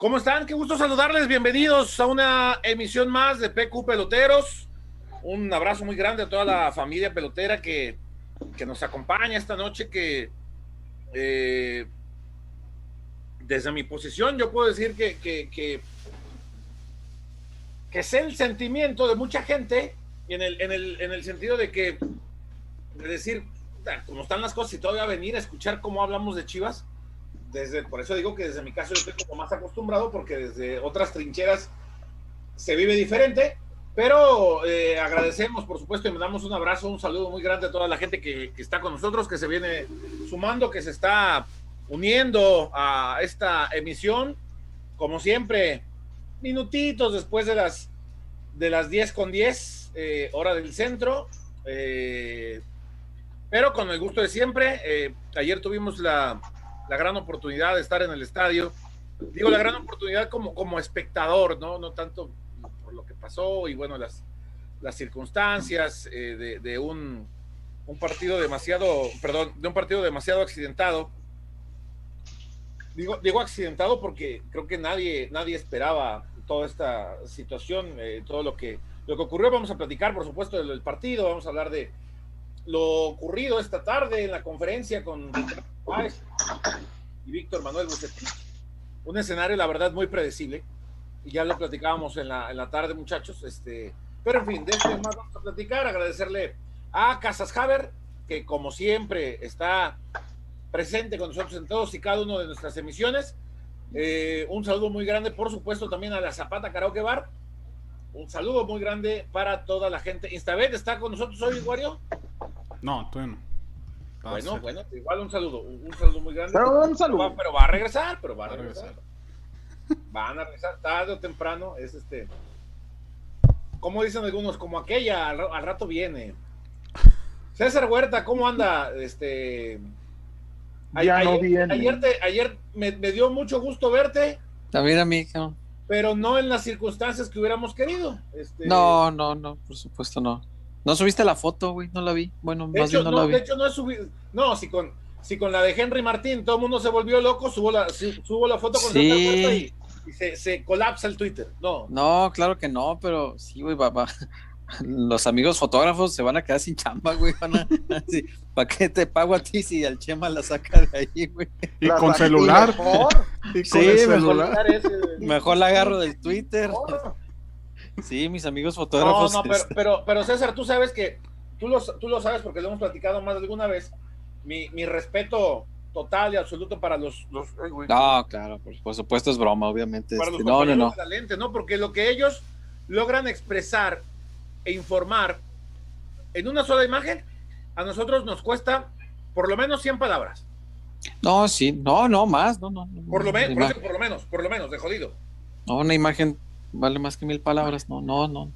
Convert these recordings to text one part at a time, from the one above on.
¿Cómo están? Qué gusto saludarles. Bienvenidos a una emisión más de PQ Peloteros. Un abrazo muy grande a toda la familia pelotera que, que nos acompaña esta noche, que eh, desde mi posición yo puedo decir que, que, que, sé el sentimiento de mucha gente en el, en el, en el sentido de que, de decir, como están las cosas y todavía venir a escuchar cómo hablamos de Chivas, desde, por eso digo que desde mi caso yo estoy como más acostumbrado porque desde otras trincheras se vive diferente, pero eh, agradecemos por supuesto y me damos un abrazo, un saludo muy grande a toda la gente que, está con nosotros, que se viene sumando, que se está uniendo a esta emisión, como siempre, minutitos después de las, de las 10 con 10, eh, hora del centro, eh, pero con el gusto de siempre, ayer tuvimos la la gran oportunidad de estar en el estadio. Digo, la gran oportunidad como, como espectador, ¿no? No tanto por lo que pasó y bueno, las, las circunstancias eh, de, un, un, partido demasiado, perdón, de un partido demasiado accidentado. Digo, digo accidentado porque creo que nadie, nadie esperaba toda esta situación, eh, todo lo que, lo que ocurrió. Vamos a platicar, por supuesto, del partido, vamos a hablar de, lo ocurrido esta tarde en la conferencia con y Víctor Manuel Bucetich. Un escenario, la verdad, muy predecible. Y ya lo platicábamos en la, en la tarde, muchachos. Este, pero en fin, de esto más vamos a platicar. Agradecerle a Casas Haber, que como siempre está presente con nosotros en todos y cada uno de nuestras emisiones. Eh, un saludo muy grande, por supuesto, también a la Zapata Karaoke Bar. Un saludo muy grande para toda la gente. Instabet está con nosotros hoy, Wario. No, todavía no. Va bueno, bueno, igual un saludo, un saludo muy grande. Pero un saludo. Va, pero va a regresar, pero va a regresar. Van a regresar tarde o temprano, es este. Como dicen algunos, como aquella, al, al rato viene. César Huerta, ¿cómo anda? Este. Ya ayer, no viene. Ayer, te, ayer me, me, dio mucho gusto verte. También a mí. Pero no en las circunstancias que hubiéramos querido. Este... No, no, no, por supuesto no. ¿No subiste la foto, güey? No la vi. Bueno, de más hecho, bien no, no, la vi. De hecho, no he subido. No, si con, si con la de Henry Martín todo el mundo se volvió loco, subo la, subo la foto con sí. y, y se, se, colapsa el Twitter. No. No, claro que no, pero sí, güey, papá. Los amigos fotógrafos se van a quedar sin chamba, güey. Van a, sí, ¿Para qué te pago a ti si al Chema la saca de ahí, güey? Y con celular. Mejor. Y sí, celular. Mejor, mejor la agarro del Twitter. Sí, mis amigos fotógrafos. No, no, pero, pero, pero César, tú sabes que tú lo, tú lo sabes porque lo hemos platicado más de alguna vez, mi, mi respeto total y absoluto para los... los no, claro, por, por, supuesto es broma, obviamente. Para este, los no, no, no. Porque lo que ellos logran expresar e informar en una sola imagen, a nosotros nos cuesta por lo menos 100 palabras. No, sí, no, no, más, no, no. Por lo, me por, por lo menos, por lo menos, de jodido. No, una imagen vale más que mil palabras, no, no, no.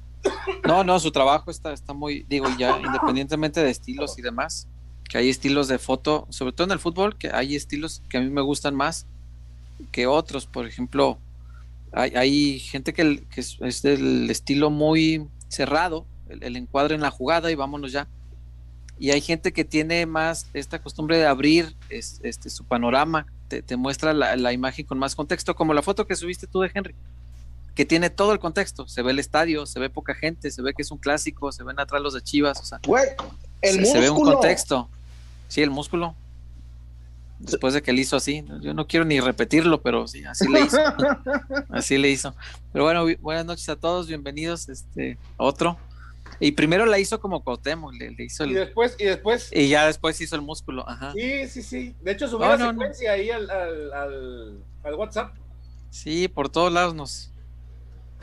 No, no, su trabajo está, está muy, digo, ya independientemente de estilos y demás, que hay estilos de foto, sobre todo en el fútbol, que hay estilos que a mí me gustan más que otros. Por ejemplo, hay, hay gente que, que, es, del estilo muy cerrado, el, el, encuadre en la jugada y vámonos ya. Y hay gente que tiene más esta costumbre de abrir es, este, su panorama, te, te muestra la, la imagen con más contexto, como la foto que subiste tú de Henry que tiene todo el contexto. Se ve el estadio, se ve poca gente, se ve que es un clásico, se ven atrás los de Chivas, o sea, el se, músculo. se, ve un contexto. Sí, el músculo. Después de que le hizo así, yo no quiero ni repetirlo, pero sí, así le hizo. así le hizo. Pero bueno, buenas noches a todos, bienvenidos. Este, otro. Y primero la hizo como Cuauhtémoc, le, le, hizo el... Y después, y después... Y ya después hizo el músculo, ajá. Sí, sí, sí. De hecho, subió no, la no, secuencia no. ahí al, al, al, al WhatsApp. Sí, por todos lados nos,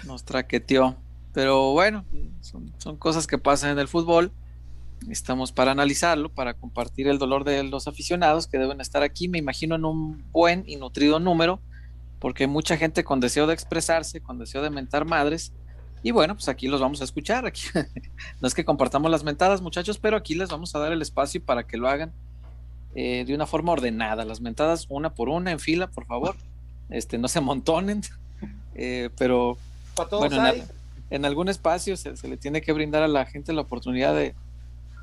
nos traqueteó. Pero bueno, son, cosas que pasan en el fútbol. Estamos para analizarlo, para compartir el dolor de los aficionados que deben estar aquí, me imagino, en un buen y nutrido número, porque hay mucha gente con deseo de expresarse, con deseo de mentar madres. Y bueno, pues aquí los vamos a escuchar. No es que compartamos las mentadas, muchachos, pero aquí les vamos a dar el espacio para que lo hagan eh, de una forma ordenada. Las mentadas una por una, en fila, por favor. Este, no se amontonen. Eh, pero bueno, en, en, algún espacio se, se, le tiene que brindar a la gente la oportunidad de,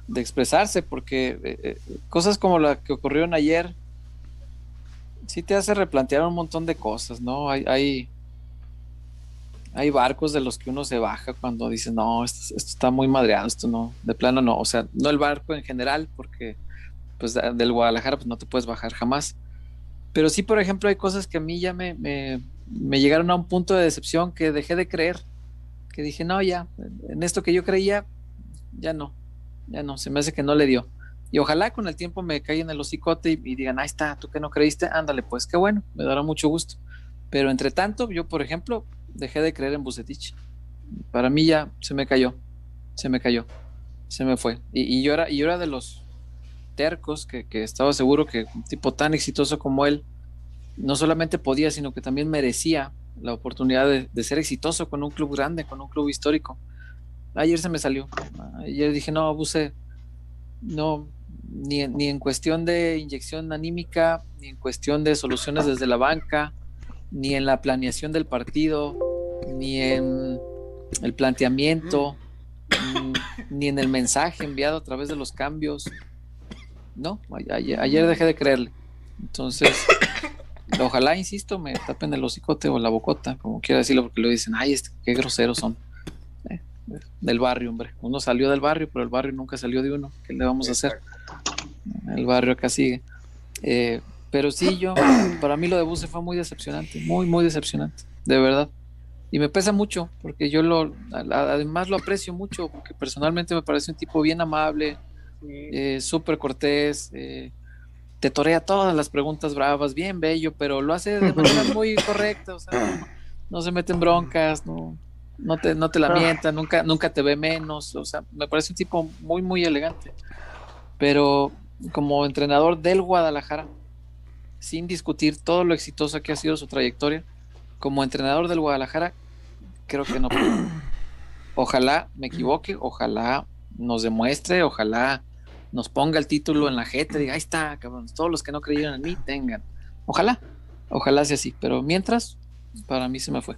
de expresarse, porque eh, eh, cosas como la que ocurrieron ayer, sí te hace replantear un montón de cosas, ¿no? Hay, hay, hay barcos de los que uno se baja cuando dice, no, esto, está muy madreado, esto no, de plano no, o sea, no el barco en general, porque pues del Guadalajara pues no te puedes bajar jamás. Pero sí, por ejemplo, hay cosas que a mí ya me, me, me llegaron a un punto de decepción que dejé de creer, que dije, no, ya, en esto que yo creía, ya no, ya no, se me hace que no le dio. Y ojalá con el tiempo me caigan en el hocicote y, digan, ahí está, tú que no creíste, ándale, pues qué bueno, me dará mucho gusto. Pero entre tanto, yo, por ejemplo, dejé de creer en Bucetich. Para mí ya se me cayó, se me cayó, se me fue. Y, yo, era, y yo era de los tercos que, estaba seguro que un tipo tan exitoso como él no solamente podía, sino que también merecía la oportunidad de, ser exitoso con un club grande, con un club histórico. Ayer se me salió. Ayer dije, no, abuse, no, ni, en cuestión de inyección anímica, ni en cuestión de soluciones desde la banca, ni en la planeación del partido, ni en el planteamiento, ni, en el mensaje enviado a través de los cambios. No, ayer, dejé de creerle. Entonces, ojalá, insisto, me tapen el hocicote o la bocota, como quiera decirlo, porque lo dicen, ay, este, qué groseros son. Eh, del barrio, hombre. Uno salió del barrio, pero el barrio nunca salió de uno. ¿Qué le vamos a hacer? El barrio acá sigue. Eh, pero sí, yo, para mí lo de Buse fue muy decepcionante, muy, muy decepcionante, de verdad. Y me pesa mucho, porque yo lo, además lo aprecio mucho, porque personalmente me parece un tipo bien amable, eh, súper cortés, eh, te torea todas las preguntas bravas, bien bello, pero lo hace de manera muy correcta, o sea, no, se mete en broncas, no, no te, no te lamenta, nunca, nunca te ve menos, o sea, me parece un tipo muy, muy elegante. Pero como entrenador del Guadalajara, sin discutir todo lo exitoso que ha sido su trayectoria, como entrenador del Guadalajara, creo que no. Ojalá me equivoque, ojalá nos demuestre, ojalá nos ponga el título en la jeta, diga, ahí está, cabrón, todos los que no creyeron en mí tengan. Ojalá, ojalá sea así, pero mientras, para mí se me fue.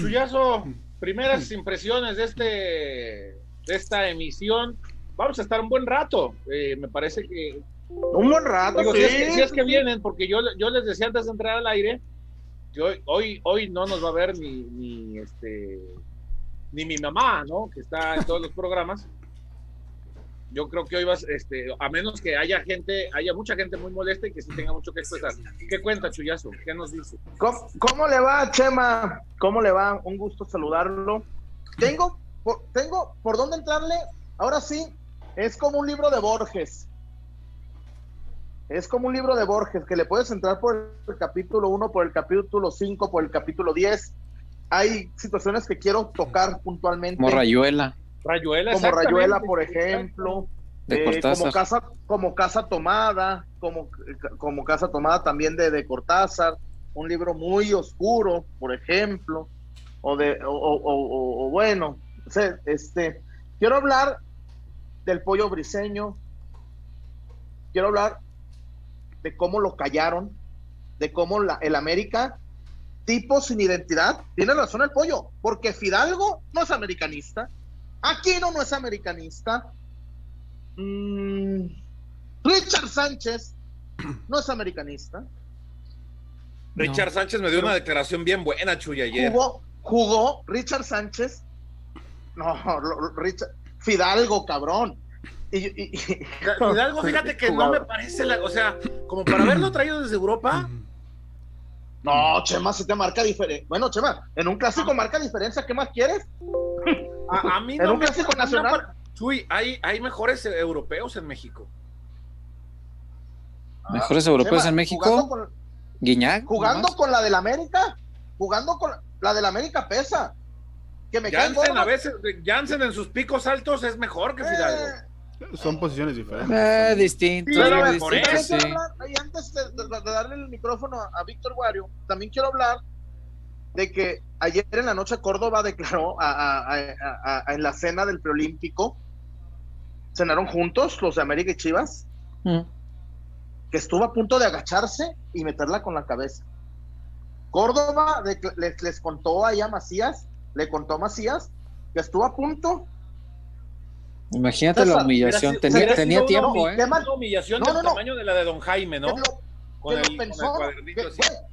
Suyazo, primeras impresiones de este de esta emisión vamos a estar un buen rato. Eh, me parece que. Un buen rato, sí. Si es, que, vienen, porque yo, yo les decía antes de entrar al aire que hoy, hoy, hoy no nos va a ver ni, ni, este, ni mi mamá, ¿no? Que está en todos los programas. Yo creo que hoy vas, este, a menos que haya gente, haya mucha gente muy molesta y que sí tenga mucho que expresar. ¿Qué cuenta, Chuyazo? ¿Qué nos dice? ¿Cómo, cómo le va, Chema? ¿Cómo le va? Un gusto saludarlo. Tengo, por, tengo por dónde entrarle. Ahora sí, es como un libro de Borges. Es como un libro de Borges que le puedes entrar por el capítulo 1, por el capítulo 5, por el capítulo 10. Hay situaciones que quiero tocar puntualmente. Como Rayuela. Como Rayuela, por ejemplo. Eh, como casa, como casa tomada, como, como casa tomada también de, de Cortázar, un libro muy oscuro, por ejemplo, o de, o, o, o bueno, este, quiero hablar del pollo briseño. Quiero hablar de cómo lo callaron, de cómo la, el América, tipo sin identidad, tiene razón el pollo, porque Fidalgo no es americanista, Aquino no es americanista, mm, Richard Sánchez no es americanista. Richard Sánchez me dio una declaración bien buena, Chuy, ayer. Jugó, jugó Richard Sánchez. No, Richard, Fidalgo, cabrón. Y, Fidalgo, fíjate que no me parece, la, o sea, como para haberlo traído desde Europa. No, Chema, si te marca diferencia. Bueno, Chema, en un clásico marca diferencia, ¿qué más quieres? A, mí no clásico nacional. Chuy, hay, hay mejores europeos en México. Ah, ¿Mejores europeos en México? Jugando Guiñac. Jugando con la del América. Jugando con la del América pesa que me Jansen, a veces, Jansen en sus picos altos es mejor que Fidalgo. Eh, Son posiciones diferentes. Eh, distinto. Y antes de, darle el micrófono a, Víctor Guario, también quiero hablar de que ayer en la noche Córdoba declaró en la cena del preolímpico, cenaron juntos los de América y Chivas, mm. que estuvo a punto de agacharse y meterla con la cabeza. Córdoba les, les contó ahí a Macías le contó a Macías que estuvo a punto. Imagínate la humillación, tenía, tenía tiempo, ¿eh? Una humillación del tamaño de la de Don Jaime, ¿no? que lo pensó,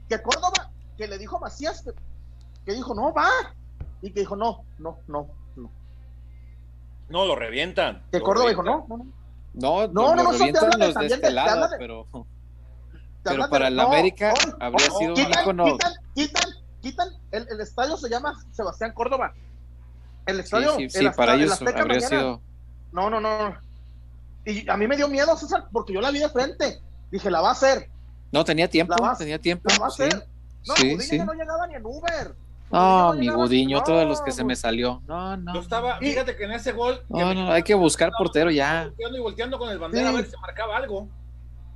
que, Córdoba, que le dijo Macías que, dijo, no, va, y que dijo, no, no, no, no. No, lo revientan. Que Córdoba dijo, no, no, no. No, no, no, no, revientan los de este lado, pero, pero para el América habría sido un icono. Quitan, quitan, quitan, el, el, estadio se llama Sebastián Córdoba. El estadio. Sí, sí, sí para ellos habría sido. No, no, no. Y a mí me dio miedo, César, porque yo la vi de frente. Dije, la va a hacer. No, tenía tiempo, tenía tiempo. La va a hacer. No, sí, sí. no llegaba ni en Uber. No, mi Gudiño, todos los que se me salió. No, no. Yo estaba, fíjate que en ese gol. No, no, hay que buscar portero ya. Volteando y volteando con el bandera a ver si marcaba algo.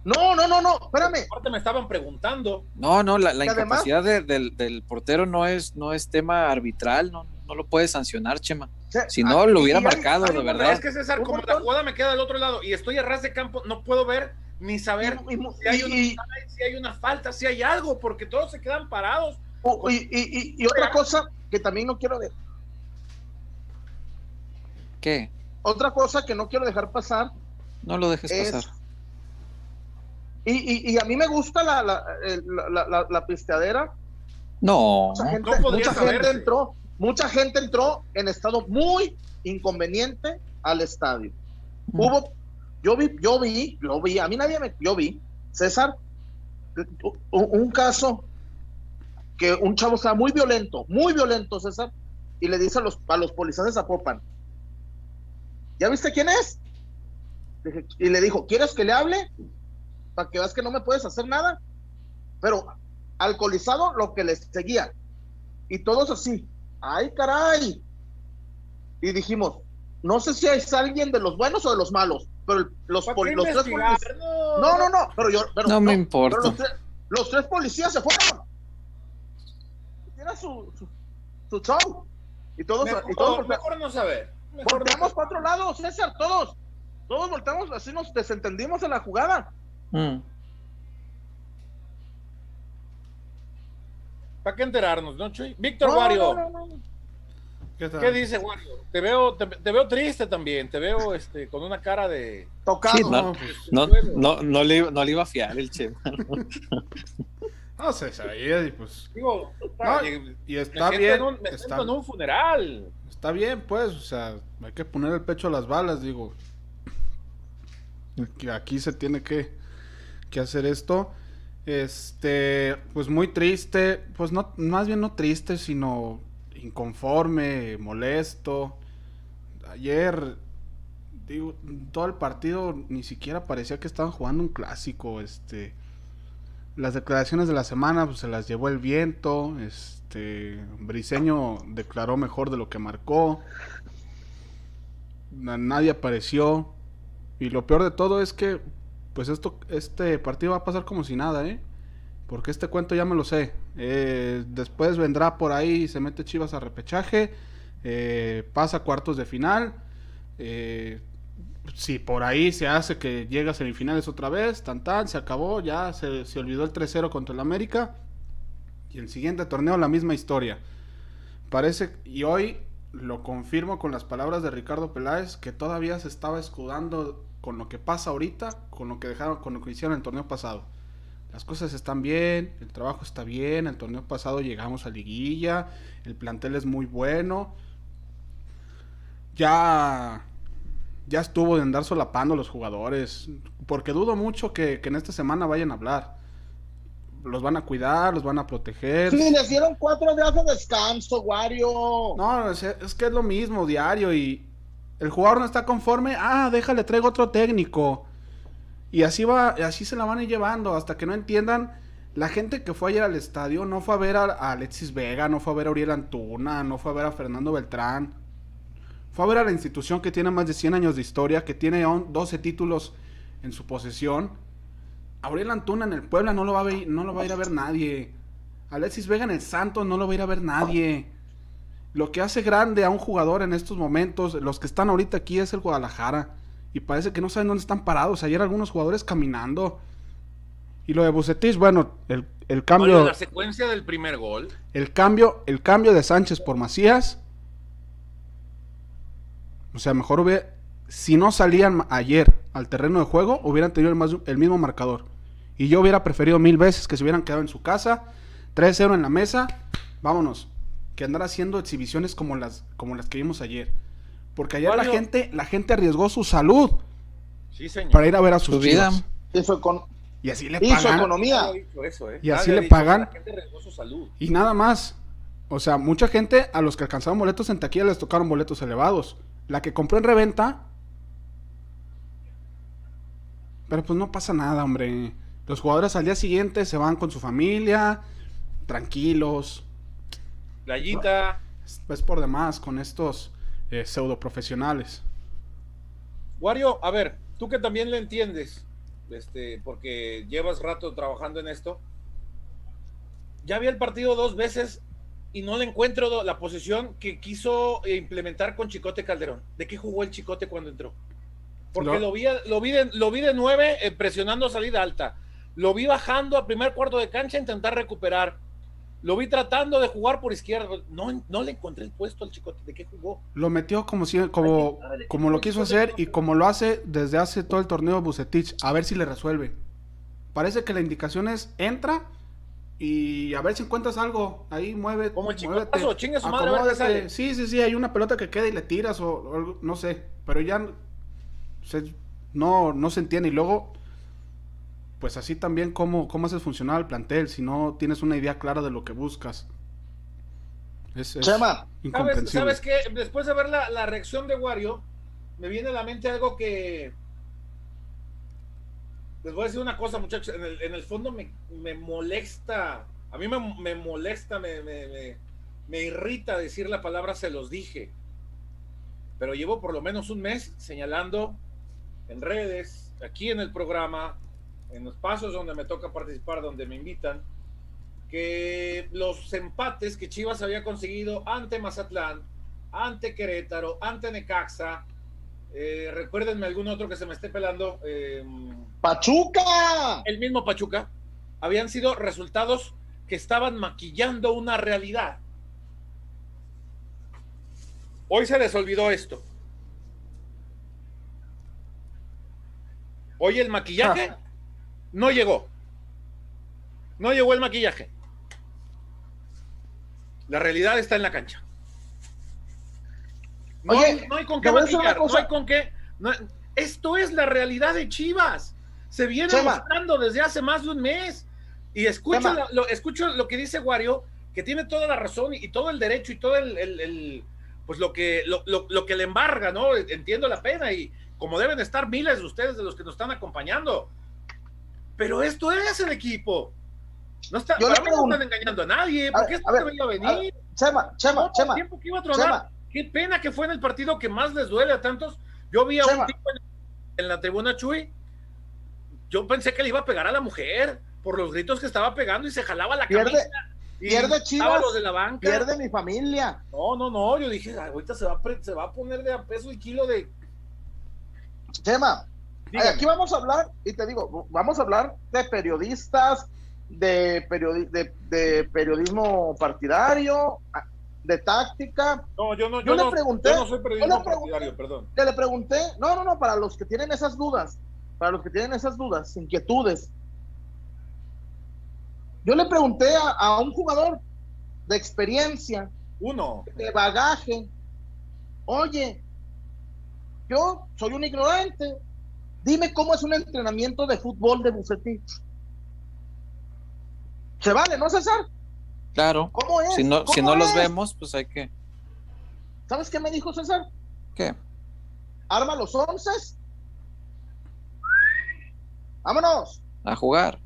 No, no, no, no, espérame. Aparte me estaban preguntando. No, no, la, incapacidad del, portero no es, no es tema arbitral, no, no lo puede sancionar, Chema. si no, lo hubiera marcado, de verdad. Es que César, como la jugada me queda del otro lado y estoy a ras de campo, no puedo ver ni saber si, hay una, si hay una falta, si hay algo, porque todos se quedan parados. Y, otra cosa que también no quiero ver. ¿Qué? Otra cosa que no quiero dejar pasar. No lo dejes pasar. Y, a mí me gusta la, la, la, pisteadera. No, mucha gente, mucha gente entró, mucha gente entró en estado muy inconveniente al estadio. Mm. Hubo yo vi, yo vi, lo vi, a mí nadie me, yo vi, César, un, caso que un chavo estaba muy violento, muy violento, César, y le dice a los, a los policías de Zapopan, ¿ya viste quién es? Y le dijo, ¿quieres que le hable? Para que veas que no me puedes hacer nada. Pero alcoholizado lo que les seguía. Y todos así, ay caray. Y dijimos, no sé si es alguien de los buenos o de los malos, pero los, los tres policías. No, no, no, pero yo. no, me importa. los, tres, policías se fueron. Era su, su, show. Y todos. Mejor, y todos mejor no saber. Volteamos para otro lado, César, todos. Todos volteamos, así nos desentendimos en la jugada. Mm. ¿Para qué enterarnos, no, Chuy? Víctor Wario. ¿Qué, dice Wario? Te veo, te, veo triste también, te veo este, con una cara de... Tocado. no, no, no, no, le, no le iba a fiar el Chema. No sé, sabía y pues. Digo, y está bien. me está, en un funeral. Está bien, pues, o sea, hay que poner el pecho a las balas, digo. Que aquí se tiene que, que hacer esto. Este, pues muy triste, pues no, más bien no triste, sino inconforme, molesto. Ayer, digo, todo el partido ni siquiera parecía que estaban jugando un clásico. Este, las declaraciones de la semana pues, se las llevó el viento. Este, Briseño declaró mejor de lo que marcó. Nadie apareció. Y lo peor de todo es que, pues esto, este partido va a pasar como si nada, ¿eh? Porque este cuento ya me lo sé. Eh, después vendrá por ahí, se mete Chivas a repechaje, eh, pasa cuartos de final. Eh, si por ahí se hace que llega a semifinales otra vez, tan tan, se acabó, ya se, se olvidó el 3-0 contra el América. Y el siguiente torneo la misma historia. Parece, y hoy lo confirmo con las palabras de Ricardo Peláez, que todavía se estaba escudando con lo que pasa ahorita, con lo que dejaron, con lo que hicieron en el torneo pasado las cosas están bien, el trabajo está bien, el torneo pasado llegamos a liguilla, el plantel es muy bueno. Ya ya estuvo de andar solapando los jugadores, porque dudo mucho que, en esta semana vayan a hablar. Los van a cuidar, los van a proteger. Sí, les dieron cuatro días de descanso, Wario. No, es, es que es lo mismo, diario, y el jugador no está conforme, ah, déjale, traigo otro técnico. Y así va, así se la van a ir llevando hasta que no entiendan. La gente que fue ayer al estadio no fue a ver a, Alexis Vega, no fue a ver a Uriel Antuna, no fue a ver a Fernando Beltrán. Fue a ver a la institución que tiene más de 100 años de historia, que tiene 12 títulos en su posesión. A Uriel Antuna en el Puebla no lo va a, ver, no lo va a ir a ver nadie. Alexis Vega en el Santos no lo va a ir a ver nadie. Lo que hace grande a un jugador en estos momentos, los que están ahorita aquí es el Guadalajara y parece que no saben dónde están parados. Ayer algunos jugadores caminando. Y lo de Bucetich, bueno, el, el cambio. la secuencia del primer gol. El cambio, el cambio de Sánchez por Macías. O sea, mejor hubiera. Si no salían ayer al terreno de juego, hubieran tenido el, el mismo marcador. Y yo hubiera preferido mil veces que se hubieran quedado en su casa, 3-0 en la mesa, vámonos, que andar haciendo exhibiciones como las, como las que vimos ayer. Porque ayer la gente, la gente arriesgó su salud para ir a ver a sus vida. Y así le pagan. economía. ¿eh? Y así le pagan. Y nada más. O sea, mucha gente, a los que alcanzaron boletos en taquilla les tocaron boletos elevados. La que compró en reventa. Pero pues no pasa nada, hombre. Los jugadores al día siguiente se van con su familia, tranquilos. Playita. Es, por demás con estos eh, pseudo profesionales. Wario, a ver, tú que también le entiendes, este, porque llevas rato trabajando en esto. Ya vi el partido dos veces y no le encuentro la posición que quiso implementar con Chicote Calderón. ¿De qué jugó el Chicote cuando entró? Porque lo, vi, lo, vi de, lo vi de nueve eh, presionando salida alta. Lo vi bajando a primer cuarto de cancha a intentar recuperar. Lo vi tratando de jugar por izquierda. No, no le encontré el puesto al Chicote. ¿De qué jugó? Lo metió como, si, como, como lo quiso hacer y como lo hace desde hace todo el torneo Bucetich. A ver si le resuelve. Parece que la indicación es entra y a ver si encuentras algo. Ahí mueve. Como el chicotazo, chingue su madre. Sí, sí, sí. Hay una pelota que queda y le tiras o, no sé. Pero ya no, no se entiende. Y luego, pues así también cómo, cómo haces funcionar el plantel si no tienes una idea clara de lo que buscas. Es, Chema. ¿Sabes, qué? Después de ver la, la reacción de Wario, me viene a la mente algo que les voy a decir una cosa, muchachos. En el, fondo me, molesta, a mí me, molesta, me, me, irrita decir la palabra se los dije. Pero llevo por lo menos un mes señalando en redes, aquí en el programa, en los pasos donde me toca participar, donde me invitan, que los empates que Chivas había conseguido ante Mazatlán, ante Querétaro, ante Necaxa, eh, recuérdenme algún otro que se me esté pelando. Eh, Pachuca. El mismo Pachuca. Habían sido resultados que estaban maquillando una realidad. Hoy se les olvidó esto. Hoy el maquillaje ah. no llegó. No llegó el maquillaje. La realidad está en la cancha. No, hay, con qué maquillar, no hay con qué. esto es la realidad de Chivas. Se viene mostrando desde hace más de un mes. Y escucho lo, escucho lo que dice Wario, que tiene toda la razón y, todo el derecho y todo el, pues lo que, lo, que le embarga, ¿no? Entiendo la pena y como deben estar miles de ustedes de los que nos están acompañando. Pero esto es el equipo. No, está, no están engañando a nadie, porque esto no iba a venir. Chema, Chema, Chema. tiempo que iba a tronar. Qué pena que fue en el partido que más les duele a tantos. Yo vi a un tipo en, la tribuna Chuy. Yo pensé que le iba a pegar a la mujer por los gritos que estaba pegando y se jalaba la camisa. Y pierde Chivas, los de la banca. Pierde mi familia. No, no, no. Yo dije, ahorita se va, a, se va a poner de a peso y kilo de. Chema, aquí vamos a hablar, y te digo, vamos a hablar de periodistas, de, de periodismo partidario, de táctica. No, yo no, yo, le pregunté, no soy periodista partidario, perdón. le pregunté, no, no, no, para los que tienen esas dudas, para los que tienen esas dudas, inquietudes. Yo le pregunté a, un jugador de experiencia, uno, de bagaje, oye, yo soy un ignorante, dime cómo es un entrenamiento de fútbol de Bucetich. Se vale, ¿no, César? Claro. ¿Cómo es? Si no, si no los vemos, pues hay que. ¿Sabes qué me dijo César? ¿Qué? Arma los once. Vámonos. A jugar.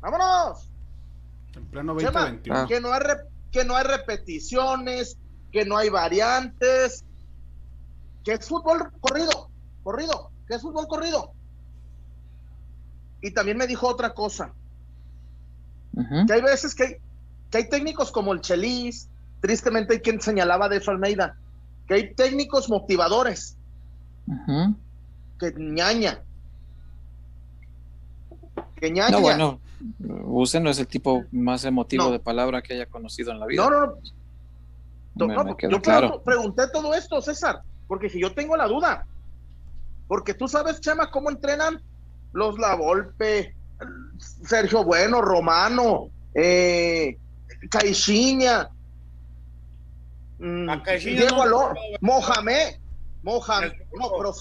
Vámonos. En pleno 2021. Ah. que, no hay que no hay repeticiones, que no hay variantes, que es fútbol corrido, corrido, que es fútbol corrido. Y también me dijo otra cosa. Que hay veces que que hay técnicos como el Chelis, tristemente hay quien señalaba de eso Almeida, que hay técnicos motivadores, que ñaña. Que ñaña. No, bueno, usted no es el tipo más emotivo de palabra que haya conocido en la vida. No, no, no. yo pregunté todo esto, César, porque si yo tengo la duda, porque tú sabes, Chema, cómo entrenan los La Volpe, Sergio Bueno, Romano, eh, Caixinha, mm, Diego Alonso, Mohamed, Mohamed, no, pero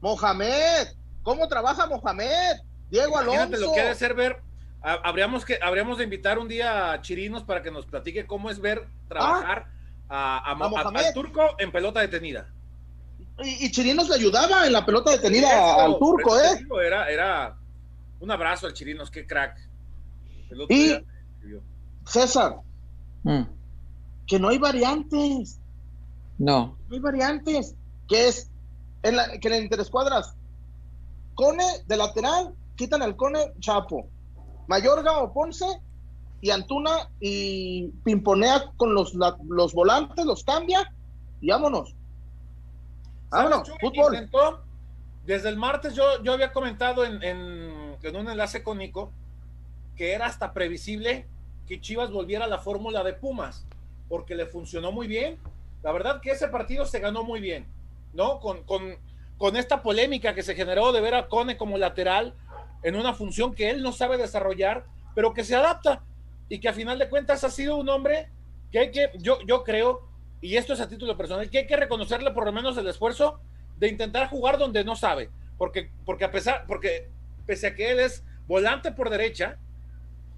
Mohamed, ¿cómo trabaja Mohamed? Diego Alonso. lo que debe ser ver, habríamos que habríamos de invitar un día a Chirinos para que nos platique cómo es ver trabajar ah, a, a, Turco en pelota detenida. Y, Chirinos le ayudaba en la pelota detenida al Turco, ¿eh? Era, era un abrazo al Chirinos, qué crack. y César, mm. que no hay variantes. No. No hay variantes. Que es en la, que en interescuadras, Cone de lateral, quitan el Cone Chapo. Mayorga o Ponce y Antuna y pimponea con los, los volantes, los cambia y vámonos. Vámonos, fútbol. desde el martes yo, yo había comentado en, en, en un enlace con Nico que era hasta previsible que Chivas volviera a la fórmula de Pumas, porque le funcionó muy bien. La verdad que ese partido se ganó muy bien, ¿no? Con, con, con esta polémica que se generó de ver a Cone como lateral en una función que él no sabe desarrollar, pero que se adapta y que a final de cuentas ha sido un hombre que hay que, yo, yo creo, y esto es a título personal, que hay que reconocerle por lo menos el esfuerzo de intentar jugar donde no sabe, porque, porque a pesar, porque pese a que él es volante por derecha,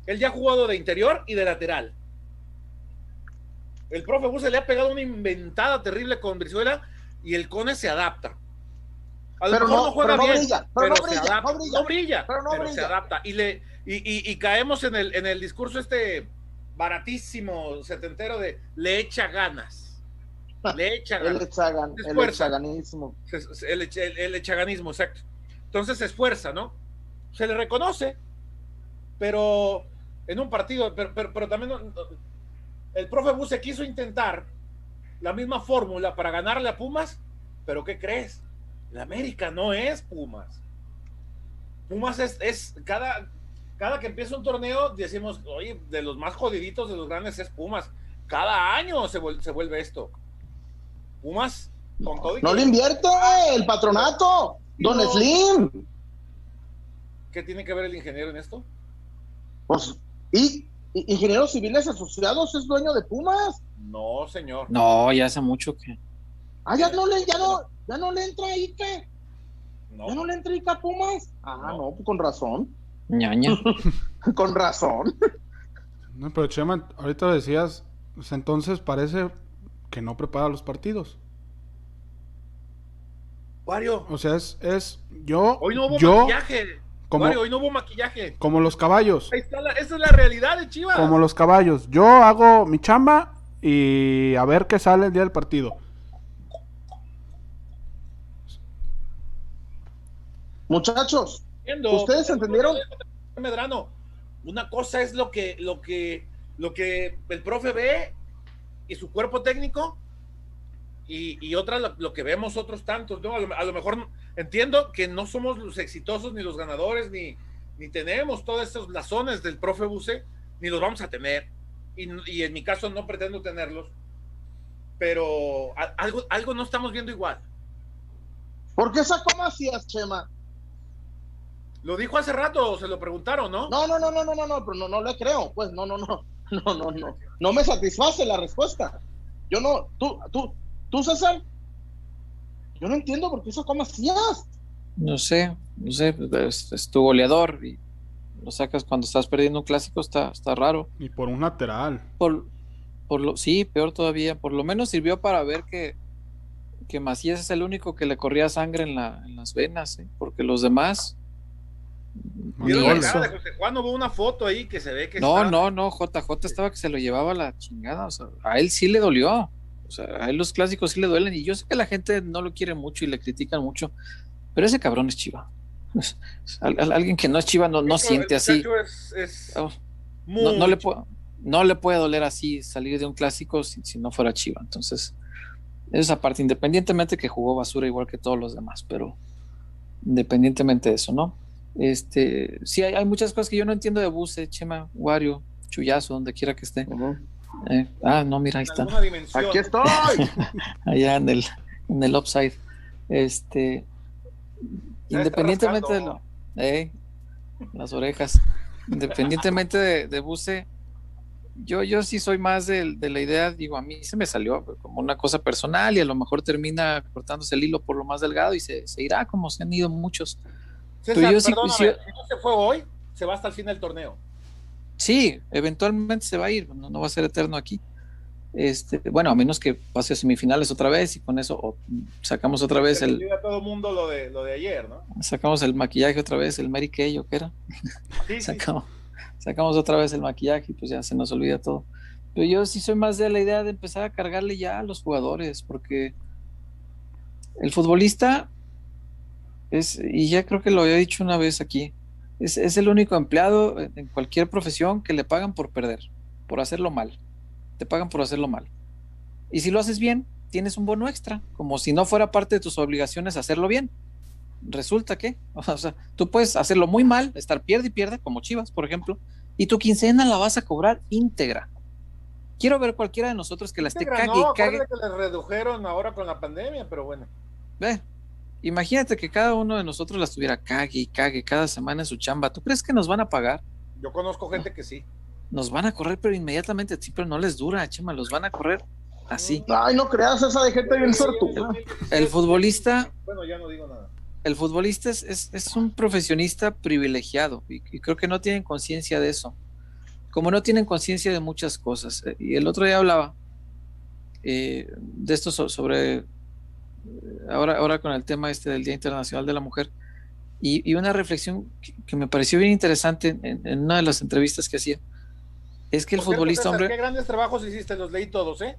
él ya ha jugado de interior y de lateral. El profe Buse le ha pegado una inventada terrible con Brizuela y el Cone se adapta. A lo pero mejor no, juega bien, pero, se adapta. No brilla, pero, se adapta. Y, le, y, caemos en el, en el discurso este baratísimo, setentero de le echa ganas. Le echa ganas. el, echaganismo. El, el, echaganismo, exacto. Entonces se esfuerza, ¿no? Se le reconoce, pero en un partido, pero, pero, también el profe Buse quiso intentar la misma fórmula para ganarle a Pumas, pero ¿qué crees? La América no es Pumas. Pumas es, es cada, cada que empieza un torneo, decimos, oye, de los más jodiditos de los grandes es Pumas. Cada año se, vuelve, se vuelve esto. Pumas, con todo No le invierte el patronato, Don Slim. ¿Qué tiene que ver el ingeniero en esto? Pues ¿Y ingenieros civiles asociados es dueño de Pumas? No, señor. No, ya hace mucho que. Ah, ya no le, ya no, ya no le entra Ica. No. ¿Ya no le entra Ica a Pumas? Ah, no, pues con razón. Ñaña. con razón. No, pero Chema, ahorita decías, pues entonces parece que no prepara los partidos. Wario. O sea, es, es yo. Hoy no hubo yo, maquillaje. Como, hoy no hubo maquillaje. Como los caballos. Ahí está esa es la realidad de Chivas. Como los caballos. Yo hago mi chamba y a ver qué sale el día del partido. Muchachos, ¿ustedes entendieron? Medrano, una cosa es lo que, lo que, lo que el profe ve y su cuerpo técnico y, otra lo, que vemos otros tantos, ¿no? A lo, mejor entiendo que no somos los exitosos ni los ganadores, ni, ni tenemos todos estos blasones del profe Buse, ni los vamos a tener. Y, en mi caso no pretendo tenerlos, pero algo, algo no estamos viendo igual. ¿Por qué sacó Macías, Chema? Lo dijo hace rato, se lo preguntaron, ¿no? No, no, no, no, no, no, no, pero no, no le creo, pues, no, no, no, no, no, no, no me satisface la respuesta. Yo no, tú, tú, ¿Tú, César? Yo no entiendo por qué sacó Macías. No sé, no sé, es, tu goleador y lo sacas cuando estás perdiendo un clásico, está, está raro. Y por un lateral. Por, por lo, sí, peor todavía, por lo menos sirvió para ver que, que Macías es el único que le corría sangre en, la, en las venas, ¿eh? porque los demás... Juan hubo una foto ahí que se ve que... No, no, no, JJ estaba que se lo llevaba la chingada, o sea, a él sí le dolió. O sea, a él los clásicos sí le duelen y yo sé que la gente no lo quiere mucho y le critican mucho, pero ese cabrón es chiva. alguien que no es chiva no, no siente así. Oh, no, le puede, no le puede doler así salir de un clásico si, no fuera chiva. Entonces, esa parte, independientemente que jugó basura igual que todos los demás, pero independientemente de eso, ¿no? Este, sí, hay, muchas cosas que yo no entiendo de Buse, Chema, Wario, Chuyazo, donde quiera que esté. Eh, ah, no, mira, ahí está. Aquí estoy. Allá en el, en el upside. Este, independientemente de lo, eh, las orejas. independientemente de, de Buse, yo, yo sí soy más de, la idea, digo, a mí se me salió como una cosa personal y a lo mejor termina cortándose el hilo por lo más delgado y se, irá como se han ido muchos. César, Pero yo si no se fue hoy, se va hasta el fin del torneo. Sí, eventualmente se va a ir, no, no va a ser eterno aquí. Este, bueno, a menos que pase a semifinales otra vez y con eso sacamos otra vez el. A todo mundo lo de, lo de ayer, ¿no? Sacamos el maquillaje otra vez, el Mary Kay, ¿o qué era? Sí, sacamos, sacamos otra vez el maquillaje y pues ya se nos olvida todo. Pero yo sí soy más de la idea de empezar a cargarle ya a los jugadores, porque el futbolista es, y ya creo que lo había dicho una vez aquí, es, es el único empleado en cualquier profesión que le pagan por perder, por hacerlo mal te pagan por hacerlo mal. Y si lo haces bien, tienes un bono extra, como si no fuera parte de tus obligaciones hacerlo bien. Resulta que, o sea, tú puedes hacerlo muy mal, estar pierde y pierde, como Chivas, por ejemplo, y tu quincena la vas a cobrar íntegra. Quiero ver cualquiera de nosotros que la esté cague y cague. que le redujeron ahora con la pandemia, pero bueno. Ve, imagínate que cada uno de nosotros la estuviera cague y cague cada semana en su chamba. ¿Tú crees que nos van a pagar? Yo conozco gente que sí nos van a correr, pero inmediatamente, sí, pero no les dura, Chema, los van a correr así. Ay, no creas esa de gente bien sortuda. El futbolista. Bueno, ya no digo nada. El futbolista es, es, un profesionista privilegiado y, creo que no tienen conciencia de eso. Como no tienen conciencia de muchas cosas. Eh, y el otro día hablaba eh, de esto sobre. Ahora, ahora con el tema este del Día Internacional de la Mujer. Y, una reflexión que, me pareció bien interesante en una de las entrevistas que hacía es que el futbolista, hombre. Qué grandes trabajos hiciste, los leí todos, ¿eh?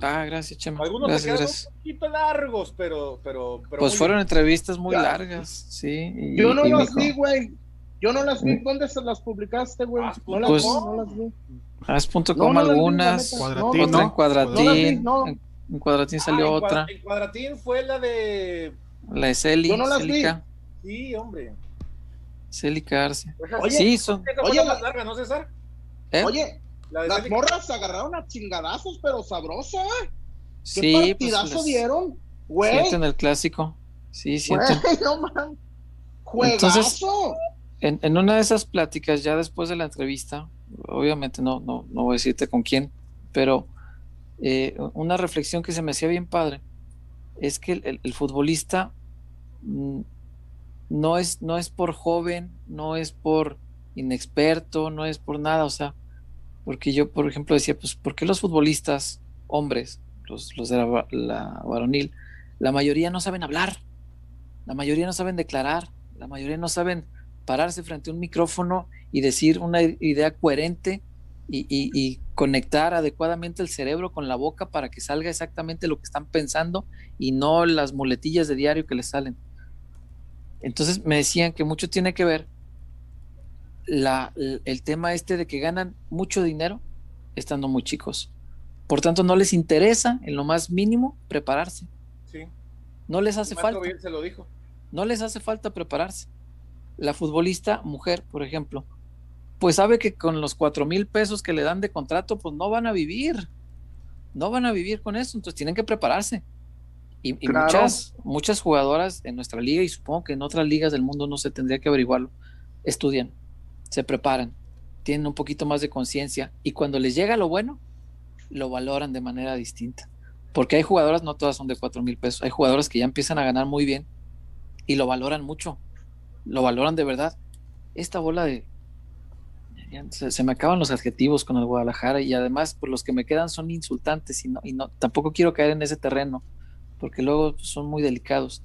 Ah, gracias, Chema. Algunos gracias, un poquito largos, pero. pero, pues fueron entrevistas muy largas, sí. Yo no las vi, güey. Yo no las vi. ¿Dónde se las publicaste, güey? No, pues, no las vi. Haz.com algunas, cuadratín, otra en cuadratín. En cuadratín salió ah, otra. En cuadratín fue la de. La de Celi. Yo no las vi. Sí, hombre. Celica Arce. Oye, sí, son. Oye, las largas, ¿no, César? ¿Eh? Oye, las morras se agarraron a chingadazos, pero sabrosa. ¿Qué sí, pues, partidazo dieron? Güey. en el clásico. Sí, siento. no man. Juegazo. en, en, una de esas pláticas, ya después de la entrevista, obviamente no, no, no voy a decirte con quién, pero eh, una reflexión que se me hacía bien padre es que el, futbolista mm, no, es, no es por joven, no es por inexperto, no es por nada, o sea, porque yo, por ejemplo, decía, pues, ¿por qué los futbolistas, hombres, los, los de la, varonil, la mayoría no saben hablar, la mayoría no saben declarar, la mayoría no saben pararse frente a un micrófono y decir una idea coherente y, y, conectar adecuadamente el cerebro con la boca para que salga exactamente lo que están pensando y no las muletillas de diario que les salen. Entonces me decían que mucho tiene que ver la, el tema este de que ganan mucho dinero estando muy chicos. Por tanto, no les interesa en lo más mínimo prepararse. Sí. No les hace falta. se lo dijo. No les hace falta prepararse. La futbolista mujer, por ejemplo, pues sabe que con los cuatro mil pesos que le dan de contrato, pues no van a vivir. No van a vivir con eso, entonces tienen que prepararse. Y, muchas, muchas jugadoras en nuestra liga, y supongo que en otras ligas del mundo no se tendría que averiguarlo, estudian se preparan, tienen un poquito más de conciencia y cuando les llega lo bueno, lo valoran de manera distinta. Porque hay jugadoras, no todas son de cuatro mil pesos, hay jugadoras que ya empiezan a ganar muy bien y lo valoran mucho, lo valoran de verdad. Esta bola de... Se, me acaban los adjetivos con el Guadalajara y además por pues, los que me quedan son insultantes y no, y no tampoco quiero caer en ese terreno porque luego son muy delicados.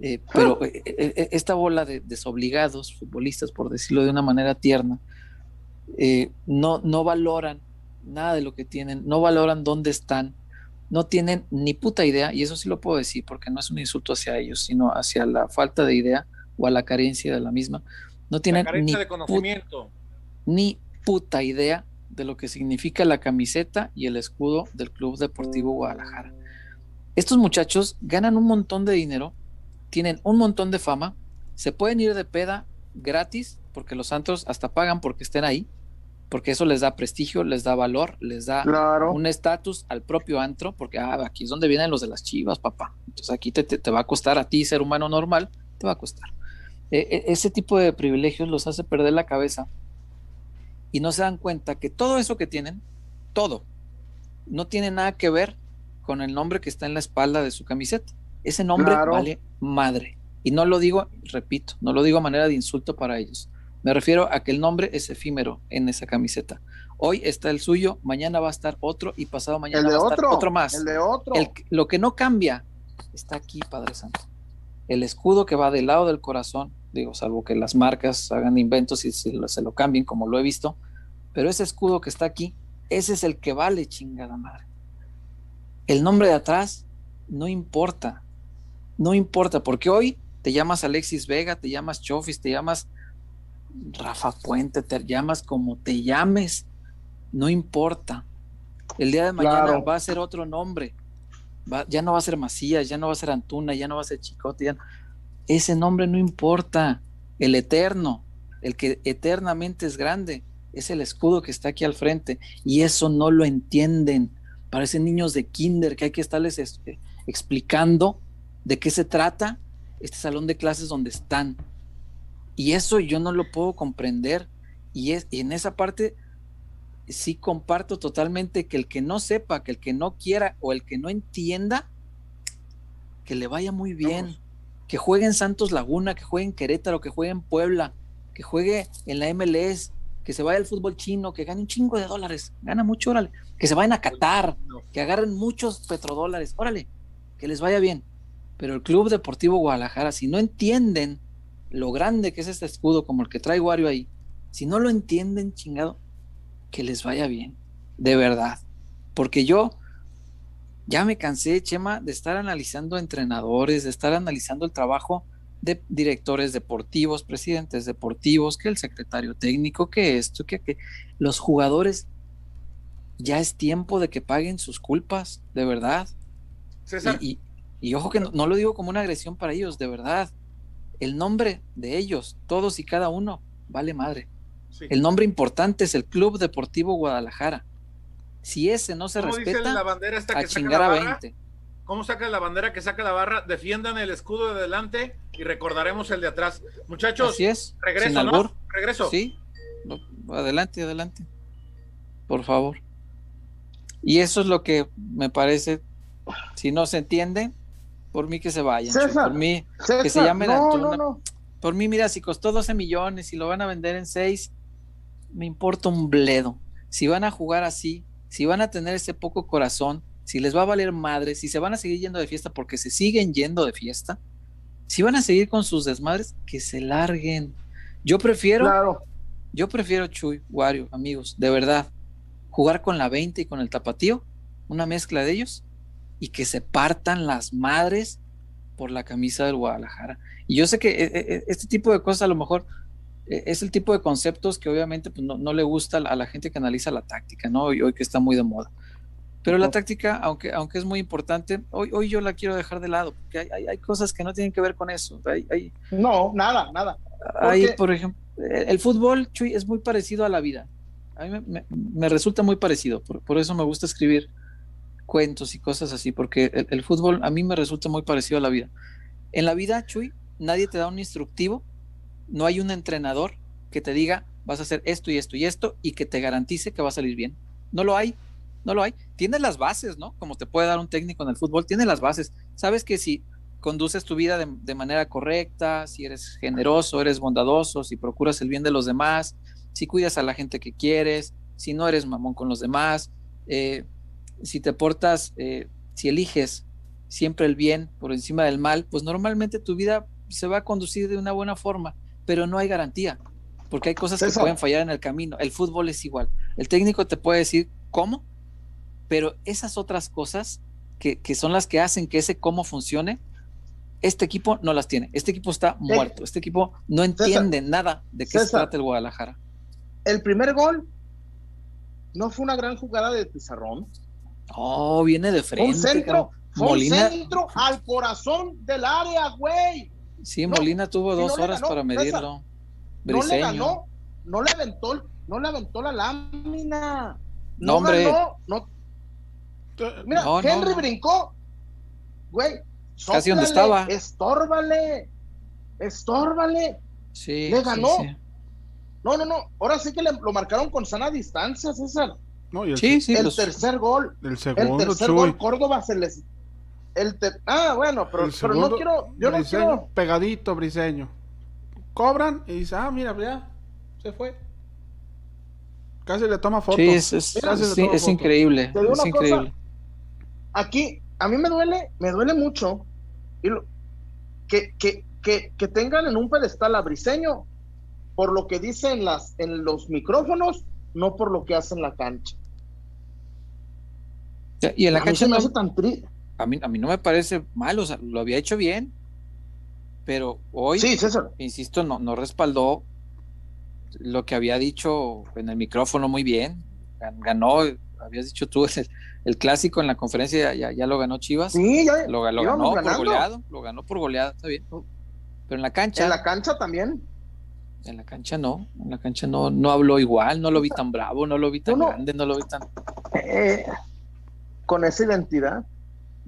Eh, pero eh, eh, esta bola de desobligados, futbolistas, por decirlo de una manera tierna, no, no valoran nada de lo que tienen, no valoran dónde están, no tienen ni puta idea, y eso sí lo puedo decir porque no es un insulto hacia ellos, sino hacia la falta de idea o a la carencia de la misma. No tienen ni, conocimiento. Ni puta idea de lo que significa la camiseta y el escudo del Club Deportivo Guadalajara. Estos muchachos ganan un montón de dinero tienen un montón de fama, se pueden ir de peda gratis, porque los santos hasta pagan porque estén ahí, porque eso les da prestigio, les da valor, les da un estatus al propio antro, porque ah, aquí es donde vienen los de las chivas, papá. Entonces aquí te, te, va a costar a ti, ser humano normal, te va a costar. E, e, ese tipo de privilegios los hace perder la cabeza y no se dan cuenta que todo eso que tienen, todo, no tiene nada que ver con el nombre que está en la espalda de su camiseta. Ese nombre vale madre. Y no lo digo, repito, no lo digo a manera de insulto para ellos. Me refiero a que el nombre es efímero en esa camiseta. Hoy está el suyo, mañana va a estar otro y pasado mañana va a estar otro, más. El de otro. lo que no cambia está aquí, Padre Santo. El escudo que va del lado del corazón, digo, salvo que las marcas hagan inventos y se lo, se lo cambien como lo he visto, pero ese escudo que está aquí, ese es el que vale chingada madre. El nombre de atrás no importa, no importa, porque hoy te llamas Alexis Vega, te llamas Chofis, te llamas Rafa Puente, te llamas como te llames, no importa. El día de mañana va a ser otro nombre. ya no va a ser Macías, ya no va a ser Antuna, ya no va a ser Chicote. Ese nombre no importa. El eterno, el que eternamente es grande, es el escudo que está aquí al frente. Y eso no lo entienden. Parecen niños de kinder que hay que estarles este, explicando de qué se trata este salón de clases donde están. Y eso yo no lo puedo comprender. Y, es, en esa parte sí comparto totalmente que el que no sepa, que el que no quiera o el que no entienda, que le vaya muy bien. Que juegue en Santos Laguna, que juegue en Querétaro, que juegue en Puebla, que juegue en la MLS, que se vaya al fútbol chino, que gane un chingo de dólares, gana mucho, órale, que se vayan a Qatar, que agarren muchos petrodólares, órale, que les vaya bien. Pero el Club Deportivo Guadalajara, si no entienden lo grande que es este escudo, como el que trae Wario ahí, si no lo entienden, chingado, que les vaya bien, de verdad. Porque yo ya me cansé, Chema, de estar analizando entrenadores, de estar analizando el trabajo de directores deportivos, presidentes deportivos, que el secretario técnico, que esto, que, que los jugadores, ya es tiempo de que paguen sus culpas, de verdad. César. Y ojo que no, lo digo como una agresión para ellos, de verdad. El nombre de ellos, todos y cada uno, vale madre. El nombre importante es el Club Deportivo Guadalajara. Si ese no se respeta, la bandera esta que a chingar a 20. ¿Cómo saca la bandera que saca la barra? Defiendan el escudo de delante y recordaremos el de atrás. Muchachos, Así es. regreso, ¿no? Regreso. Sí, adelante, adelante. Por favor. Y eso es lo que me parece, si no se entiende, por mí que se vayan. por mí que se llamen no, Por mí, mira, si costó 12 millones y lo van a vender en 6, me importa un bledo. Si van a jugar así, si van a tener ese poco corazón, si les va a valer madre, si se van a seguir yendo de fiesta porque se siguen yendo de fiesta, si van a seguir con sus desmadres, que se larguen. Yo prefiero, yo prefiero Chuy, Wario, amigos, de verdad, jugar con la 20 y con el tapatío, una mezcla de ellos, y que se partan las madres por la camisa del Guadalajara. Y yo sé que eh, eh, este tipo de cosas a lo mejor es el tipo de conceptos que obviamente pues, no, le gusta a la gente que analiza la táctica, ¿no? Hoy, hoy que está muy de moda. Pero la táctica, aunque, aunque es muy importante, hoy, hoy yo la quiero dejar de lado, porque hay, hay, cosas que no tienen que ver con eso. Hay, no, nada, nada. Hay, por ejemplo, el fútbol, Chuy, es muy parecido a la vida. A mí me, me, resulta muy parecido, por, por, eso me gusta escribir cuentos y cosas así, porque el, fútbol a mí me resulta muy parecido a la vida. En la vida, Chuy, nadie te da un instructivo, no hay un entrenador que te diga vas a hacer esto y esto y esto y que te garantice que va a salir bien. No lo hay, no lo hay. Tienes las bases, ¿no? Como te puede dar un técnico en el fútbol, tiene las bases. Sabes que si conduces tu vida de, de, manera correcta, si eres generoso, eres bondadoso, si procuras el bien de los demás, si cuidas a la gente que quieres, si no eres mamón con los demás, eh, si te portas, eh, si eliges siempre el bien por encima del mal, pues normalmente tu vida se va a conducir de una buena forma, pero no hay garantía, porque hay cosas que pueden fallar en el camino. El fútbol es igual. El técnico te puede decir cómo, pero esas otras cosas que, son las que hacen que ese cómo funcione, este equipo no las tiene. Este equipo está muerto. Este equipo no entiende nada de qué se trata el Guadalajara. El primer gol no fue una gran jugada de Pizarrón. Oh, viene de frente. Un centro, un centro al corazón del área, güey. Sí, Molina tuvo dos horas para medirlo. no le ganó, no le aventó, no le aventó la lámina. No, hombre. no. Mira, Henry brincó. Güey, casi donde estaba. Estórbale. Estórbale. Sí. Le ganó. No, no, no. Ahora sí que lo marcaron con sana distancia, César. No, el, sí, sí, el tercer gol. El segundo, el tercer gol, Córdoba se les. El ah, bueno, pero, pero no quiero. Yo no quiero. Pegadito, briseño. Cobran y dice, ah, mira, ya, se fue. Casi le toma foto. Sí, es, es, increíble. Es increíble. aquí, a mí me duele, me duele mucho y que, que, que, que, tengan en un pedestal a Briseño por lo que dice en, las, en los micrófonos, no por lo que hace en la cancha. Y en la cancha no, tan a mí, a mí no me parece mal, o sea, lo había hecho bien, pero hoy, sí, insisto, no, no respaldó lo que había dicho en el micrófono muy bien. Ganó, habías dicho tú, el, clásico en la conferencia ya, ya, lo ganó Chivas. Sí, ya lo, ganó por goleado, lo ganó por goleada, está bien. Pero en la cancha. En la cancha también. En la cancha no, en la cancha no, no habló igual, no lo vi tan bravo, no lo vi tan grande, no lo vi tan. Eh, con esa identidad.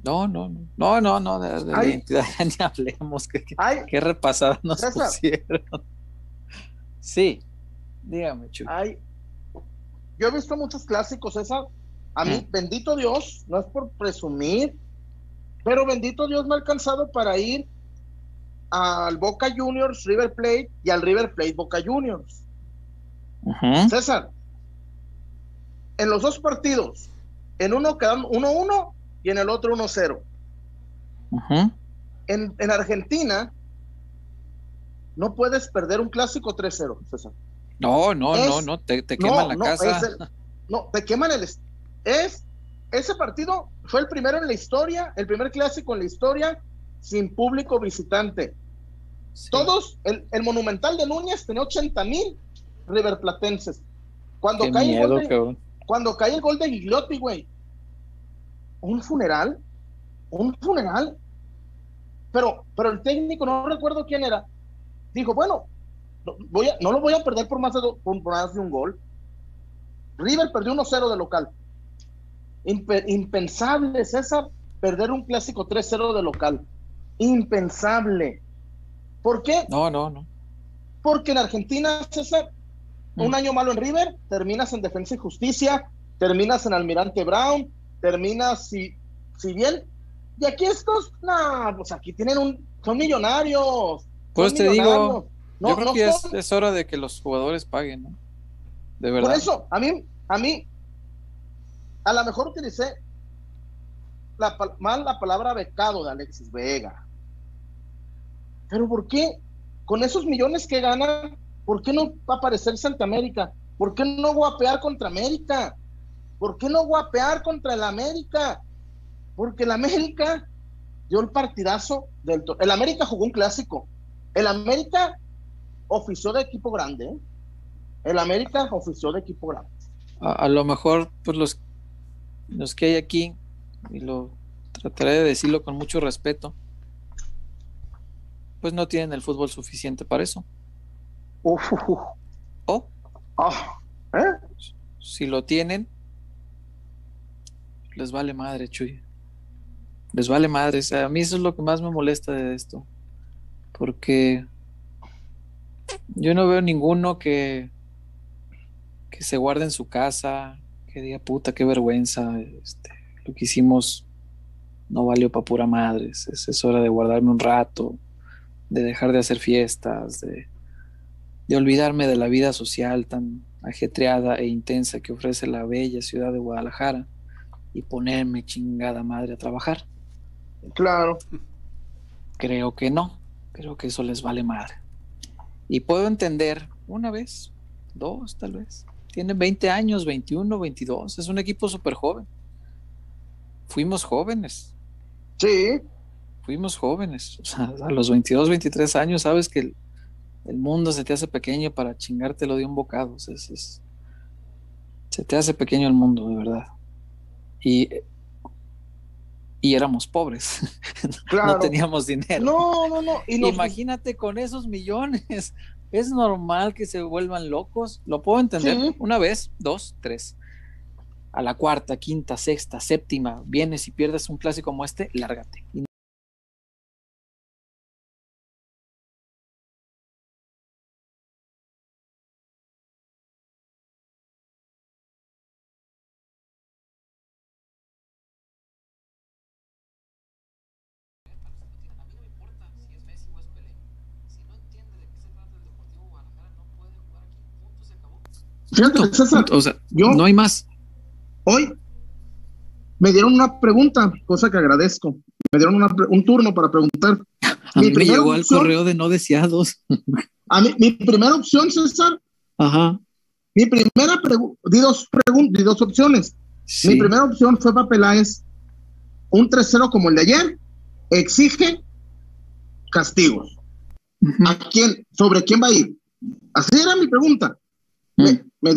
No, no, no, no, no, no, de, la identidad ya ni hablemos, qué, qué repasada nos pusieron. Sí, dígame, Chuy. yo he visto muchos clásicos, esa, a mí, bendito Dios, no es por presumir, pero bendito Dios me ha alcanzado para ir al Boca Juniors River Plate y al River Plate Boca Juniors. César, en los dos partidos, en uno quedan 1-1 y en el otro 1-0. en, en, Argentina no puedes perder un clásico 3-0, César. No, no, no, no, te, queman la casa. no, te queman el... Es, ese partido fue el primero en la historia, el primer clásico en la historia sin público visitante. Todos, el, Monumental de Núñez tenía 80 mil riverplatenses. Cuando cae, el gol de, cuando cae el gol de Gigliotti, güey, un funeral, un funeral. Pero, pero el técnico, no recuerdo quién era, dijo, bueno, voy no lo voy a perder por más de, por más de un gol. River perdió 1-0 de local. impensable, César, perder un clásico 3-0 de local. Impensable. ¿Por qué? No, no, no. Porque en Argentina, César, un mm. año malo en River, terminas en Defensa y Justicia, terminas en Almirante Brown, terminas si, si bien. Y aquí estos, no, pues aquí tienen un, son millonarios. Pues te digo, no, yo creo que es, hora de que los jugadores paguen, ¿no? De verdad. Por eso, a mí, a mí, a lo mejor utilicé la, mal la palabra becado de Alexis Vega. Pero ¿por qué? Con esos millones que ganan, ¿por qué no va a aparecer Santa América? ¿Por qué no guapear contra América? ¿Por qué no guapear contra el América? Porque el América dio el partidazo del... El América jugó un clásico. El América ofició de equipo grande. ¿eh? El América ofició de equipo grande. A, lo mejor, pues los, los que hay aquí, y lo trataré de decirlo con mucho respeto, pues no tienen el fútbol suficiente para eso. Uf. O ah, ¿eh? si lo tienen, les vale madre, Chuy. Les vale madre. a mí eso es lo que más me molesta de esto. Porque yo no veo ninguno que, que se guarde en su casa, que diga puta, qué vergüenza. Este, lo que hicimos no valió para pura madre. es hora de guardarme un rato de dejar de hacer fiestas, de, olvidarme de la vida social tan ajetreada e intensa que ofrece la bella ciudad de Guadalajara y ponerme chingada madre a trabajar. Claro. Creo que no, creo que eso les vale madre. Y puedo entender una vez, dos tal vez. Tienen 20 años, 21, 22, es un equipo súper joven. Fuimos jóvenes. Sí fuimos jóvenes, o sea, a los 22, 23 años sabes que el, mundo se te hace pequeño para chingártelo de un bocado, se te hace pequeño el mundo, de verdad. Y, y éramos pobres, no teníamos dinero. No, no, no. Imagínate con esos millones, es normal que se vuelvan locos, lo puedo entender, una vez, dos, tres. A la cuarta, quinta, sexta, séptima, vienes y pierdes un clásico como este, lárgate. Fíjate, César, o sea, yo, no hay más. Hoy me dieron una pregunta, cosa que agradezco. Me dieron un turno para preguntar. A mi mí me llegó al correo de no deseados. A mí, mi primera opción, César. Ajá. Mi primera pregunta, di dos, di dos opciones. Mi primera opción fue para Peláez, un 3-0 como el de ayer, exige castigos. ¿A quién? ¿Sobre quién va a ir? Así era mi pregunta. Me,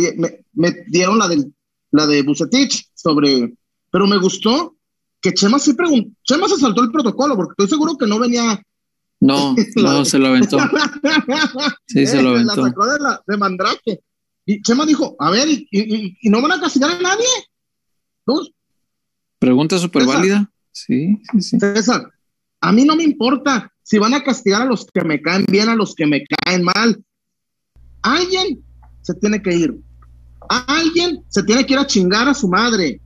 me, dieron la, del, la de Bucetich sobre pero me gustó que Chema sí preguntó, Chema se saltó el protocolo, porque estoy seguro que no venía. No, no, se lo aventó. Sí, se lo aventó. La sacó de, la, de Mandrake. Y Chema dijo, a ver, ¿y, no van a castigar a nadie? Pregunta súper válida. Sí, sí, sí. César, a mí no me importa si van a castigar a los que me caen bien, a los que me caen mal. Alguien se tiene que ir. Alguien se tiene que ir a chingar a su madre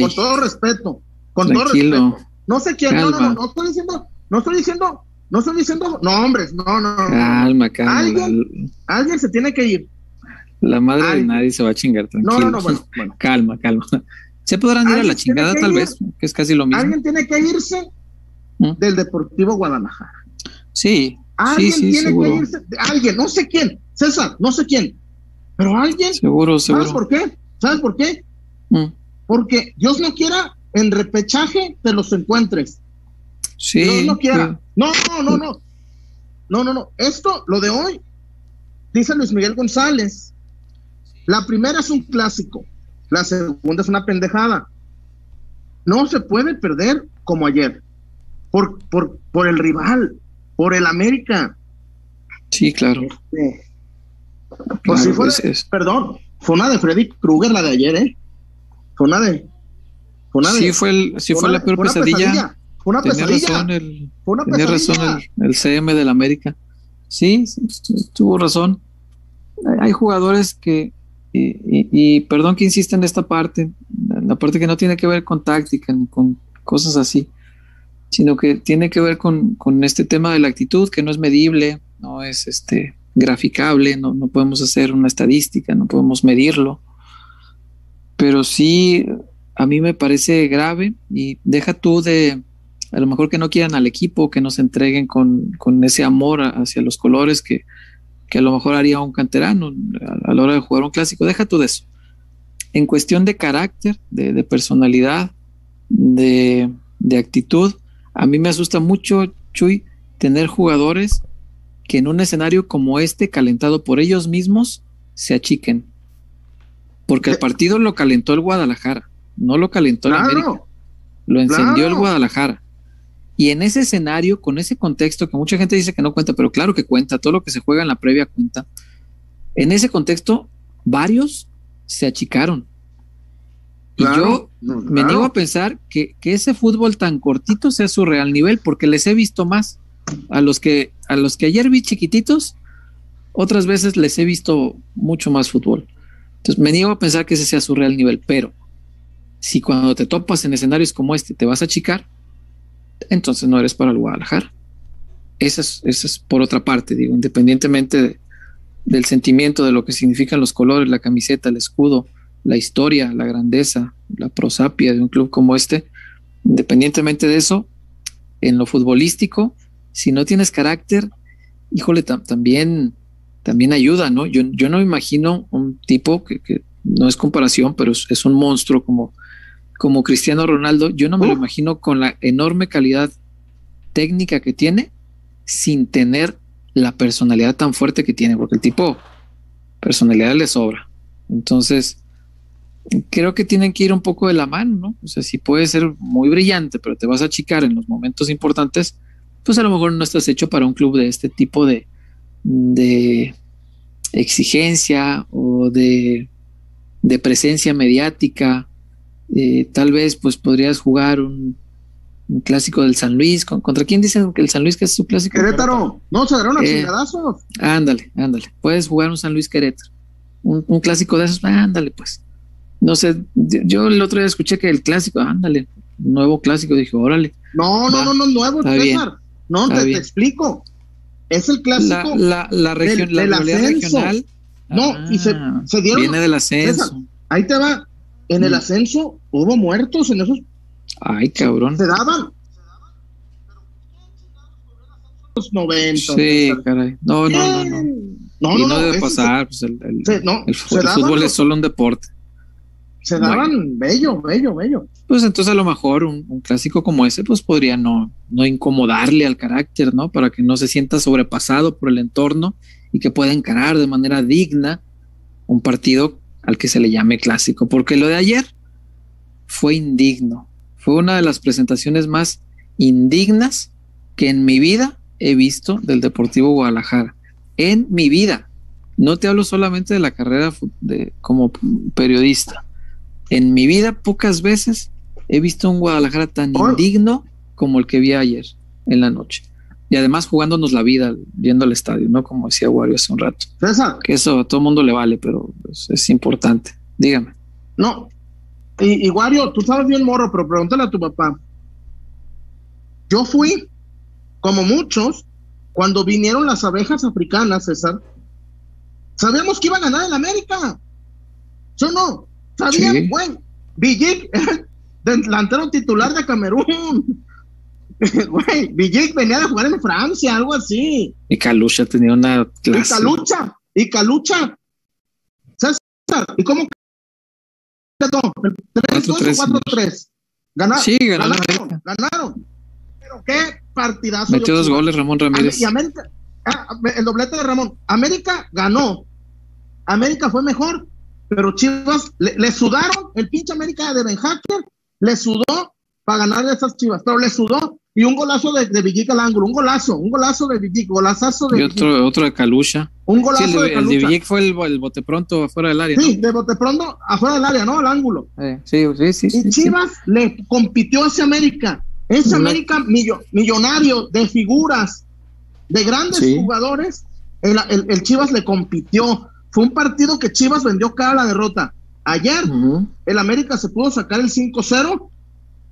con todo respeto, con todo respeto. No sé quién, no, no, no, estoy diciendo, no estoy diciendo, no estoy diciendo nombres, no, no. Calma, calma. Alguien, alguien se tiene que ir. La madre de nadie se va a chingar, tranquilo. No, no, no, bueno, bueno. calma, calma. Se podrán ir a la chingada, tal vez, que es casi lo mismo. Alguien tiene que irse ¿Mm? del Deportivo Guadalajara. Sí. Alguien sí, tiene que irse, alguien, no sé quién, César, no sé quién, pero alguien. Seguro, seguro. ¿Sabes por qué? ¿Sabes por qué? ¿Mm? Porque Dios no quiera en repechaje te los encuentres. Sí. Dios no quiera. No, no, no, no. No, no, no. Esto, lo de hoy, dice Luis Miguel González. La primera es un clásico. La segunda es una pendejada. No se puede perder como ayer. Por, por, por el rival, por el América. Sí, claro. Este, pues si fuera, perdón, fue una de Freddy Krueger la de ayer, ¿eh? Fue una de. Fue sí, fue, el, sí fue, la peor pesadilla. Fue una tenía razón el, tenía razón el, CM del América. Sí, tuvo razón. Hay jugadores que, y, perdón que insista en esta parte, la parte que no tiene que ver con táctica ni con cosas así, sino que tiene que ver con, con este tema de la actitud que no es medible, no es este graficable, no, no podemos hacer una estadística, no podemos medirlo pero sí a mí me parece grave y deja tú de a lo mejor que no quieran al equipo, que nos entreguen con, ese amor hacia los colores que, a lo mejor haría un canterano a, la hora de jugar un clásico. Deja tú de eso. En cuestión de carácter, de, personalidad, de, de, actitud, a mí me asusta mucho, Chuy, tener jugadores que en un escenario como este, calentado por ellos mismos, se achiquen. Porque el partido lo calentó el Guadalajara, no lo calentó el América. Lo encendió el Guadalajara. Y en ese escenario, con ese contexto que mucha gente dice que no cuenta, pero claro que cuenta, todo lo que se juega en la previa cuenta. En ese contexto, varios se achicaron. Y yo me niego a pensar que, que, ese fútbol tan cortito sea su real nivel, porque les he visto más. A los que, a los que ayer vi chiquititos, otras veces les he visto mucho más fútbol. Entonces, me niego a pensar que ese sea su real nivel, pero si cuando te topas en escenarios como este te vas a achicar, entonces no eres para el Guadalajara. Esa es, por otra parte, digo, independientemente del sentimiento de lo que significan los colores, la camiseta, el escudo, la historia, la grandeza, la prosapia de un club como este, independientemente de eso, en lo futbolístico, si no tienes carácter, híjole, también también ayuda, ¿no? Yo, yo no me imagino un tipo que, no es comparación, pero es, un monstruo como, como Cristiano Ronaldo. Yo no me lo imagino con la enorme calidad técnica que tiene sin tener la personalidad tan fuerte que tiene, porque el tipo personalidad le sobra. Entonces, creo que tienen que ir un poco de la mano, ¿no? O sea, si puede ser muy brillante, pero te vas a achicar en los momentos importantes, pues a lo mejor no estás hecho para un club de este tipo de, de exigencia o de, presencia mediática. Eh, tal vez pues podrías jugar un, clásico del San Luis. ¿Contra quién dicen que el San Luis que es su clásico? Querétaro. No, se dará una eh, Ándale, ándale. Puedes jugar un San Luis Querétaro. Un, clásico de esos, ándale pues. No sé, yo el otro día escuché que el clásico, ándale, nuevo clásico, dije, órale. No, no, no, no, nuevo, César. No, te, te, explico. Es el clásico. La, la, región, la del regional. No, y se, Ah, se dieron. Viene del ascenso. Ahí te va. En el Mm. ascenso hubo muertos en esos. Ay, cabrón. Se daban. Los 90. Sí, César. caray. No, no, no, no. No, y no, no, no, debe pasar. Pues el, el- Se, no, el se el daban, fútbol los- es solo un deporte. Se daban bello, bello, bello. Pues entonces a lo mejor un, un clásico como ese pues podría no, no incomodarle al carácter, ¿no? Para que no se sienta sobrepasado por el entorno y que pueda encarar de manera digna un partido al que se le llame clásico. Porque lo de ayer fue indigno. Fue una de las presentaciones más indignas que en mi vida he visto del Deportivo Guadalajara. En mi vida. No te hablo solamente de la carrera de, como periodista. En mi vida pocas veces he visto un Guadalajara tan indigno como el que vi ayer en la noche. Y además jugándonos la vida, viendo el estadio, ¿no? Como decía Wario hace un rato. César, Que eso a todo mundo le vale, pero es importante. Dígame. no. Y, y Wario, tú sabes bien morro, pero pregúntale a tu papá. Yo fui, como muchos, cuando vinieron las abejas africanas, César. Sabíamos que iba a ganar el América. ¿Sí o no? Sabían, Sí. güey. Villic era el delantero titular de Camerún. Güey, Villic venía de jugar en Francia, algo así. Y Calucha tenía una Y clase. Calucha, y Calucha. César, ¿y cómo quedó? ¿3-2 o 4-3, 4-3? Gana- Sí, ganaron, América. ganaron. Pero qué partidazo. Metió dos goles Ramón Am- Ramírez. Y América, ah, el doblete de Ramón. América ganó. América fue mejor, pero Chivas le, le sudaron el pinche América de Ben Hacker, le sudó para ganar a esas Chivas, pero le sudó. Y un golazo de, de Villic al ángulo, un golazo, un golazo de Villic, golazazo de Y otro, otro de Calucha. un Sí, golazo el de de, el de Calucha. Villic fue el, el bote pronto afuera del área. Sí, de bote pronto afuera del área, ¿no? Al ángulo. Eh, sí, sí, sí. Y sí, sí. Chivas le compitió a ese América. Ese América millo- millonario de figuras, de grandes Sí. jugadores, el, el- el Chivas le compitió. Fue un partido que Chivas vendió cara a la derrota. Ayer el América se pudo sacar el 5-0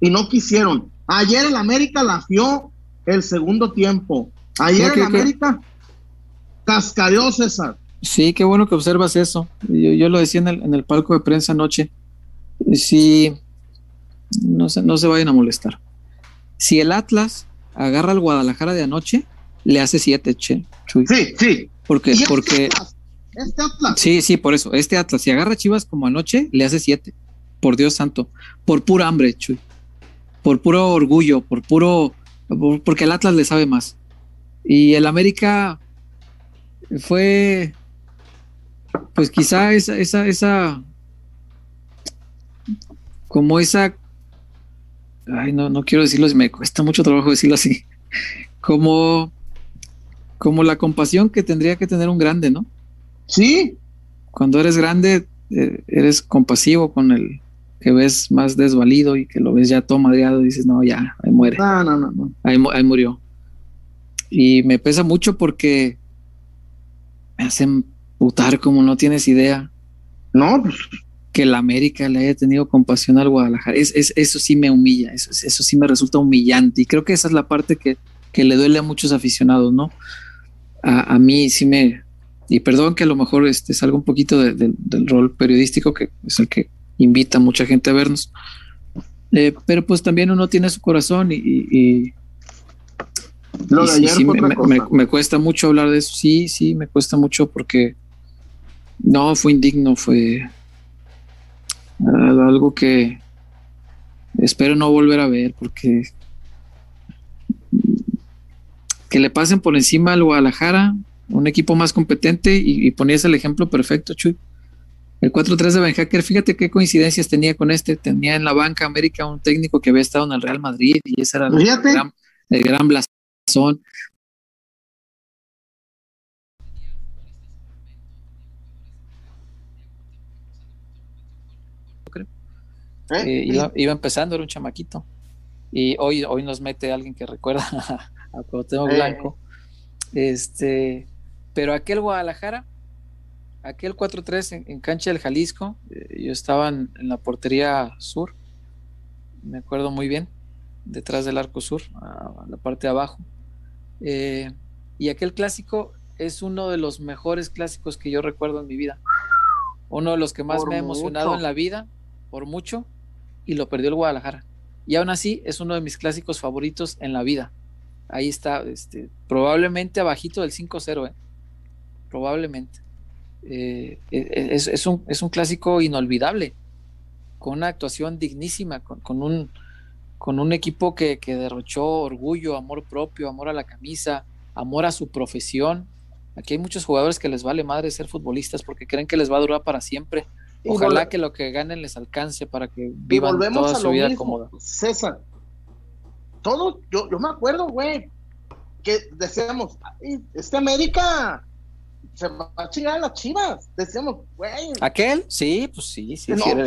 y no quisieron. Ayer el América la fió el segundo tiempo. Ayer el América cascadeó César. Sí, qué bueno que observas eso. Yo, yo lo decía en el, en el palco de prensa anoche. Sí, no se, no se vayan a molestar. Si el Atlas agarra al Guadalajara de anoche, le hace siete, che, Chuy. Sí, sí. Porque, porque, Atlas, este Atlas, sí, sí, por eso. Este Atlas, si agarra Chivas como anoche, le hace siete. Por Dios santo. Por pura hambre, Chuy. Por puro orgullo, por puro. por- porque el Atlas le sabe más. Y el América fue. Pues quizá esa, esa, esa. Como esa. Ay, no, no quiero decirlo, me cuesta mucho trabajo decirlo así. Como. Como la compasión que tendría que tener un grande, ¿no? Sí, cuando eres grande, eh, eres compasivo con el que ves más desvalido y que lo ves ya todo madreado y dices, no, ya, ahí muere, no, no, no, no. ahí, mu- ahí murió. Y me pesa mucho porque me hacen putar como no tienes idea No, pues que la América le haya tenido compasión al Guadalajara. Es, es- eso sí me humilla, eso, eso sí me resulta humillante. Y creo que esa es la parte que, que le duele a muchos aficionados, ¿no? A, a mí sí me... Y perdón que a lo mejor este, salga un poquito de- de- del rol periodístico, que es el que invita a mucha gente a vernos. Eh, pero pues también uno tiene su corazón y, y- y- lo y de ayer sí, fue me, otra me- cosa. me cuesta mucho hablar de eso. Sí, sí, me cuesta mucho porque no fue indigno, fue ah, algo que espero no volver a ver porque que le pasen por encima al Guadalajara, un equipo más competente y, y ponías el ejemplo perfecto, Chuy. El 4-3 de Ben Hacker, fíjate qué coincidencias tenía con este. Tenía en la banca América un técnico que había estado en el Real Madrid y ese era el gran, el gran blasón. ¿Eh? Eh, iba, iba empezando, era un chamaquito. Y hoy, hoy nos mete alguien que recuerda a Cuauhtémoc Eh. Blanco. Este, pero aquel Guadalajara, aquel 4-3 en, en cancha del Jalisco, eh, yo estaba en, en la portería sur, me acuerdo muy bien, detrás del arco sur, a la parte de abajo. Eh, y aquel clásico es uno de los mejores clásicos que yo recuerdo en mi vida. Uno de los que más me ha emocionado en la vida, por mucho, y lo perdió el Guadalajara. Y aún así es uno de mis clásicos favoritos en la vida. Ahí está, este, probablemente abajito del 5-0, ¿eh? Probablemente. Eh, e, es, un, es, un, clásico inolvidable, con una actuación dignísima, con, un, con un equipo que, derrochó orgullo, amor propio, amor a la camisa, amor a su profesión. Aquí hay muchos jugadores que les vale madre ser futbolistas porque creen que les va a durar para siempre. Ojalá que lo que ganen les alcance para que vivan toda su vida cómoda. César, todo, yo, yo me acuerdo, güey, que decíamos, este América se va a chingar a las chivas. Decíamos, güey. ¿Aquel? Sí, pues sí, sí, sí, era,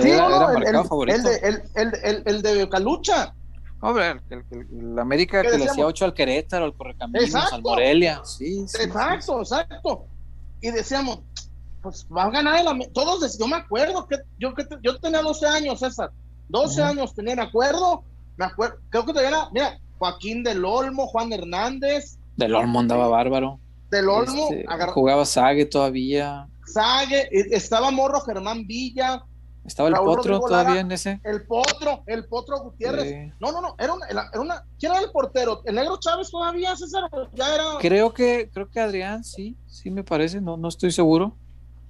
el, favorito. El de, el, el, de Calucha. Hombre, el, América que le hacía 8 al Querétaro, al Correcaminos, al Morelia. Sí, sí exacto, exacto. Y decíamos, pues va a ganar el América. Todos, yo me acuerdo que yo, que yo tenía 12 años, César. 12 años tenía, me acuerdo. Me acuerdo, creo que tenía, mira, Joaquín del Olmo, Juan Hernández. Del Olmo andaba bárbaro del Olmo. Este, jugaba Sague todavía. Sague, estaba Morro Germán Villa. ¿Estaba el Potro todavía en ese? El Potro, el Potro Gutiérrez. No, no, no, era una, era una, ¿quién era el portero? ¿El Negro Chávez todavía, César? Ya era... Creo que, creo que Adrián, sí, sí me parece, no, no estoy seguro.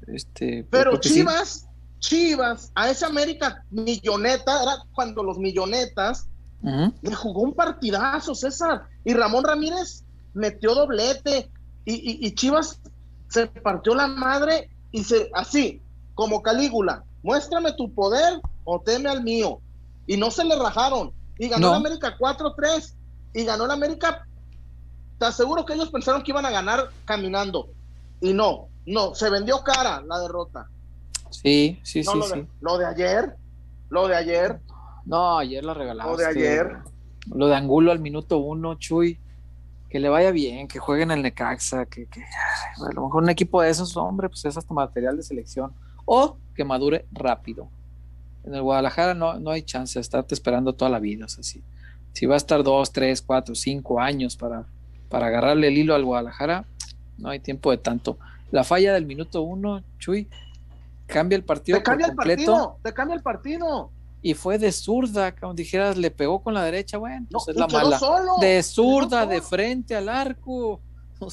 Este, pero Chivas, Chivas, a esa América milloneta, era cuando los millonetas le jugó un partidazo, César, y Ramón Ramírez metió doblete, y, Chivas se partió la madre y se, así, como Calígula, muéstrame tu poder o teme al mío. Y no se le rajaron. Y ganó la América 4-3. Y ganó la América. Te aseguro que ellos pensaron que iban a ganar caminando. Y no, no, se vendió cara la derrota. Sí, sí, sí, lo, sí. De, lo de ayer, lo de ayer. No, ayer la regalaste. Lo de ayer. Lo de Angulo al minuto uno, Chuy que le vaya bien, que jueguen el Necaxa, que, a lo mejor un equipo de esos, hombre, pues es hasta material de selección, o que madure rápido. En el Guadalajara no, no hay chance de estarte esperando toda la vida, o sea, si, si va a estar dos, tres, cuatro, cinco años para, para agarrarle el hilo al Guadalajara, no hay tiempo de tanto. La falla del minuto uno, Chuy, cambia el partido. Te cambia el partido, te cambia el partido y fue de zurda, como dijeras, le pegó con la derecha, bueno, pues es la mala. de zurda, de frente al arco.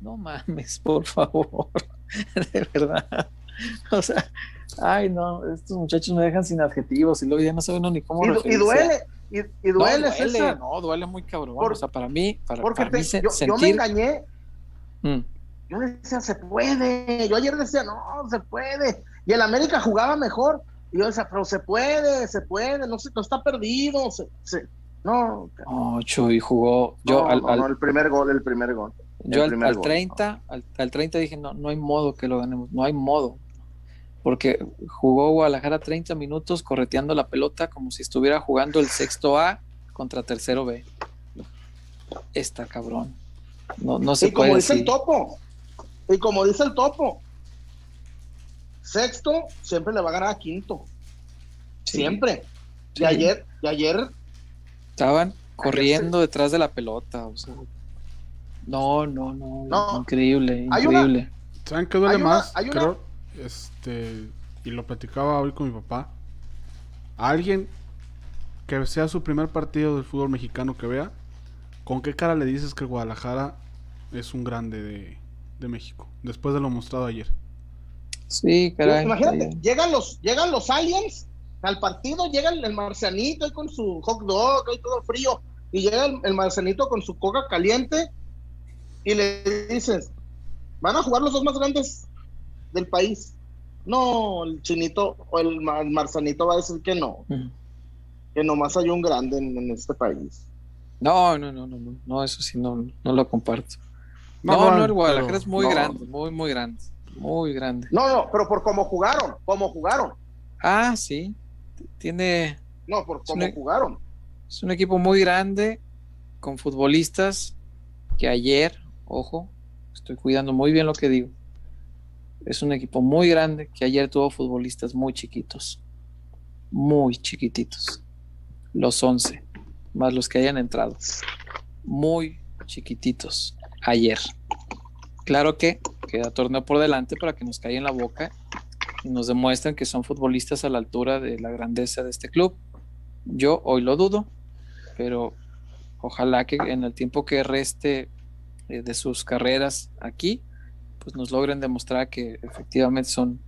No, mames, por favor, de verdad. O sea, ay no, estos muchachos me dejan sin adjetivos y luego ya no saben ni cómo. Y, y duele, y, duele, no, duele, no, duele muy cabrón. o sea, para mí, para, porque mí yo, yo, me engañé. Mm. Yo decía, se puede. Yo ayer decía, no, se puede. Y el América jugaba mejor y yo decía, pero se puede, se puede, no, se, no está perdido. Se, se, no. Ocho y jugó. Yo al, no, el primer gol, el primer gol. Yo al, al 30, al, al, 30 dije, no, no hay modo que lo ganemos, no hay modo. Porque jugó Guadalajara 30 minutos correteando la pelota como si estuviera jugando el sexto A contra tercero B. Está cabrón. No, no se y como dice el topo, y como dice el topo, sexto siempre le va a ganar a quinto. Siempre. Y ayer, y ayer. Estaban corriendo detrás de la pelota. no, no, no, Increíble, increíble. ¿Saben qué duele más? Creo, este, y lo platicaba hoy con mi papá. alguien que sea su primer partido del fútbol mexicano que vea, ¿con qué cara le dices que Guadalajara es un grande de, de México? Después de lo mostrado ayer. Sí, caray. Imagínate, llegan los, llegan los aliens al partido, llega el, marcianito con su hot dog y todo frío, y llega el, marcianito con su coca caliente y le dices, van a jugar los dos más grandes del país. No, el chinito o el, marcianito va a decir que no, que nomás hay un grande en, este país. No, no, no, no, no, no, eso sí no, no lo comparto. No, no, el Guadalajara es muy grande, muy, muy grande. Muy grande. No, no, pero por cómo jugaron, cómo jugaron. Ah, sí. Tiene. No, por cómo e- jugaron. Es un equipo muy grande, con futbolistas que ayer, ojo, estoy cuidando muy bien lo que digo. Es un equipo muy grande que ayer tuvo futbolistas muy chiquitos. Muy chiquititos. Los 11, más los que hayan entrado. Muy chiquititos ayer claro que queda torneo por delante para que nos caiga en la boca y nos demuestren que son futbolistas a la altura de la grandeza de este club. Yo hoy lo dudo, pero ojalá que en el tiempo que reste eh, de sus carreras aquí, pues nos logren demostrar que efectivamente son,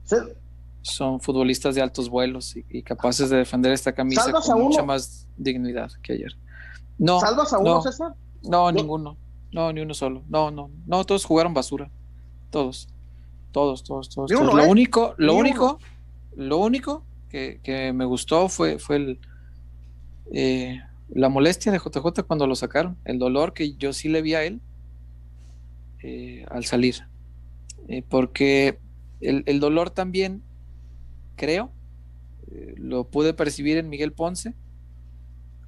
son futbolistas de altos vuelos y, capaces de defender esta camisa con mucha más dignidad que ayer. No, ¿Salvas a uno, César? No, ninguno. No, ni uno solo. No, no. No, todos jugaron basura. Todos. Todos, todos, todos. Lo ¿eh? único, lo único, lo único que, me gustó fue, fue el eh, la molestia de JJ cuando lo sacaron. El dolor que yo sí le vi a él eh, al salir. porque el, el, dolor también, creo, lo pude percibir en Miguel Ponce,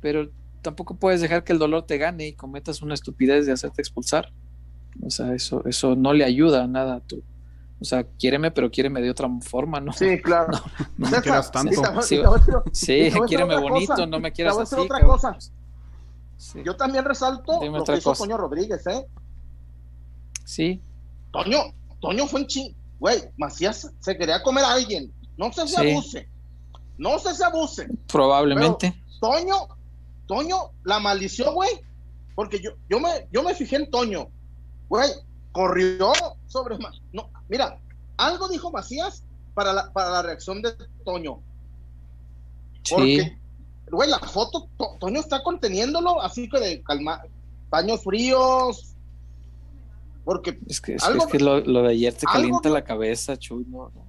pero tampoco puedes dejar que el dolor te gane y cometas una estupidez de hacerte expulsar. O sea, eso, eso no le ayuda a nada a tu. O sea, quiéreme, pero quiéreme de otra forma, ¿no? Sí, claro. No, me quieras tanto. Sí, sí, quiéreme bonito, no me quieras así. otra cosa. Yo también resalto lo que hizo Toño Rodríguez, ¿eh? Sí. Toño, Toño fue un ching. Güey, Macías se quería comer a alguien. No se se abuse. No se se abuse. Probablemente. Toño Toño la maldició, güey. Porque yo, yo, me, yo me fijé en Toño. Güey, corrió sobre. No, mira, algo dijo Macías para la, para la reacción de Toño. Porque, güey, la foto, Toño está conteniendo,lo así que de calma, paños fríos. Porque. Es que, es, lo, de ayer te calienta la cabeza, Chuy. No, no.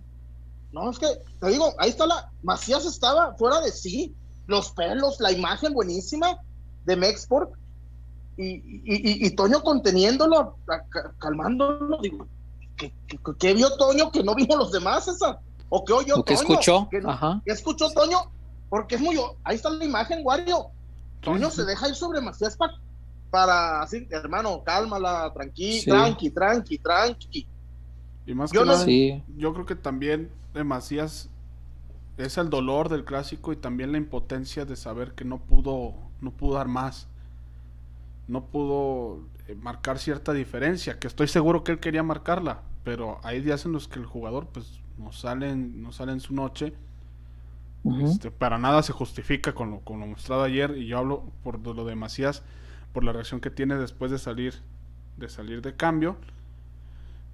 no, es que te digo, ahí está la. Macías estaba fuera de sí los pelos, la imagen buenísima de Mexport y, y, Toño conteniéndolo, calmándolo. Digo, ¿qué, vio Toño que no vimos los demás esa? ¿O qué oyó Toño? escuchó? ¿Qué, escuchó Toño? Porque es muy. Ahí está la imagen, Wario. Toño se deja ir sobre Macías para, así, hermano, cálmala, tranqui, tranqui, tranqui, tranqui. Y más yo que nada, yo creo que también de Macías es el dolor del clásico y también la impotencia de saber que no pudo, no pudo dar más. No pudo eh, marcar cierta diferencia, que estoy seguro que él quería marcarla, pero hay días en los que el jugador pues no sale, no sale en su noche. Este, para nada se justifica con lo, con lo mostrado ayer y yo hablo por lo de Macías, por la reacción que tiene después de salir de salir de cambio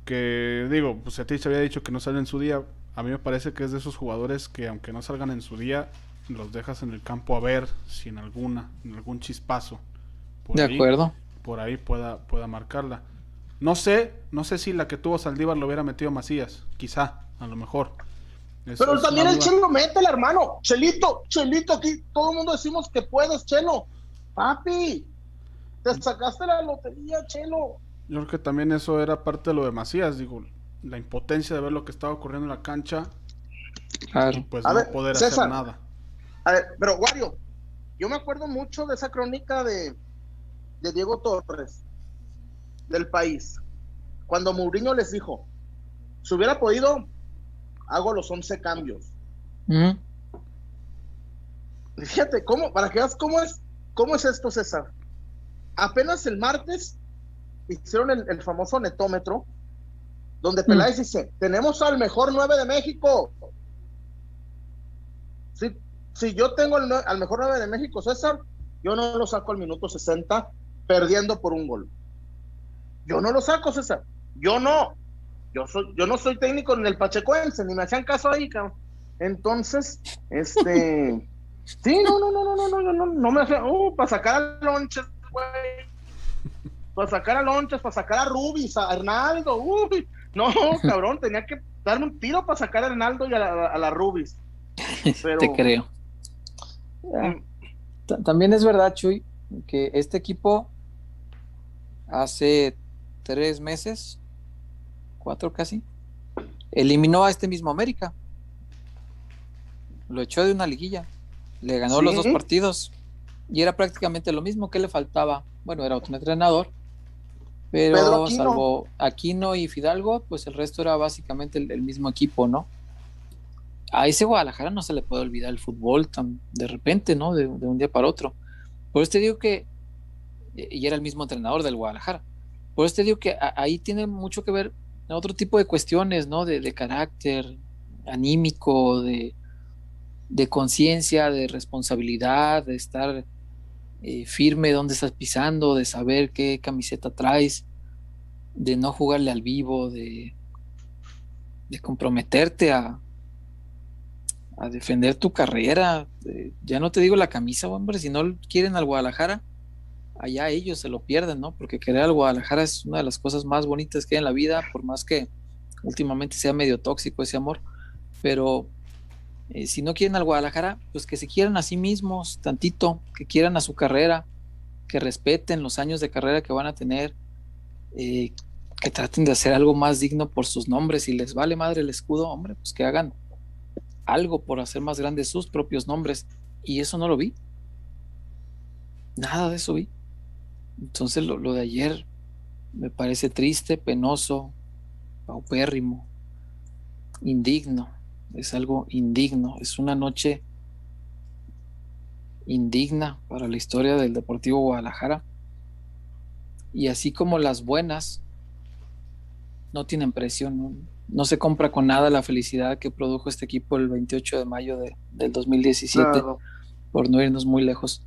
que digo, pues a ti se había dicho que no sale en su día, a mí me parece que es de esos jugadores que aunque no salgan en su día, los dejas en el campo a ver si en alguna, en algún chispazo. Por de acuerdo. Por ahí pueda, pueda marcarla. No sé, no sé si la que tuvo Saldívar lo hubiera metido Macías, quizá, a lo mejor. Pero también el Chelo mete el hermano. Chelito, Chelito, aquí todo el mundo decimos que puedes, Chelo. Papi, te sacaste la lotería, Chelo. Yo creo que también eso era parte de lo de Macías, digo, la impotencia de ver lo que estaba ocurriendo en la cancha y pues no poder hacer nada. A ver, pero Wario, yo me acuerdo mucho de esa crónica de, de Diego Torres del país, cuando Mourinho les dijo, si hubiera podido, hago los 11 cambios. Fíjate, ¿cómo, para que veas cómo es, cómo es esto, César. Apenas el martes hicieron el, el famoso netómetro donde Peláez mm. dice, tenemos al mejor 9 de México. Si, si yo tengo al mejor 9 de México, César, yo no lo saco al minuto 60 perdiendo por un gol. Yo no lo saco, César. Yo no. Yo, soy, yo no soy técnico en el Pachecoense, ni me hacían caso ahí, cabrón. Entonces, este... sí, no, no, no, no, no, no, no, no me hacían... Uh, para sacar a Lonches, güey. Para sacar a Lonches, para sacar a Rubis, a Hernaldo, uy no, cabrón, tenía que darme un tiro para sacar a Arnaldo y a la, Rubis. Te creo. También es verdad, Chuy, que este equipo hace tres meses, cuatro casi, eliminó a este mismo América. Lo echó de una liguilla. Le ganó los dos partidos. Y era prácticamente lo mismo que le faltaba. Bueno, era otro entrenador pero salvo Aquino y Fidalgo, pues el resto era básicamente el, mismo equipo, ¿no? A ese Guadalajara no se le puede olvidar el fútbol tan de repente, ¿no? De, un día para otro. Por eso te digo que, y era el mismo entrenador del Guadalajara, por eso te digo que ahí tiene mucho que ver otro tipo de cuestiones, ¿no? De, carácter anímico, de, de conciencia, de responsabilidad, de estar eh, firme donde estás pisando, de saber qué camiseta traes, de no jugarle al vivo, de, comprometerte a, a defender tu carrera. ya no te digo la camisa, hombre, si no quieren al Guadalajara, allá ellos se lo pierden, ¿no? Porque querer al Guadalajara es una de las cosas más bonitas que hay en la vida, por más que últimamente sea medio tóxico ese amor, pero eh, si no quieren al Guadalajara, pues que se quieran a sí mismos tantito, que quieran a su carrera, que respeten los años de carrera que van a tener, eh, que traten de hacer algo más digno por sus nombres. Si les vale madre el escudo, hombre, pues que hagan algo por hacer más grandes sus propios nombres. Y eso no lo vi. Nada de eso vi. Entonces lo, lo de ayer me parece triste, penoso, paupérrimo, indigno es algo indigno, es una noche indigna para la historia del Deportivo Guadalajara. Y así como las buenas no tienen precio, no, se compra con nada la felicidad que produjo este equipo el 28 de mayo de, del 2017, por no irnos muy lejos.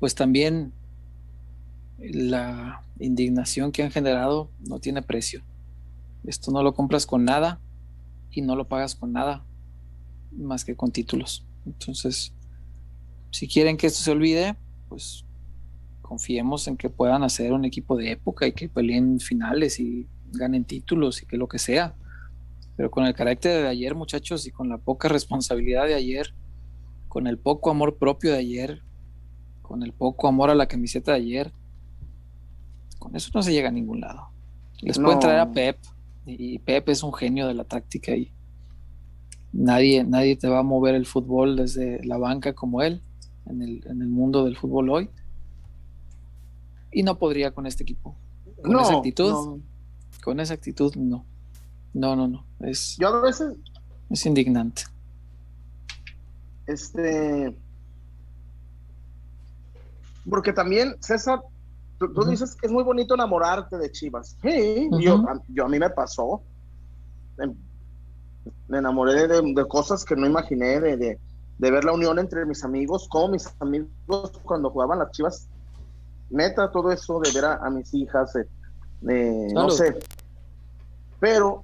Pues también la indignación que han generado no tiene precio. Esto no lo compras con nada y no lo pagas con nada más que con títulos. Entonces, si quieren que esto se olvide, pues confiemos en que puedan hacer un equipo de época y que peleen finales y ganen títulos y que lo que sea. Pero con el carácter de ayer, muchachos, y con la poca responsabilidad de ayer, con el poco amor propio de ayer, con el poco amor a la camiseta de ayer, con eso no se llega a ningún lado. Les pueden traer a Pep, y Pepe es un genio de la táctica y nadie, nadie te va a mover el fútbol desde la banca como él en el, en el mundo del fútbol hoy. Y no podría con este equipo. Con esa actitud. Con esa actitud, no. No, no, no. Es, Yo a veces. Es indignante. Este. Porque también, César, Tú, dices que es muy bonito enamorarte de Chivas. Sí, yo, a, mí me pasó. Me enamoré de, cosas que no imaginé, de, ver la unión entre mis amigos, como mis amigos cuando jugaban las Chivas. Neta, todo eso de ver a, mis hijas, no sé. Pero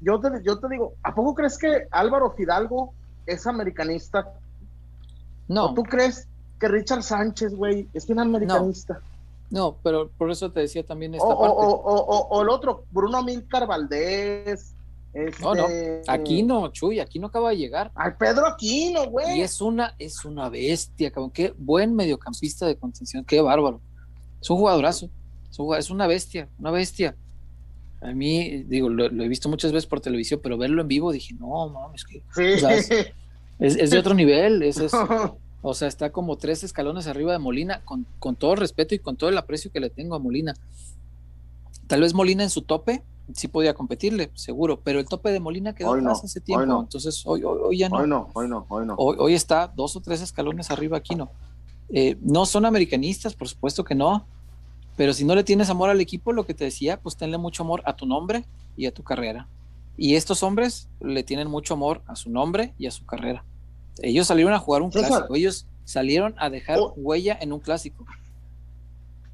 yo te, yo te digo, ¿a poco crees que Álvaro Fidalgo es americanista? No. tú crees que Richard Sánchez, güey, es un americanista? No, pero por eso te decía también esta o, parte. O, el otro, Bruno Milcar Valdés. Este... No, no, Aquino, Chuy, Aquino acaba de llegar. Ay, Pedro Aquino, güey. Y es una, es una bestia, cabrón. Qué buen mediocampista de contención, qué bárbaro. Es un jugadorazo, es una bestia, una bestia. A mí, digo, lo, he visto muchas veces por televisión, pero verlo en vivo dije, no, mames, que. es, de otro nivel, es, es O sea, está como tres escalones arriba de Molina, con, todo el respeto y con todo el aprecio que le tengo a Molina. Tal vez Molina en su tope sí podía competirle, seguro, pero el tope de Molina quedó atrás hace tiempo, entonces hoy, hoy, ya no. Hoy no, hoy no, hoy no. Hoy, está dos o tres escalones arriba aquí, no. Eh, no son americanistas, por supuesto que no, pero si no le tienes amor al equipo, lo que te decía, pues tenle mucho amor a tu nombre y a tu carrera. Y estos hombres le tienen mucho amor a su nombre y a su carrera. Ellos salieron a jugar un clásico, ellos salieron a dejar oh. huella en un clásico.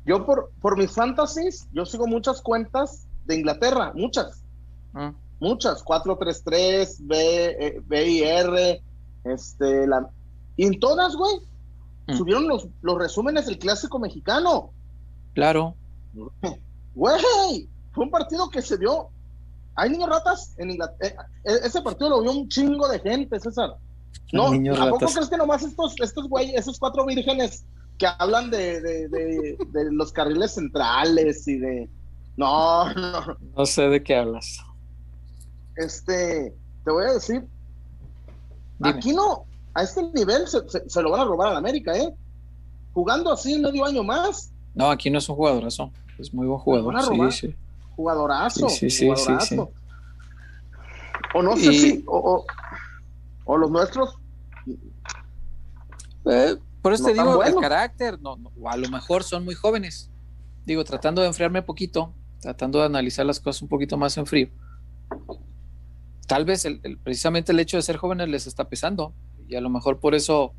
Yo por, por mis fantasies, yo sigo muchas cuentas de Inglaterra, muchas. Ah. Muchas, 433, B, eh, este, la... Y en todas, güey, mm. subieron los, los resúmenes del clásico mexicano. Claro. Güey, fue un partido que se dio. Hay niños ratas en Inglaterra. E, e, ese partido lo vio un chingo de gente, César. No, ¿a poco crees que nomás estos, estos güey, esos cuatro vírgenes que hablan de, de, de, los carriles centrales y de. No, no. No sé de qué hablas. Este, te voy a decir. Aquí no, a este nivel se, se, lo van a robar a la América, ¿eh? Jugando así medio año más. No, aquí no es un jugadorazo. Es muy buen jugador. Sí, sí. Jugadorazo. Sí, sí, sí, O no sé si. O, o los nuestros. Eh, por eso te digo, el carácter, no, o a lo mejor son muy jóvenes. digo, tratando de enfriarme un poquito, tratando de analizar las cosas un poquito más en frío, tal vez precisamente el hecho de ser jóvenes les está pesando y a lo mejor por eso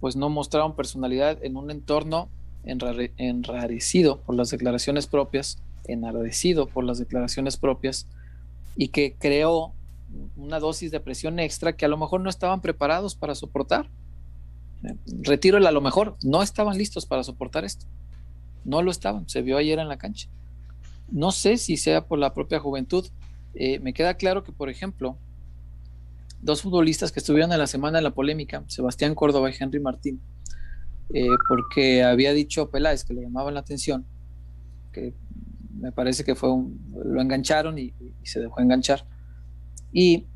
pues no mostraron personalidad en un entorno enrarecido por las declaraciones propias, enardecido por las declaraciones propias y que creó una dosis de presión extra que a lo mejor no estaban preparados para soportar. Retiro el a lo mejor, no estaban listos para soportar esto. No lo estaban, se vio ayer en la cancha. No sé si sea por la propia juventud. Eh, me queda claro que, por ejemplo, dos futbolistas que estuvieron en la semana en la polémica, Sebastián Córdoba y Henry Martín, eh, porque había dicho Peláez que le llamaban la atención, que me parece que fue un, lo engancharon y, se dejó enganchar. Y,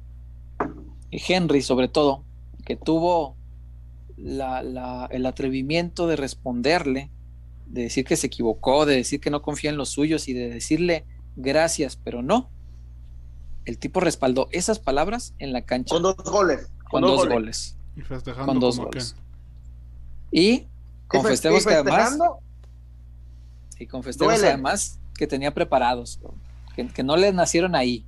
Henry, sobre todo, que tuvo el atrevimiento de responderle, de decir que se equivocó, de decir que no confía en los suyos y de decirle gracias, pero no. El tipo respaldó esas palabras en la cancha. Con dos goles. Con, dos, goles. Y festejando con dos goles. Y con festejos que además. Y con festejos además que tenía preparados, que, no le nacieron ahí.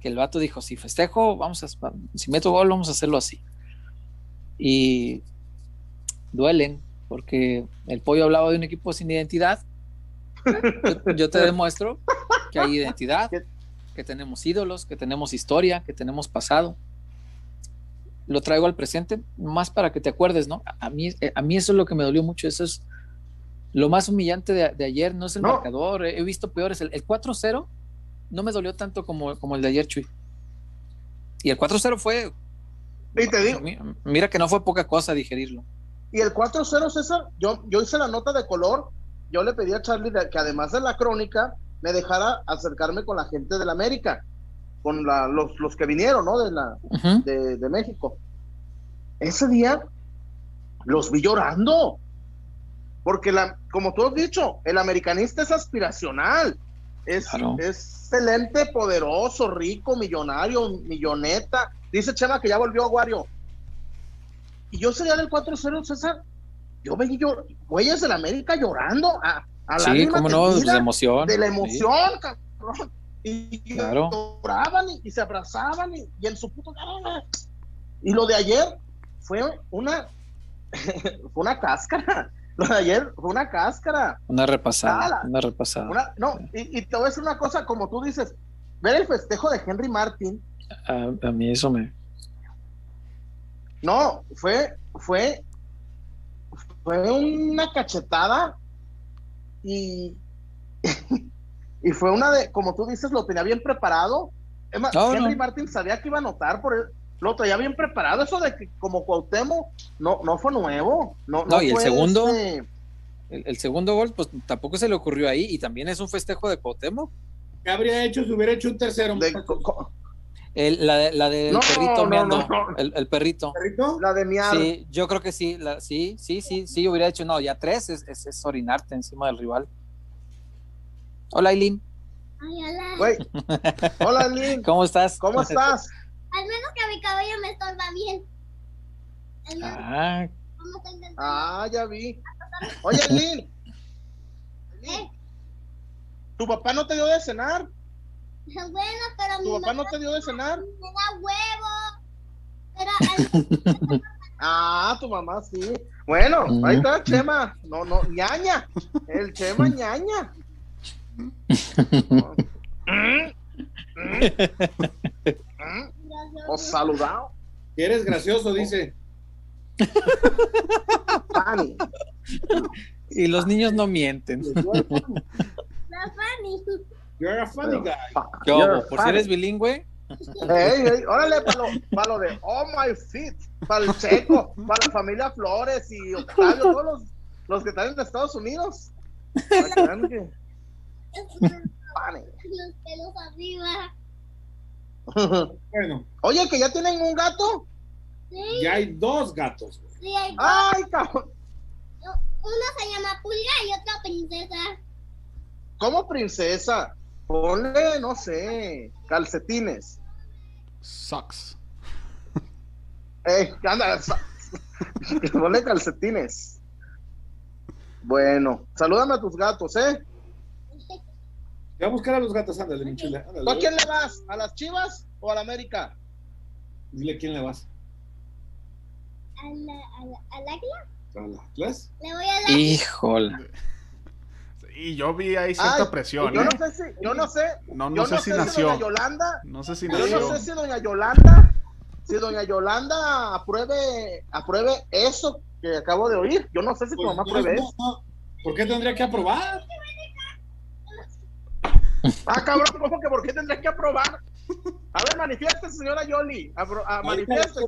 Que el vato dijo: si festejo, vamos a. Si meto gol, vamos a hacerlo así. Y duelen, porque el pollo hablaba de un equipo sin identidad. yo te demuestro que hay identidad, que tenemos ídolos, que tenemos historia, que tenemos pasado. Lo traigo al presente más para que te acuerdes, ¿no? A mí, eh, a mí eso es lo que me dolió mucho. Eso es lo más humillante de, ayer, no es el marcador. He visto peores. El, 4-0 no me dolió tanto como, como el de ayer, Chuy. Y el 4-0 fue. Y te digo, mira que no fue poca cosa digerirlo. Y el 4-0, César, yo, yo hice la nota de color. Yo le pedí a Charlie que además de la crónica, me dejara acercarme con la gente de la América, con los, los, que vinieron, ¿no? De, la, de, México. Ese día los vi llorando, porque la, como tú has dicho, el americanista es aspiracional, es, excelente, poderoso, rico, millonario, milloneta. Dice Chema que ya volvió a Aguario. Y yo sería del 4-0, César. Yo veía güeyes de la América llorando. A, sí, cómo no, de emoción. De la emoción, cabrón. Y lloraban y, se abrazaban y, en su puto Y lo de ayer fue una fue una cáscara. Lo de ayer fue una cáscara. Una repasada. una repasada. no, y, te voy a decir una cosa, como tú dices, ver el festejo de Henry Martin. A, a mí eso me. No, fue, fue, fue una cachetada y, y fue una de, como tú dices, lo tenía bien preparado. Henry Martin sabía que iba a anotar por él, lo traía bien preparado. Eso de que como Cuauhtémoc no, no fue nuevo. No, no, y el segundo, este el, segundo gol, pues tampoco se le ocurrió ahí y también es un festejo de Cuauhtémoc. ¿Qué habría hecho si hubiera hecho un tercero? El, la, la del perrito meando, el, perrito. La de miar. Sí, yo creo que sí, la, sí, sí, sí, sí, hubiera hecho, no, ya tres es, es, orinarte encima del rival. Hola, Aileen. hola. hola, Aileen. ¿Cómo estás? ¿Cómo estás? Al menos que mi cabello me estorba bien. Ah. ah, ya vi. Oye, Aileen. ¿Eh? ¿Tu papá no te dio de cenar? Bueno, pero ¿Tu papá no te dio de cenar? Me da huevo. Pero ah, tu mamá sí. Bueno, ahí está Chema. No, no, ñaña. El Chema ñaña. Os saludado. Eres gracioso, dice. Y los niños no mienten. La Fanny. You're a funny guy. Yo, por si eres bilingüe. Hey, órale, para lo, de Oh My Feet, para el Checo, para la familia Flores y Octavio, todos los, los que están en Estados Unidos. que... los pelos arriba. bueno. Oye, que ya tienen un gato. Sí. Ya hay dos gatos. Sí, hay dos. Ay, cabrón. Uno se llama Pulga y otro Princesa. ¿Cómo princesa? Ponle, no sé, calcetines. Socks. Eh, anda, ponle calcetines. Bueno, salúdame a tus gatos, ¿eh? Voy a buscar a los gatos, ándale, mi chula. ¿Tú a quién le vas? ¿A las Chivas o a la América? Dile a quién le vas. ¿Al, Atlas? Le voy a dar. Híjole. Y yo vi ahí cierta Ay, presión. Yo ¿eh? no sé si, yo no sé, No, no yo sé no si sé nació. doña Yolanda, No sé si yo nació. no sé si doña Yolanda, si doña Yolanda apruebe, apruebe eso que acabo de oír. Yo no sé si tu Pues, mamá no, apruebe no, eso. no. ¿Por qué tendría que aprobar? Ah, cabrón, ¿cómo que por qué tendrás que aprobar? A ver, manifieste, señora Yoli. Apro- ah, manifieste,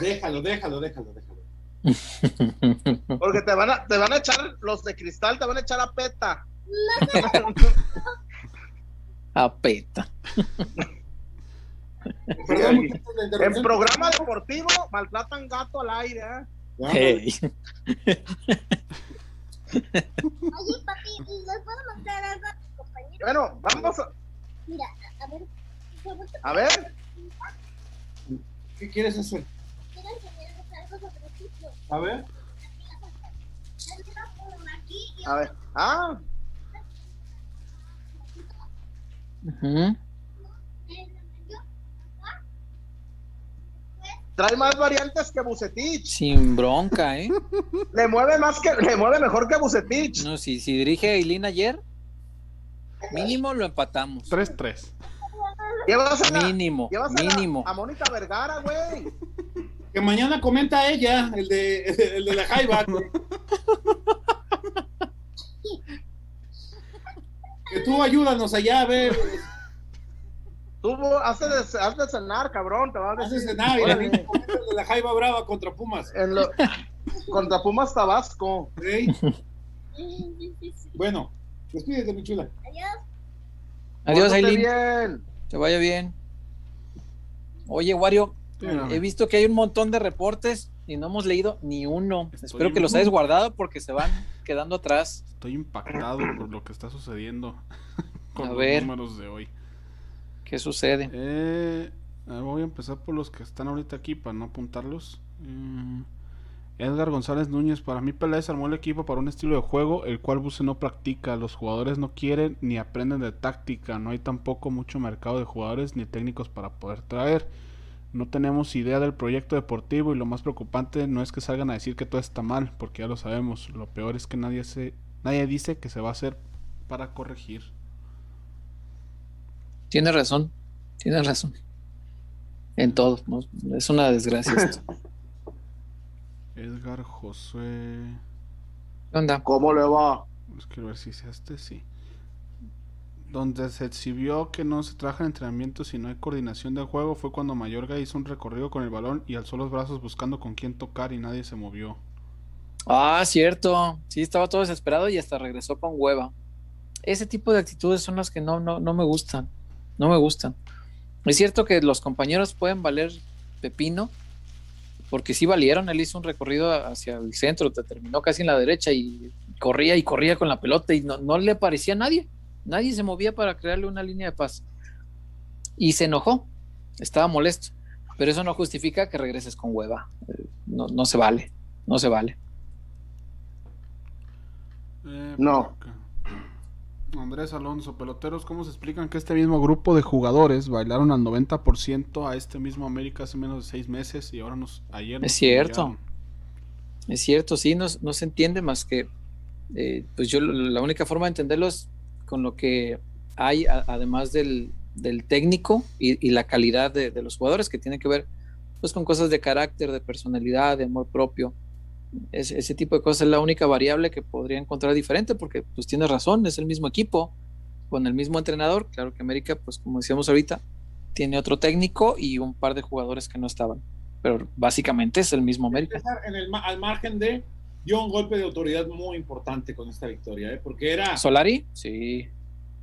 Déjalo, déjalo, déjalo, déjalo. porque te van a, te van a echar los de cristal, te van a echar a peta. Apeta. Perdón, Sí. muchachos, la En programa deportivo maltratan gato al aire, ¿eh? Hey. Oye, papi, ¿y les puedo mostrar algo a? Bueno, vamos a, Mira, a, a ver. a ver. ¿Qué quieres hacer? Quiero enseñarles algo sobre el fútbol. A ver. A ver. Ah, Ujú. trae más variantes que Bucetich. Sin bronca, ¿eh? Le mueve más que, le mueve mejor que Bucetich. No, si, si dirige Eileen ayer, mínimo lo empatamos. 3-3. Llevas a la- Mínimo, llevas a la- mínimo. a Mónica Vergara, güey. Que mañana comenta ella, el de, el de la Jaiba. que tú ayúdanos allá a ver, Tú has de, cenar, cabrón, te vas a decir. cenar y Órale. el de la Jaiba Brava contra Pumas. En lo- contra Pumas Tabasco. Bueno, despídete, mi chula. Adiós. Adiós, Eileen. bien. Que vaya bien. Oye, Wario, he visto que hay un montón de reportes y no hemos leído ni uno. Estoy Espero que los hayas guardado porque se van quedando atrás. Estoy impactado por lo que está sucediendo con A los ver. números de hoy. ¿Qué sucede? Eh, eh, voy a empezar por los que están ahorita aquí para no apuntarlos. Mm, Edgar González Núñez, para mí Peláez armó el equipo para un estilo de juego el cual Buse no practica. Los jugadores no quieren ni aprenden de táctica. No hay tampoco mucho mercado de jugadores ni técnicos para poder traer. No tenemos idea del proyecto deportivo y lo más preocupante no es que salgan a decir que todo está mal, porque ya lo sabemos. Lo peor es que nadie se, nadie dice que se va a hacer para corregir. Tienes razón, tienes razón. En todo, ¿no? es una desgracia esto. Edgar Josué. ¿Qué onda? ¿Cómo le va? Es que a ver si es este, sí. Donde se exhibió que no se trabaja en entrenamiento si no hay coordinación del juego fue cuando Mayorga hizo un recorrido con el balón y alzó los brazos buscando con quién tocar y nadie se movió. Ah, cierto. Sí, estaba todo desesperado y hasta regresó con hueva. Ese tipo de actitudes son las que no, no, no me gustan. No me gustan. Es cierto que los compañeros pueden valer pepino, porque sí valieron. Él hizo un recorrido hacia el centro, te terminó casi en la derecha y corría y corría con la pelota y no, no le parecía a nadie. Nadie se movía para crearle una línea de paz. Y se enojó, estaba molesto. Pero eso no justifica que regreses con hueva. Eh, No, no se vale, no se vale. Eh, No. acá. Andrés Alonso, peloteros, ¿cómo se explican que este mismo grupo de jugadores bailaron al 90% a este mismo América hace menos de seis meses y ahora nos ayer nos Es cierto. Es cierto, sí, no, no se entiende más que, eh, pues yo la única forma de entenderlo es con lo que hay, a- además del, del técnico y, y la calidad de, de los jugadores, que tiene que ver pues con cosas de carácter, de personalidad, de amor propio. Es- ese tipo de cosas es la única variable que podría encontrar diferente, porque pues tienes razón, es el mismo equipo, con el mismo entrenador. Claro que América, pues como decíamos ahorita, tiene otro técnico y un par de jugadores que no estaban. Pero básicamente es el mismo América. En el, al margen de dio un golpe de autoridad muy importante con esta victoria, ¿eh? porque era, ¿Solari? Sí.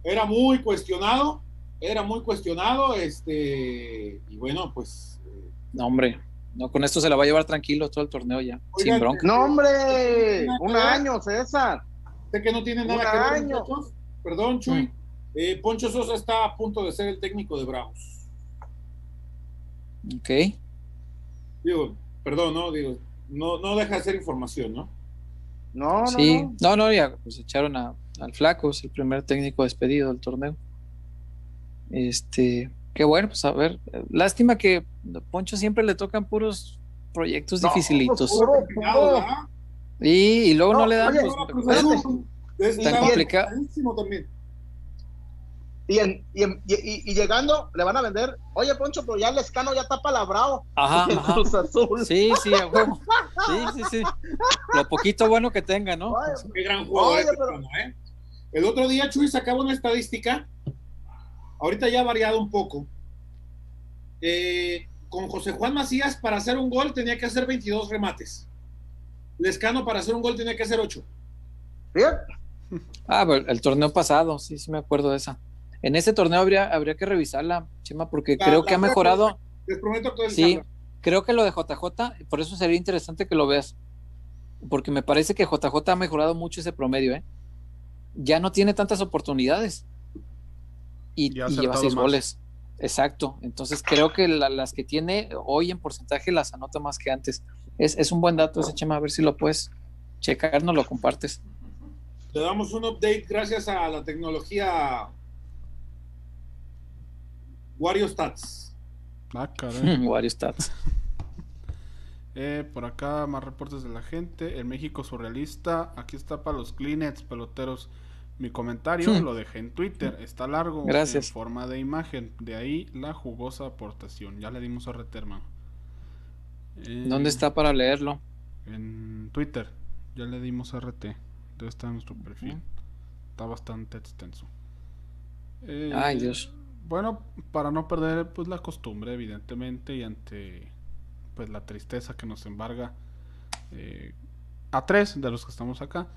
era muy cuestionado, era muy cuestionado, este, y bueno, pues eh, No, hombre. No, con esto se la va a llevar tranquilo todo el torneo ya. Oigan, sin bronca. No, hombre, un año, César. sé que no tiene Un nada que ver, año. muchachos. Perdón, Chuy. Mm. Eh, Poncho Sosa está a punto de ser el técnico de Bravos. Ok. Digo, perdón, no, digo, no, no deja de ser información, ¿no? No, sí, no, no, ya pues echaron a, al Flaco, es el primer técnico despedido del torneo. Este, qué bueno, pues a ver, lástima que Poncho siempre le tocan puros proyectos dificilitos. y, luego no, le dan, pues, tan complicado. Y, en, y, y, llegando le van a vender, oye Poncho, pero ya el escano ya está palabrado. Ajá, Sí, sí, Sí, sí, sí. Lo poquito bueno que tenga, ¿no? Qué gran jugador. ¿eh? El otro día Chuy sacaba una estadística, ahorita ya ha variado un poco. Eh, con José Juan Macías para hacer un gol tenía que hacer 22 remates. Lescano para hacer un gol tenía que hacer 8. ¿Bien? Ah, el torneo pasado, sí, sí me acuerdo de esa. En ese torneo habría, habría que revisarla, Chema, porque creo que ha mejorado. Les prometo que Sí, creo que lo de JJ, por eso sería interesante que lo veas. Porque me parece que JJ ha mejorado mucho ese promedio, ¿eh? Ya no tiene tantas oportunidades. Y, lleva seis goles. Exacto. Entonces creo que las que tiene hoy en porcentaje las anota más que antes. Es, es un buen dato ese Chema, a ver si lo puedes checar, no lo compartes. Le damos un update gracias a la tecnología Wario Stats. Ah, caray. Wario Stats. Eh, por acá más reportes de la gente. El México surrealista. Aquí está para los Kleenex peloteros. Mi comentario hmm. lo dejé en Twitter. Está largo. Gracias. En forma de imagen. De ahí la jugosa aportación. Ya le dimos a Reterma. Eh, ¿Dónde está para leerlo? En Twitter. Ya le dimos a RT. Debe estar en nuestro perfil. Está bastante extenso. Eh, Ay, Dios bueno, para no perder pues la costumbre, evidentemente, y ante pues la tristeza que nos embarga eh, a tres de los que estamos acá.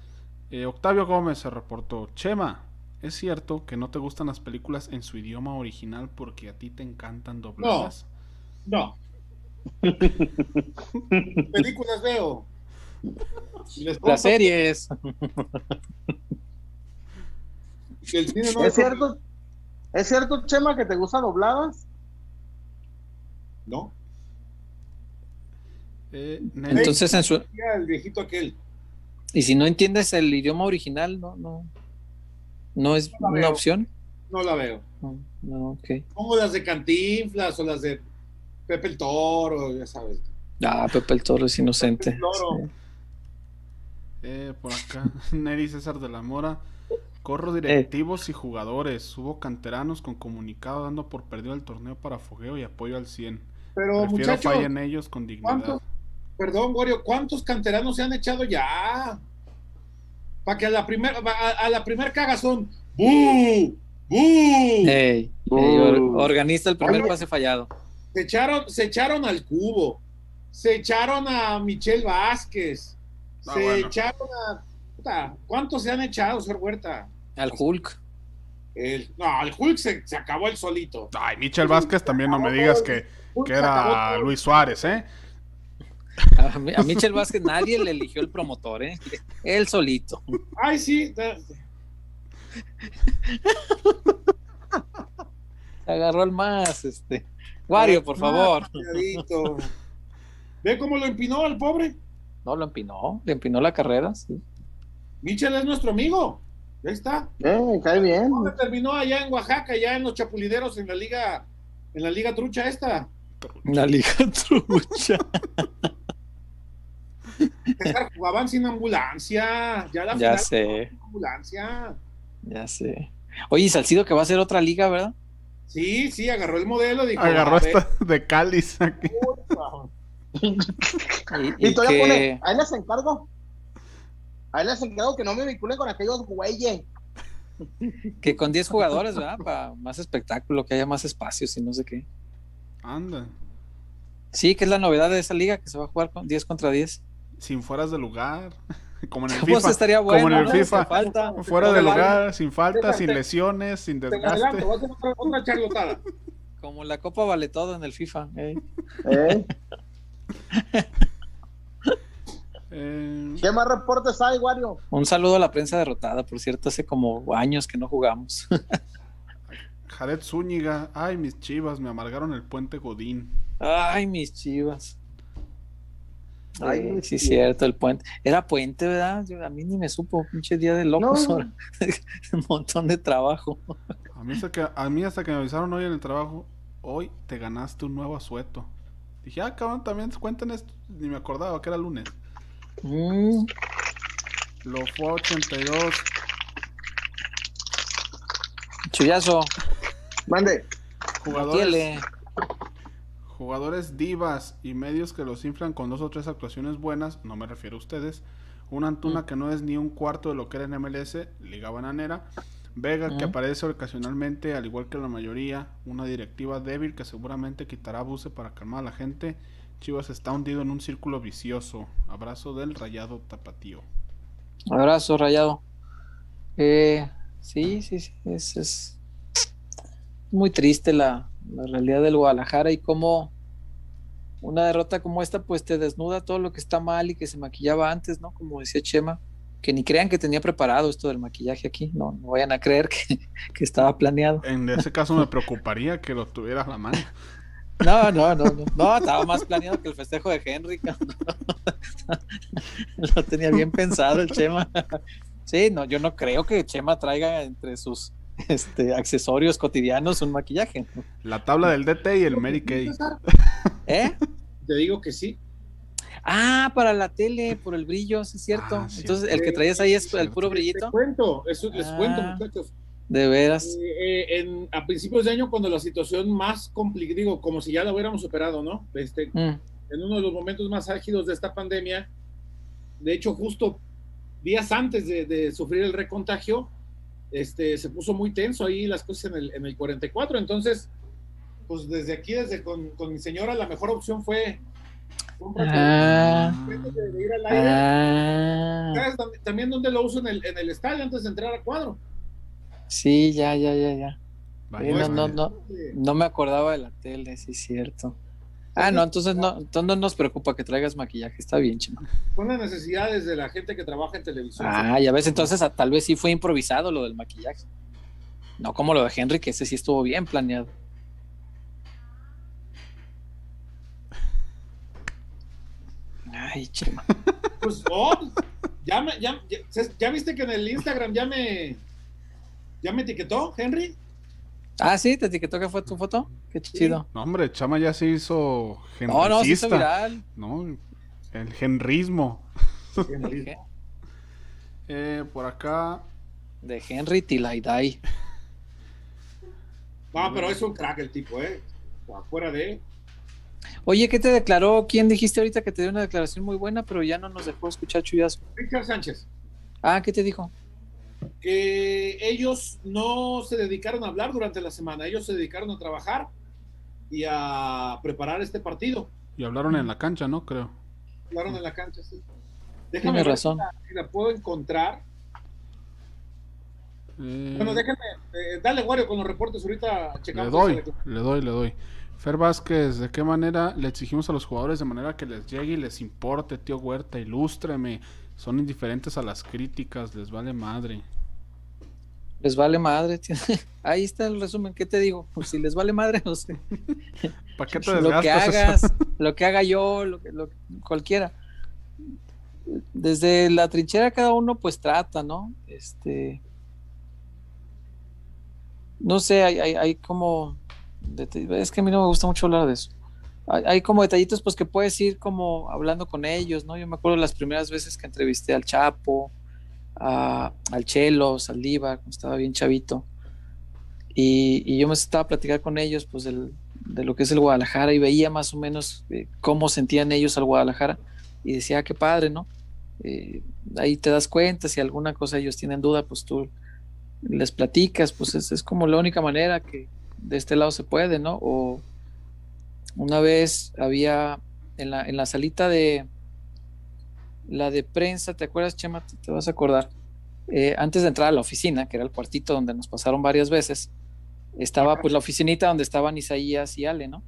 Eh, Octavio Gómez se reportó, Chema, es cierto que no te gustan las películas en su idioma original porque a ti te encantan dobladas. No. películas veo. Las series. El cine no es cierto. ¿Es cierto, Chema, que te gustan dobladas? No. Eh, Entonces en su... El viejito aquel. Y si no entiendes el idioma original, no, no, no es una opción. No la veo. No, ok. Pongo las de Cantinflas o las de Pepe el Toro, ya sabes. Ah, Pepe el Toro es inocente. Eh, por acá, Neri César de la Mora. Corro directivos y jugadores. Hubo canteranos con comunicado dando por perdido el torneo para fogueo y apoyo al 100. Pero Prefiero fallen ellos con dignidad. Perdón, Wario, ¿cuántos canteranos se han echado ya? Para que a la primera a, la primer cagazón. ¡Bú! ¡Bú! organiza el primer pase fallado. Se echaron, se echaron al cubo. Se echaron a Michelle Vázquez. Ah, se echaron a. ¿Cuántos se han echado, señor Huerta? Al Hulk. El, no, el Hulk se, acabó el solito. Ay, Michel Vázquez también no me digas que, que era Luis Suárez, ¿eh? A, Michel Vázquez nadie le eligió el promotor, ¿eh? Él solito. Ay, sí. Se agarró el más, este. Wario, por favor. ¿Ve cómo lo empinó al pobre? No, lo empinó, le empinó la carrera, sí. Michel es nuestro amigo. Ahí está. Eh, cae bien. ¿Dónde terminó allá en Oaxaca, ya en los chapulideros, en la liga, en la liga trucha esta? La liga trucha. Jugaban sin ambulancia. Ya la ya sé. ambulancia. Ya sé. Oye, Salcido que va a ser otra liga, ¿verdad? Sí, sí, agarró el modelo. Dijo, agarró esta de Cáliz. y, todavía pone, ahí les encargo. Ahí les encargo que no me vinculen con aquellos güeyes. Que con 10 jugadores, ¿verdad? Para más espectáculo, que haya más espacios y no sé qué. Anda. Sí, que es la novedad de esa liga, que se va a jugar con 10 contra 10. Sin fueras de lugar. Como en el pues FIFA. estaría bueno, como en el FIFA. Fuera de lugar, sin falta, sin lesiones, sin desgaste. Como la Copa vale todo en el FIFA. ¿eh? ¿Eh? Eh, ¿Qué más reportes hay, Wario? Un saludo a la prensa derrotada, por cierto, hace como años que no jugamos. Jared Zúñiga, ay, mis chivas, me amargaron el puente Godín. Ay, mis chivas. Ay, sí, cierto, el puente. Era puente, ¿verdad? a mí ni me supo, pinche día de locos. Un montón de trabajo. A mí, hasta que, a mí hasta que me avisaron hoy en el trabajo, hoy te ganaste un nuevo asueto. Dije, ah, cabrón, también cuenten esto. Ni me acordaba que era lunes. Mm. Lo fue 82. Chuyazo. Mande. Jugadores. Jugadores divas y medios que los inflan con dos o tres actuaciones buenas, no me refiero a ustedes. Una Antuna mm. que no es ni un cuarto de lo que era en MLS, Liga Bananera. Vega que aparece ocasionalmente, al igual que la mayoría. Una directiva débil que seguramente quitará buce para calmar a la gente. Chivas está hundido en un círculo vicioso. Abrazo del rayado tapatío. Abrazo, rayado. Eh, sí, sí, sí. Es, muy triste la, realidad del Guadalajara y cómo una derrota como esta, pues te desnuda todo lo que está mal y que se maquillaba antes, ¿no? Como decía Chema, que ni crean que tenía preparado esto del maquillaje aquí, no, no vayan a creer que, que estaba planeado. En ese caso me preocuparía que lo tuvieras a la mano. No, no, no, no, no, estaba más planeado que el festejo de Henry. Lo tenía bien pensado el Chema. Sí, no, yo no creo que Chema traiga entre sus este, accesorios cotidianos un maquillaje. La tabla del DT y el Mary Kay. ¿Eh? Te digo que sí. Ah, para la tele, por el brillo, sí es cierto. Ah, Entonces, el que traías ahí es el puro brillito. Les cuento, eso les cuento, ah. muchachos. De veras. Eh, eh, en, a principios de año, cuando la situación más complicada, digo, como si ya la hubiéramos superado, ¿no? Este, mm. En uno de los momentos más álgidos de esta pandemia, de hecho, justo días antes de, sufrir el recontagio, este, se puso muy tenso ahí las cosas en el, en el 44. Entonces, pues desde aquí, desde con, con mi señora, la mejor opción fue ah, de, ir al aire. Ah. También donde lo uso en el, en el estadio antes de entrar a cuadro. Sí, ya, ya, ya, ya. no, no, no, no me acordaba de la tele, sí es cierto. Ah, no, entonces no, entonces no nos preocupa que traigas maquillaje, está bien, chino. Son las necesidades de la gente que trabaja en televisión. Ah, ya ves, entonces tal vez sí fue improvisado lo del maquillaje. No como lo de Henry, que ese sí estuvo bien planeado. Ay, chema. Pues, oh, ya, me, ya, ya viste que en el Instagram ya me, ¿Ya me etiquetó, Henry? Ah, sí, te etiquetó que fue tu foto. Qué chido. No, hombre, Chama ya se hizo No, no, se hizo viral. No, el genrismo. eh, por acá. De Henry Tilaidai. No, pero es un crack el tipo, ¿eh? Afuera de. Oye, ¿qué te declaró? ¿Quién dijiste ahorita que te dio una declaración muy buena, pero ya no nos dejó escuchar chullazo? Richard Sánchez. Ah, ¿qué te dijo? Que ellos no se dedicaron a hablar durante la semana, ellos se dedicaron a trabajar y a preparar este partido. Y hablaron en la cancha, ¿no? Creo. Hablaron en la cancha, sí. Déjame razón. Si la, puedo encontrar. Eh, bueno, déjame, eh, dale, Wario, con los reportes ahorita checamos. Le doy, le doy, le doy. Fer Vázquez, ¿de qué manera le exigimos a los jugadores de manera que les llegue y les importe, tío Huerta? Ilústreme. Son indiferentes a las críticas, les vale madre. Les vale madre. Ahí está el resumen. ¿Qué te digo? Pues si les vale madre, no sé. ¿Para qué te Lo que hagas, lo que haga yo, lo que, lo, cualquiera. Desde la trinchera cada uno pues trata, ¿no? Este. No sé, hay, hay, hay como. Es que a mí no me gusta mucho hablar de eso hay como detallitos pues que puedes ir como hablando con ellos, ¿no? Yo me acuerdo las primeras veces que entrevisté al Chapo, al Chelo, Saldívar, cuando estaba bien chavito, y, yo me estaba a platicar con ellos pues de lo que es el Guadalajara y veía más o menos eh, cómo sentían ellos al Guadalajara y decía, ah, qué padre, ¿no? Eh, ahí te das cuenta, si alguna cosa ellos tienen duda, pues tú les platicas, pues es, es como la única manera que de este lado se puede, ¿no? Una vez había en la, en la salita de la de prensa, ¿te acuerdas, Chema? Te, vas a acordar. Eh, antes de entrar a la oficina, que era el cuartito donde nos pasaron varias veces, estaba pues la oficinita donde estaban Isaías y Ale, ¿no?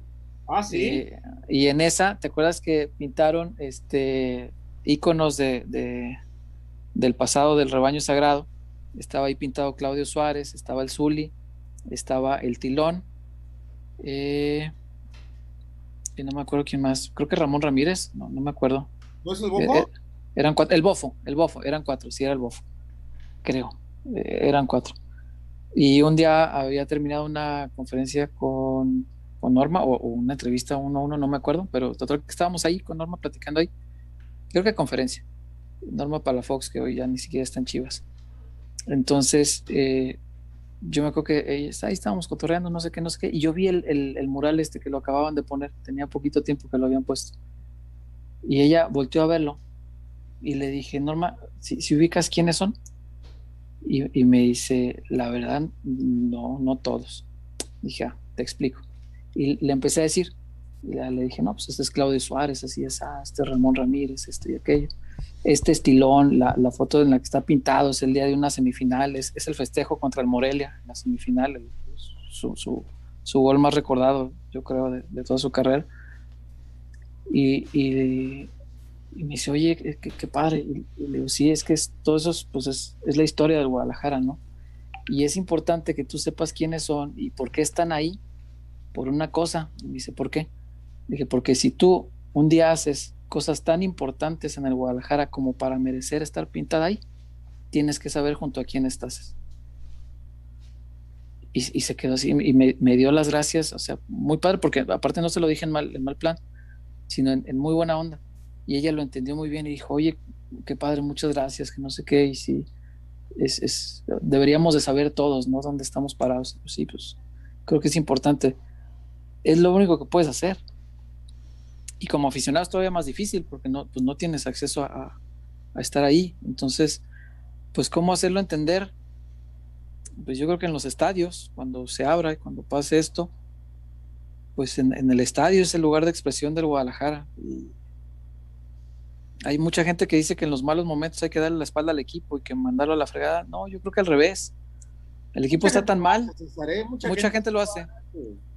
Ah, sí. Eh, y en esa, ¿te acuerdas que pintaron este íconos de, del pasado del rebaño sagrado? Estaba ahí pintado Claudio Suárez, estaba el Zuli, estaba el Tilón, eh, no me acuerdo quién más, creo que Ramón Ramírez, no, no me acuerdo. ¿No es el bofo? Eh, eran cuatro, el bofo, el bofo, eran cuatro, sí era el bofo, creo, eran cuatro. Y un día había terminado una conferencia con, con Norma, o, una entrevista uno a uno, no me acuerdo, pero total que estábamos ahí con Norma platicando ahí. Creo que conferencia. Norma Palafox, que hoy ya ni siquiera están chivas. Entonces, eh, yo me acuerdo que ahí estábamos cotorreando, no sé qué, no sé qué, y yo vi el, el, mural este que lo acababan de poner, tenía poquito tiempo que lo habían puesto. Y ella volteó a verlo y le dije, Norma, si, si ubicas quiénes son, y, me dice, la verdad, no, no todos. Dije, ah, te explico. Y le empecé a decir, y le dije, no, pues este es Claudio Suárez, así es, ah, este es Ramón Ramírez, esto y aquello. Este estilón, la, la, foto en la que está pintado es el día de una semifinal, es, el festejo contra el Morelia, la semifinal, su, su, su, gol más recordado, yo creo, de, de toda su carrera. Y, y, y me dice, oye, qué, padre. Y, le digo, sí, es que es, todo eso pues es, es, la historia del Guadalajara, ¿no? Y es importante que tú sepas quiénes son y por qué están ahí. Por una cosa. Y me dice, ¿por qué? Dije, porque si tú un día haces cosas tan importantes en el Guadalajara como para merecer estar pintada ahí, tienes que saber junto a quién estás. Y, se quedó así y me, dio las gracias, o sea, muy padre, porque aparte no se lo dije en mal, en mal plan, sino en muy buena onda y ella lo entendió muy bien y dijo, oye, qué padre, muchas gracias, que no sé qué, y sí, es, es, deberíamos de saber todos, ¿no? Dónde estamos parados. Pues sí, pues creo que es importante. Es lo único que puedes hacer. Y como aficionado es todavía más difícil porque no, pues no tienes acceso a, a estar ahí. Entonces, pues cómo hacerlo entender. Pues yo creo que en los estadios, cuando se abra y cuando pase esto, pues en, en, el estadio es el lugar de expresión del Guadalajara. Y, hay mucha gente que dice que en los malos momentos hay que darle la espalda al equipo y que mandarlo a la fregada. No, yo creo que al revés. El equipo está tan mal. Mucha, gente, lo hace.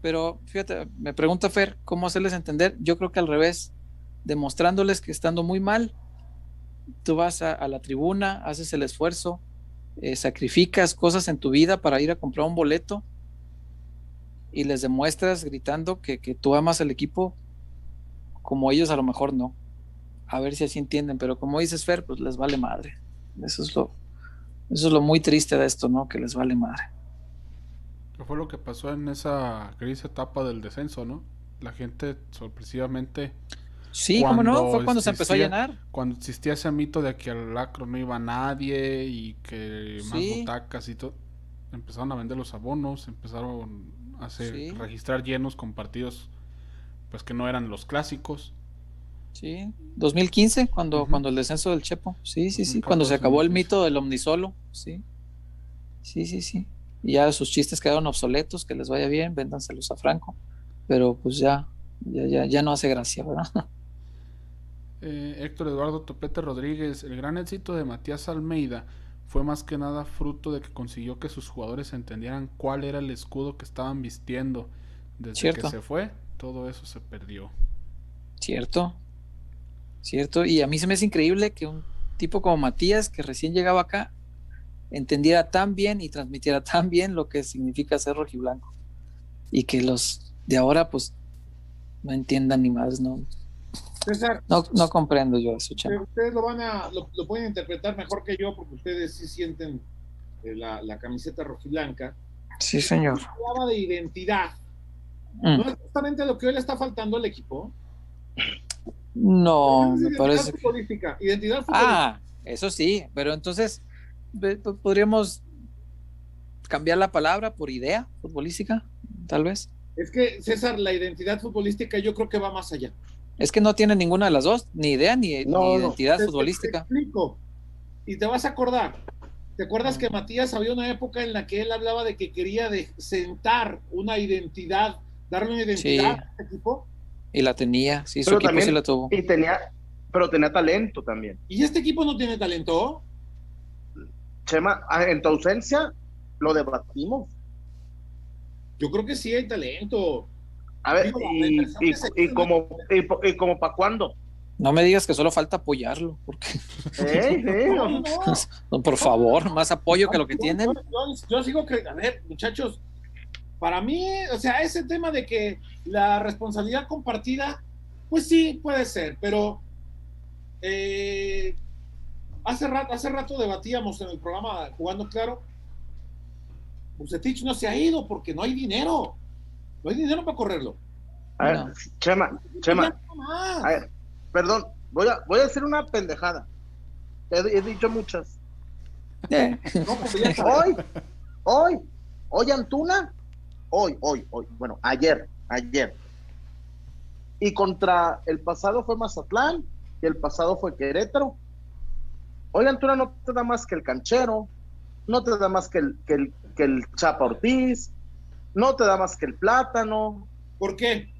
Pero fíjate, me pregunta Fer, ¿cómo hacerles entender? Yo creo que al revés, demostrándoles que estando muy mal, tú vas a, la tribuna, haces el esfuerzo, eh, sacrificas cosas en tu vida para ir a comprar un boleto y les demuestras gritando que, que tú amas al equipo como ellos a lo mejor no a ver si así entienden, pero como dices Fer, pues les vale madre. Eso es lo, eso es lo muy triste de esto, ¿no? Que les vale madre. ¿Qué fue lo que pasó en esa gris etapa del descenso, no? La gente sorpresivamente... Sí, ¿cómo no? Fue cuando se empezó a llenar. Cuando existía ese mito de que al lacro no iba nadie y que más butacas y todo. Empezaron a vender los abonos, empezaron a hacer, registrar llenos con partidos pues que no eran los clásicos. Sí, 2015, cuando, cuando el descenso del Chepo. Sí, sí, sí. Cuando se acabó el mito del omnisolo. Sí. Sí, sí, sí. Ya sus chistes quedaron obsoletos, que les vaya bien, véndanselos a Franco. Pero pues ya, ya, ya, no hace gracia, ¿verdad? Eh, Héctor Eduardo Topete Rodríguez, el gran éxito de Matías Almeida fue más que nada fruto de que consiguió que sus jugadores entendieran cuál era el escudo que estaban vistiendo. Desde que se fue, todo eso se perdió. Cierto, ¿cierto? Y a mí se me hace increíble que un tipo como Matías, que recién llegaba acá, entendiera tan bien y transmitiera tan bien lo que significa ser rojiblanco. Y que los de ahora, pues, no entiendan ni más, ¿no? no, no comprendo yo eso, Ustedes lo van a, lo, pueden interpretar mejor que yo, porque ustedes sí sienten eh, la, la, camiseta rojiblanca. Sí, señor. Hablaba de identidad. Mm. ¿No es justamente lo que hoy le está faltando al equipo? No, me parece. Futbolística, identidad futbolística. Ah, eso sí, pero entonces podríamos cambiar la palabra por idea futbolística, tal vez. Es que, César, la identidad futbolística yo creo que va más allá. Es que no tiene ninguna de las dos, ni idea ni, identidad futbolística. explico. Y te vas a acordar. ¿Te acuerdas que Matías había una época en la que él hablaba de que quería de sentar una identidad, darle una identidad a este equipo? Y la tenía, sí, su equipo sí la tuvo. Y tenía, pero tenía talento también. ¿Y este equipo no tiene talento? Chema, ah, en tu ausencia lo debatimos. Yo creo que sí hay talento. A ver, y, como, y, como para cuándo? No me digas que solo falta apoyarlo, porque. por favor, más apoyo que lo que tienen. yo, sigo que, a ver, muchachos, para mí, o sea, ese tema de que la responsabilidad compartida, pues sí, puede ser, pero eh, hace, rato, hace rato debatíamos en el programa Jugando Claro. Bucetich no se ha ido porque no hay dinero. No hay dinero para correrlo. A ver, Chema, Chema. A ver, perdón, voy a, voy a hacer una pendejada. He, dicho muchas. Eh. Pues hoy, hoy, hoy Antuna, hoy, hoy, hoy, bueno, ayer, ayer. Y contra el pasado fue Mazatlán, y el pasado fue Querétaro. Hoy Antuna no te da más que el canchero, no te da más que el, que el, que el Chapa Ortiz, no te da más que el plátano. ¿Por qué?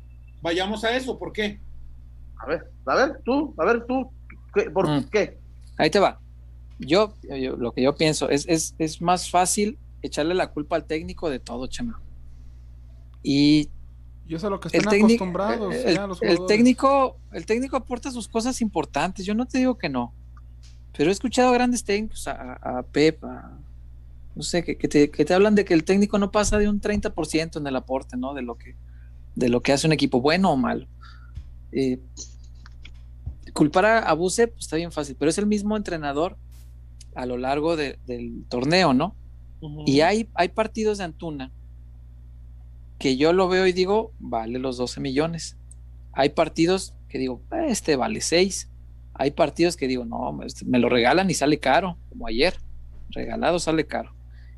Vayamos a eso, ¿por qué? A ver, a ver, tú, a ver, tú, ¿por mm. qué? Ahí te va. Yo, lo que yo pienso es, es, es, más fácil echarle la culpa al técnico de todo, Chema. Y yo sé lo que están acostumbrados. El, técnico, el técnico aporta sus cosas importantes. Yo no te digo que no. Pero he escuchado a grandes técnicos, a, a Pep, no sé, que, te, que, te, hablan de que el técnico no pasa de un 30% en el aporte, ¿no? De lo que, de lo que hace un equipo, bueno o malo. Eh, culpar a, Buse pues, está bien fácil, pero es el mismo entrenador a lo largo del torneo, ¿no? Y hay, hay partidos de Antuna que yo lo veo y digo, vale los 12 millones. Hay partidos que digo, ah, este vale 6. Hay partidos que digo, no, este, me lo regalan y sale caro, como ayer. Regalado sale caro.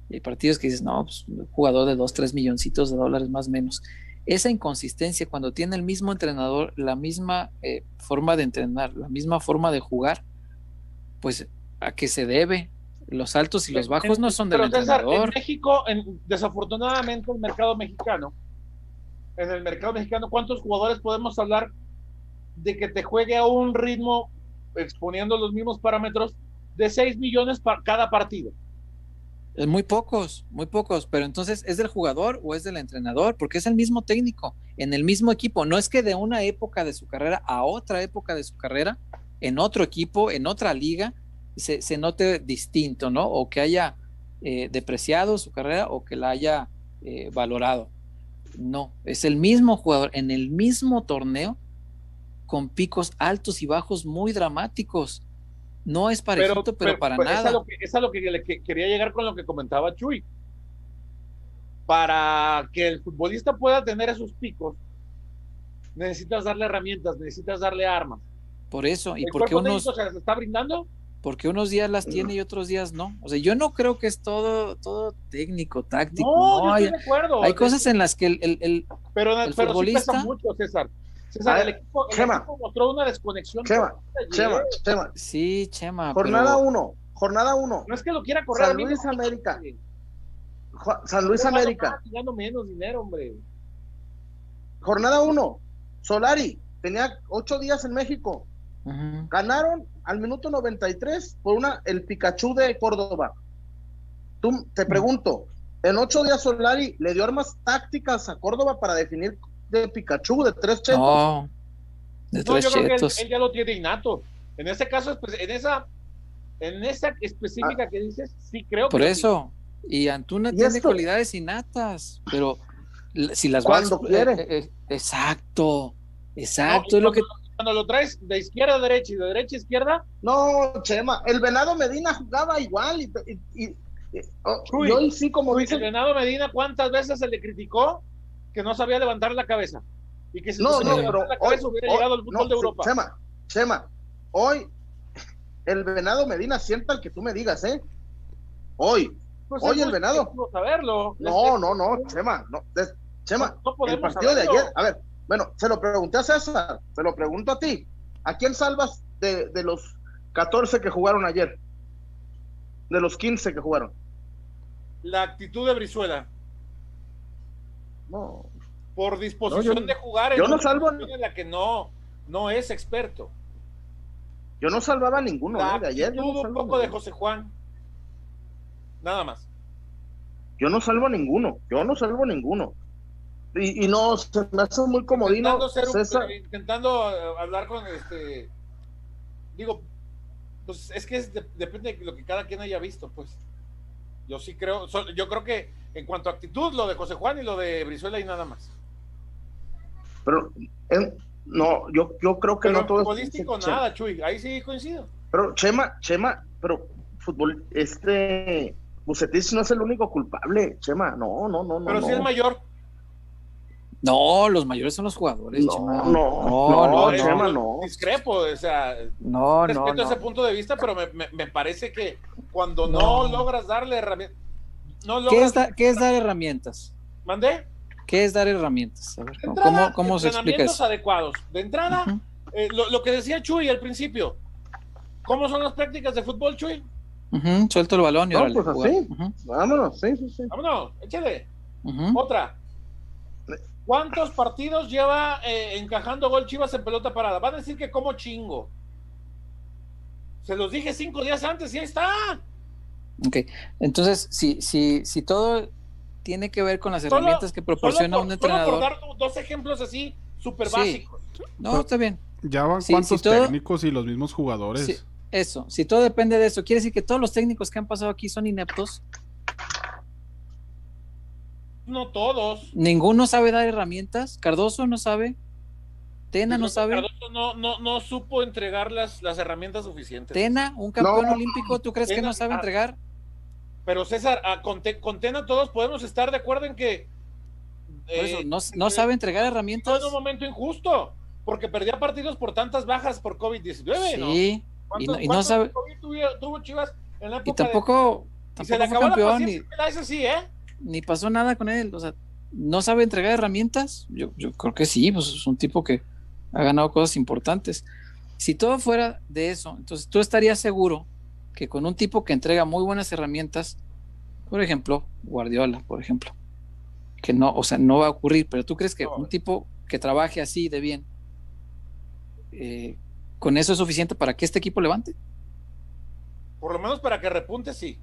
Y hay partidos que dices, no, pues un jugador de 2, 3 milloncitos de dólares más o menos esa inconsistencia cuando tiene el mismo entrenador, la misma eh, forma de entrenar, la misma forma de jugar, pues a qué se debe. Los altos y los bajos no son del entrenador. en México, desafortunadamente, el mercado mexicano, en el mercado mexicano, ¿cuántos jugadores podemos hablar de que te juegue a un ritmo exponiendo los mismos parámetros de 6 millones para cada partido? Eh, muy pocos, muy pocos, pero entonces ¿es del jugador o es del entrenador? Porque es el mismo técnico, en el mismo equipo. No es que de una época de su carrera a otra época de su carrera, en otro equipo, en otra liga, se, note distinto, ¿no? O que haya eh, depreciado su carrera o que la haya eh, valorado. No, es el mismo jugador en el mismo torneo con picos altos y bajos muy dramáticos. No es parejito, pero, para nada. Es a, lo que, quería llegar con lo que comentaba Chuy. Para que el futbolista pueda tener esos picos, necesitas darle herramientas, necesitas darle armas. Por eso, y porque unos se las está brindando. Porque unos días las tiene y otros días no. O sea, yo no creo que es todo, todo técnico, táctico. No, hay, de acuerdo. Hay cosas en las que el, el, pero, futbolista. mucho, César. César, el, equipo, mostró una desconexión. Chema, Chema, Chema. Sí, Chema. Jornada 1, jornada 1. No es que lo quiera correr. San Luis América. San Luis América. menos dinero, hombre. Jornada 1. Solari tenía ocho días en México. Ganaron al minuto 93 por una el Pikachu de Córdoba. Tú te pregunto, en ocho días Solari le dio armas tácticas a Córdoba para definir de Pikachu, de tres chetos. No, de tres yo creo que él, ya lo tiene innato. En ese caso, pues, en esa, en esa específica ah. que dices, sí creo Por eso. Y Antuna tiene cualidades innatas, pero si las cuando quiere. Eh, eh, exacto, exacto. es lo que cuando lo traes de izquierda a derecha y de derecha a izquierda. No, Chema, el Venado Medina jugaba igual y, y, oh, sí, como dice. El Venado Medina, ¿cuántas veces se le criticó que no sabía levantar la cabeza. Y que si no, no, pero la cabeza hubiera llegado al fútbol de Europa. Chema, Chema, hoy el venado Medina sienta el que tú me digas, ¿eh? Hoy. Pues hoy el venado. Saberlo. No, no, no, Chema, no, Chema, el partido de ayer, a ver, bueno, se lo pregunté a César, se lo pregunto a ti. ¿A quién salvas de, de los 14 que jugaron ayer? De los 15 que jugaron. La actitud de Brizuela. No. Por disposición de jugar en yo no salvo en la que no, no es experto. Yo no salvaba ninguno ¿eh? de ayer. un poco de José Juan. Nada más. Yo no salvo a ninguno. Yo no salvo a ninguno. Y, no, se me hace muy comodino. Intentando, intentando eh, hablar con este. Digo, pues es que depende de lo que cada quien haya visto, pues. Yo sí creo, yo creo que en cuanto a actitud, lo de José Juan y lo de Brizuela y nada más. Pero No, yo, yo creo que pero no todo futbolístico nada, Chuy, ahí sí coincido. Pero Chema, Chema, pero fútbol, este Bucetich no es el único culpable, Chema, no, no, no, no. Pero no. sí es mayor. No, los mayores son los jugadores, no, Chema. No, no, no, Chema, no. Discrepo, o sea, no, respeto no, ese punto de vista, pero me, me, me parece que cuando no, logras darle herramientas. No logras... ¿Qué, es da, ¿Qué es dar herramientas? ¿Mandé? ¿Qué es dar herramientas? A ver, entrada, ¿Cómo, cómo se explica eso? adecuados. De entrada, uh -huh. eh, lo, lo, que decía Chuy al principio. ¿Cómo son las prácticas de fútbol, Chuy? Uh -huh. Suelto el balón y no, órale, pues así. Uh -huh. Vámonos, sí, sí, sí. Vámonos, échale. Otra. ¿Cuántos partidos lleva eh, encajando gol Chivas en pelota parada? Van a decir que como chingo. Se los dije cinco días antes y ahí está. Ok, entonces, si, si, si todo tiene que ver con las solo, herramientas que proporciona por, un entrenador. Solo por dar dos ejemplos así, súper sí. básicos. No, está bien. Ya van sí, cuántos si todo, técnicos y los mismos jugadores. Sí, eso, si todo depende de eso, quiere decir que todos los técnicos que han pasado aquí son ineptos. No todos. Ninguno sabe dar herramientas. Cardoso no sabe. Tena no sabe. Cardoso no, no, no supo entregar las, las herramientas suficientes. Tena, un campeón no. olímpico, ¿tú crees Tena, que no sabe entregar? Pero César, ah, con, te, con, Tena todos podemos estar de acuerdo en que. Eh, no, no sabe entregar herramientas. En un momento injusto, porque perdía partidos por tantas bajas por COVID-19. Sí, ¿no? y no, y no sabe. Tuvo, tuvo Chivas en la época y tampoco, de... tampoco y se le fue acabó campeón. La ni, ese sí, ¿eh? Ni pasó nada con él. O sea, no sabe entregar herramientas. Yo, yo creo que sí, pues es un tipo que ha ganado cosas importantes. Si todo fuera de eso, entonces tú estarías seguro que con un tipo que entrega muy buenas herramientas, por ejemplo, Guardiola, por ejemplo, que no, o sea, no va a ocurrir, pero tú crees que no. un tipo que trabaje así de bien, eh, con eso es suficiente para que este equipo levante? Por lo menos para que repunte, sí.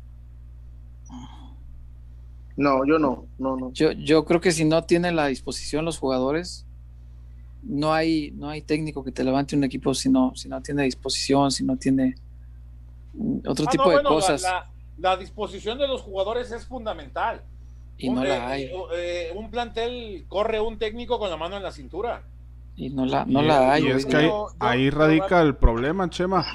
No, yo no, no, no. Yo, yo creo que si no tienen la disposición los jugadores, no hay, no hay técnico que te levante un equipo si no, si no tiene disposición, si no tiene otro ah, tipo no, de bueno, cosas. La, la, la, disposición de los jugadores es fundamental. Y no un, la eh, hay. Eh, un plantel corre un técnico con la mano en la cintura. Y no la, no y, la hay. Y es que ahí, ahí radica el problema, Chema.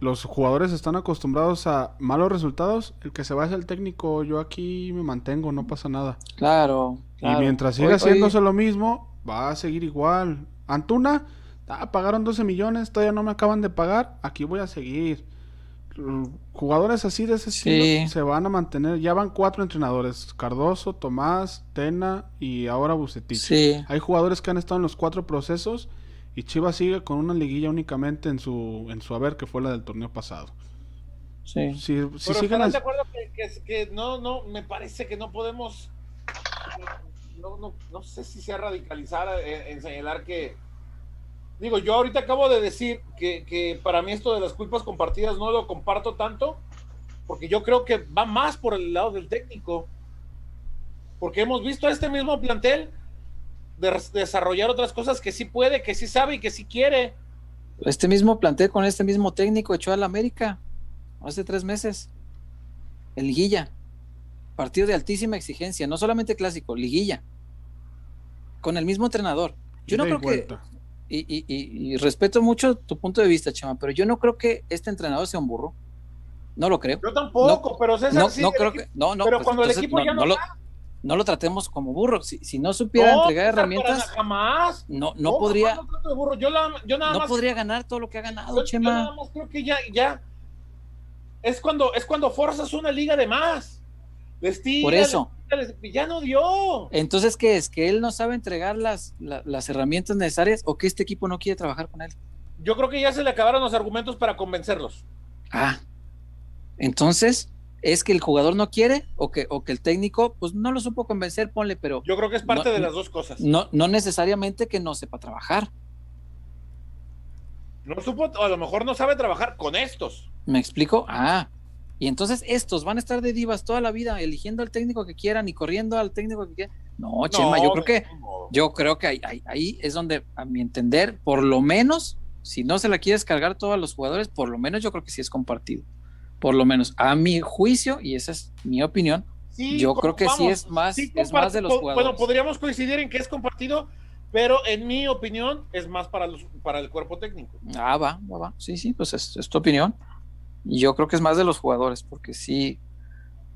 Los jugadores están acostumbrados a malos resultados. El que se va es el técnico. Yo aquí me mantengo, no pasa nada. Claro. claro. Y mientras siga haciéndose lo mismo, va a seguir igual. Antuna, ah, pagaron 12 millones, todavía no me acaban de pagar. Aquí voy a seguir. Jugadores así de ese estilo sí. se van a mantener. Ya van cuatro entrenadores: Cardoso, Tomás, Tena y ahora Bucetich. Sí. Hay jugadores que han estado en los cuatro procesos y Chivas sigue con una liguilla únicamente en su en su haber que fue la del torneo pasado. Sí. Si, si Pero siguen las... de acuerdo que, que, que, no no me parece que no podemos no, no, no sé si sea radicalizar en, en, señalar que digo yo ahorita acabo de decir que, que para mí esto de las culpas compartidas no lo comparto tanto porque yo creo que va más por el lado del técnico porque hemos visto a este mismo plantel de desarrollar otras cosas que sí puede, que sí sabe y que sí quiere. Este mismo plantel con este mismo técnico echó al América hace tres meses. El Liguilla. Partido de altísima exigencia, no solamente clásico, Liguilla. Con el mismo entrenador. Yo no creo que. Y, y, y, y, respeto mucho tu punto de vista, Chema, pero yo no creo que este entrenador sea un burro. No lo creo. Yo tampoco, no, pero César, no, sí, no creo que. No, no, pero pues cuando entonces, el equipo no, ya no, no lo, está, no lo tratemos como burro. Si, si no supiera no, entregar César, herramientas, jamás. no, no podría, no trato de burro. Yo, la, yo nada no más, podría ganar todo lo que ha ganado, yo, yo Chema. nada más creo que ya, ya es cuando, es cuando forzas una liga de más. Les tira, Por eso. les- les- ya no dio. Entonces, ¿qué es? ¿Que él no sabe entregar las, la- las herramientas necesarias o que este equipo no quiere trabajar con él? Yo creo que ya se le acabaron los argumentos para convencerlos. Ah, entonces, ¿es que el jugador no quiere o que, o que el técnico, pues no lo supo convencer, ponle, pero Yo creo que es parte No, de las dos cosas. no, no necesariamente que no sepa trabajar. No supo, o a lo mejor no sabe trabajar con estos. ¿Me explico? Ah, y entonces estos van a estar de divas toda la vida, eligiendo al técnico que quieran y corriendo al técnico que quieran. No, Chema, yo creo que, yo creo que ahí, ahí, ahí es donde, a mi entender, por lo menos, si no se la quieres cargar todos los jugadores, por lo menos yo creo que sí es compartido. Por lo menos, a mi juicio, y esa es mi opinión, Sí, yo creo que sí es más, sí es más de los jugadores. Bueno, podríamos coincidir en que es compartido, pero en mi opinión es más para, los, para el cuerpo técnico. Ah, va, va, va. Sí, sí, pues es, tu opinión. Y yo creo que es más de los jugadores, porque sí,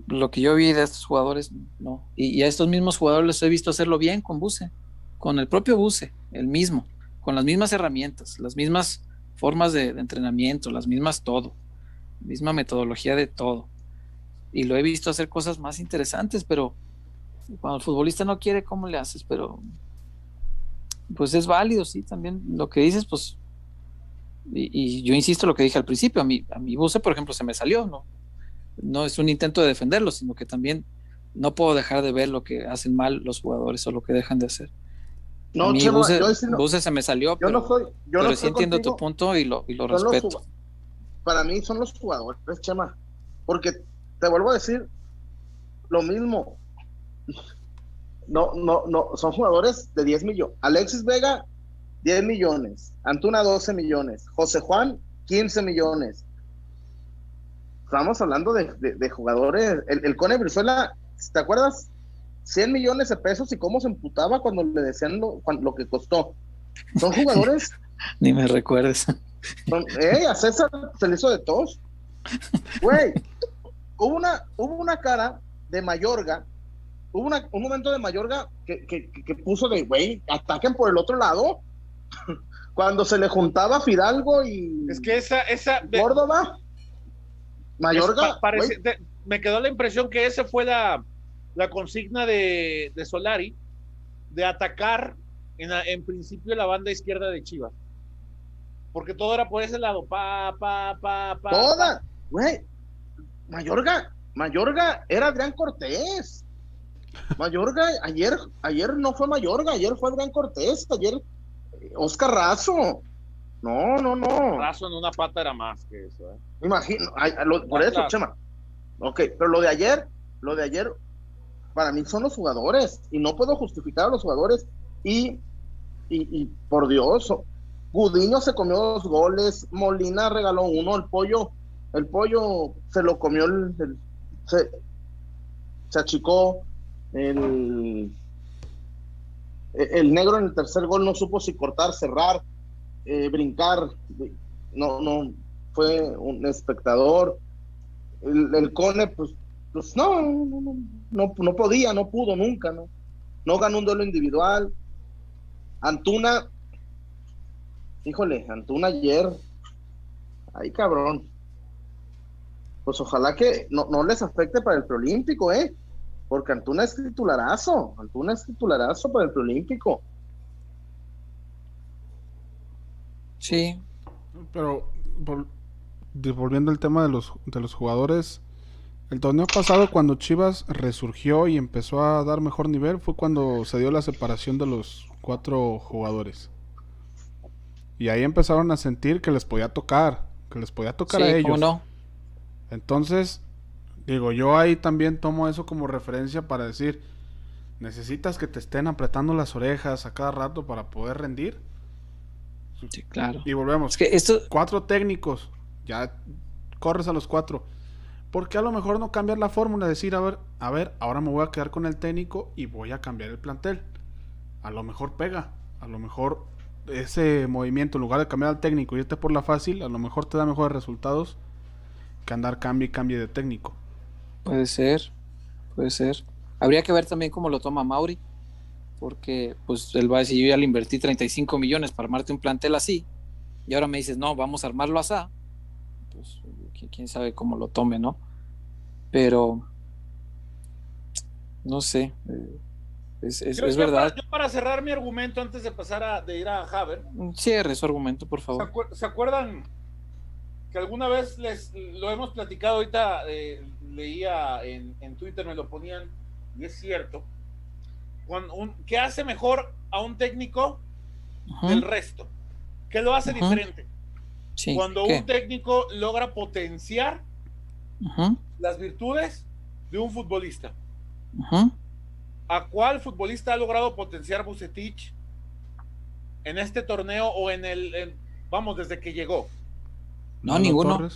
lo que yo vi de estos jugadores, no. Y, a estos mismos jugadores les he visto hacerlo bien con Buse, con el propio Buse, el mismo, con las mismas herramientas, las mismas formas de, de entrenamiento, las mismas todo, misma metodología de todo. Y lo he visto hacer cosas más interesantes, pero cuando el futbolista no quiere, ¿cómo le haces? Pero pues es válido, sí, también lo que dices, pues, y, yo insisto lo que dije al principio, a mi, a mi buce, por ejemplo, se me salió, ¿no? No es un intento de defenderlo, sino que también no puedo dejar de ver lo que hacen mal los jugadores o lo que dejan de hacer. No, mi buce, se me salió, yo no soy, yo pero sí entiendo tu punto y lo, y lo respeto. Para mí son los jugadores, Chema, porque te vuelvo a decir lo mismo, no, no, no, son jugadores de 10 millones. Alexis Vega, 10 millones. Antuna, 12 millones. José Juan, 15 millones. Estamos hablando de, jugadores. El, Cone Brizuela, ¿te acuerdas? 100 millones de pesos y cómo se emputaba cuando le decían lo, lo que costó. Son jugadores. Ni me recuerdes. eh, a César se le hizo de tos. Güey, hubo una, hubo una cara de Mayorga hubo un momento de Mayorga que, que, puso de, güey, ataquen por el otro lado. Cuando se le juntaba Fidalgo y. Es que esa. esa Córdoba. Mayorga. me quedó la impresión que esa fue la, la consigna de, de, Solari de atacar en, en, principio la banda izquierda de Chivas. Porque todo era por ese lado. Pa, pa, pa, pa. Toda. Güey. Mayorga. Mayorga era Adrián Cortés. Mayorga, ayer, ayer no fue Mayorga, ayer fue Adrián Cortés, ayer eh, Oscar Razo. No, no, no. Razo en una pata era más que eso, ¿eh? Imagino, por eso, Chema. Ok, pero lo de ayer, lo de ayer, para mí son los jugadores, y no puedo justificar a los jugadores, y, y, por Dios, Gudiño se comió dos goles, Molina regaló uno, el pollo, el pollo se lo comió el, se, se achicó, el, el negro en el tercer gol no supo si cortar, cerrar, eh, brincar. No, no, fue un espectador. El, Cone, pues, pues no, no, no, no, podía, no pudo nunca, ¿no? No ganó un duelo individual. Antuna, híjole, Antuna ayer, ay cabrón. Pues ojalá que no, no les afecte para el preolímpico, ¿eh? Porque Antuna es titularazo, Antuna es titularazo para el preolímpico. Sí. Pero volviendo al tema de los, de los jugadores, el torneo pasado cuando Chivas resurgió y empezó a dar mejor nivel fue cuando se dio la separación de los cuatro jugadores. Y ahí empezaron a sentir que les podía tocar, que les podía tocar a ellos. no? Entonces, Digo, yo ahí también tomo eso como referencia para decir, necesitas que te estén apretando las orejas a cada rato para poder rendir. Sí, claro. Y volvemos. que esto... Cuatro técnicos, ya corres a los cuatro. ¿Por qué a lo mejor no cambiar la fórmula? Decir, a ver, a ver, ahora me voy a quedar con el técnico y voy a cambiar el plantel. A lo mejor pega, a lo mejor ese movimiento, en lugar de cambiar al técnico y irte por la fácil, a lo mejor te da mejores resultados que andar cambio y cambio de técnico. Puede ser, puede ser. Habría que ver también cómo lo toma Mauri, porque pues él va a decir, yo ya le invertí 35 millones para armarte un plantel así, y ahora me dices, no, vamos a armarlo así, pues quién sabe cómo lo tome, ¿no? Pero, no sé, eh, es, verdad. Para, yo para cerrar mi argumento antes de pasar a de ir a Haber. Cierre su argumento, por favor. ¿Se, acuerdan que alguna vez les lo hemos platicado ahorita? Eh, leía en, Twitter, me lo ponían, y es cierto. Cuando ¿Qué hace mejor a un técnico del resto? ¿Qué lo hace diferente? Cuando un técnico logra potenciar las virtudes de un futbolista. ¿A cuál futbolista ha logrado potenciar Bucetich en este torneo o en el, vamos, desde que llegó? No, ninguno.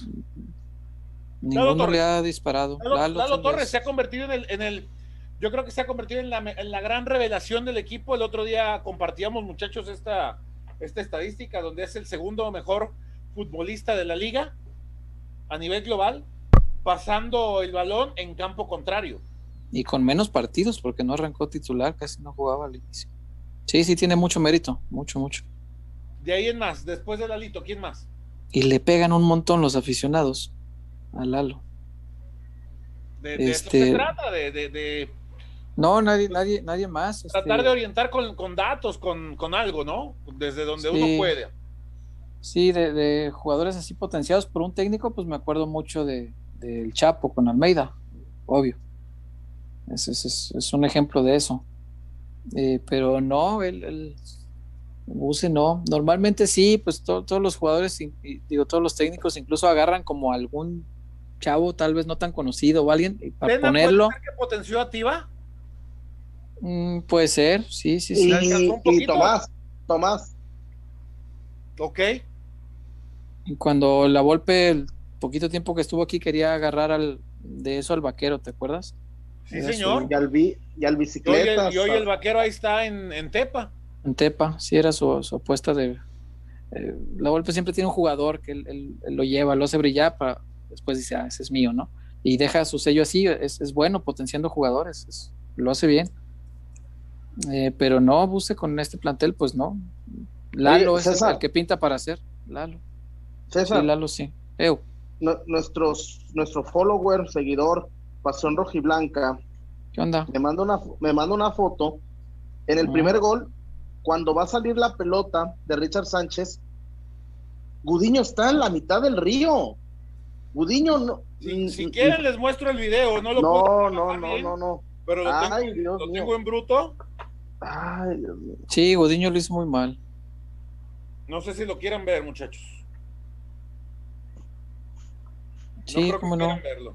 Ninguno le ha disparado. Lalo, Torres se ha convertido en el, en el yo creo que se ha convertido en la, gran revelación del equipo. El otro día compartíamos, muchachos, esta, esta estadística donde es el segundo mejor futbolista de la liga a nivel global, pasando el balón en campo contrario. Y con menos partidos, porque no arrancó titular, casi no jugaba al inicio. Sí, sí, tiene mucho mérito, mucho, mucho. De ahí en más, después de Lalito, ¿quién más? Y le pegan un montón los aficionados a Lalo. De, eso se este, trata, de, No, nadie, nadie, nadie más. Tratar este de orientar con, datos, con, algo, ¿no? Desde donde uno puede. Sí, de, jugadores así potenciados por un técnico, pues me acuerdo mucho de, del Chapo con Almeida, obvio. Es, es, un ejemplo de eso. Eh, pero no, el, el Buse no. Normalmente sí, pues todos los jugadores, digo, todos los técnicos incluso agarran como algún chavo, tal vez no tan conocido o alguien, para ponerlo. ¿Puede ser que potenció a Tiva? Mm, puede ser, sí, sí, sí. Y, Tomás, Tomás. Ok. Y cuando la Volpe, el poquito tiempo que estuvo aquí, quería agarrar al, de eso al vaquero, ¿te acuerdas? Sí, señor. Y al, y al bicicleta. Y hoy, el, vaquero ahí está en, en Tepa. En Tepa, sí era su, apuesta de... Eh, la Volpe siempre tiene un jugador que él, lo lleva, lo hace brillar, para después dice, ah, ese es mío, ¿no? Y deja su sello así, es, bueno potenciando jugadores, lo hace bien. Eh, pero no, Buse con este plantel, pues no. Lalo es el que pinta para hacer, Lalo. César. Sí, Lalo sí. nuestros, nuestro follower, seguidor, Pasión Rojiblanca. ¿Qué onda? Me manda una, me manda una foto. En el primer gol, cuando va a salir la pelota de Richard Sánchez, Gudiño está en la mitad del río. Gudiño no. Si, quieren les muestro el video, no lo No, puedo no, no, no, no. Pero lo, tengo, lo tengo, en bruto. Ay, Dios mío. Sí, Gudiño lo hizo muy mal. No sé si lo quieran ver, muchachos. Sí, cómo no. Verlo.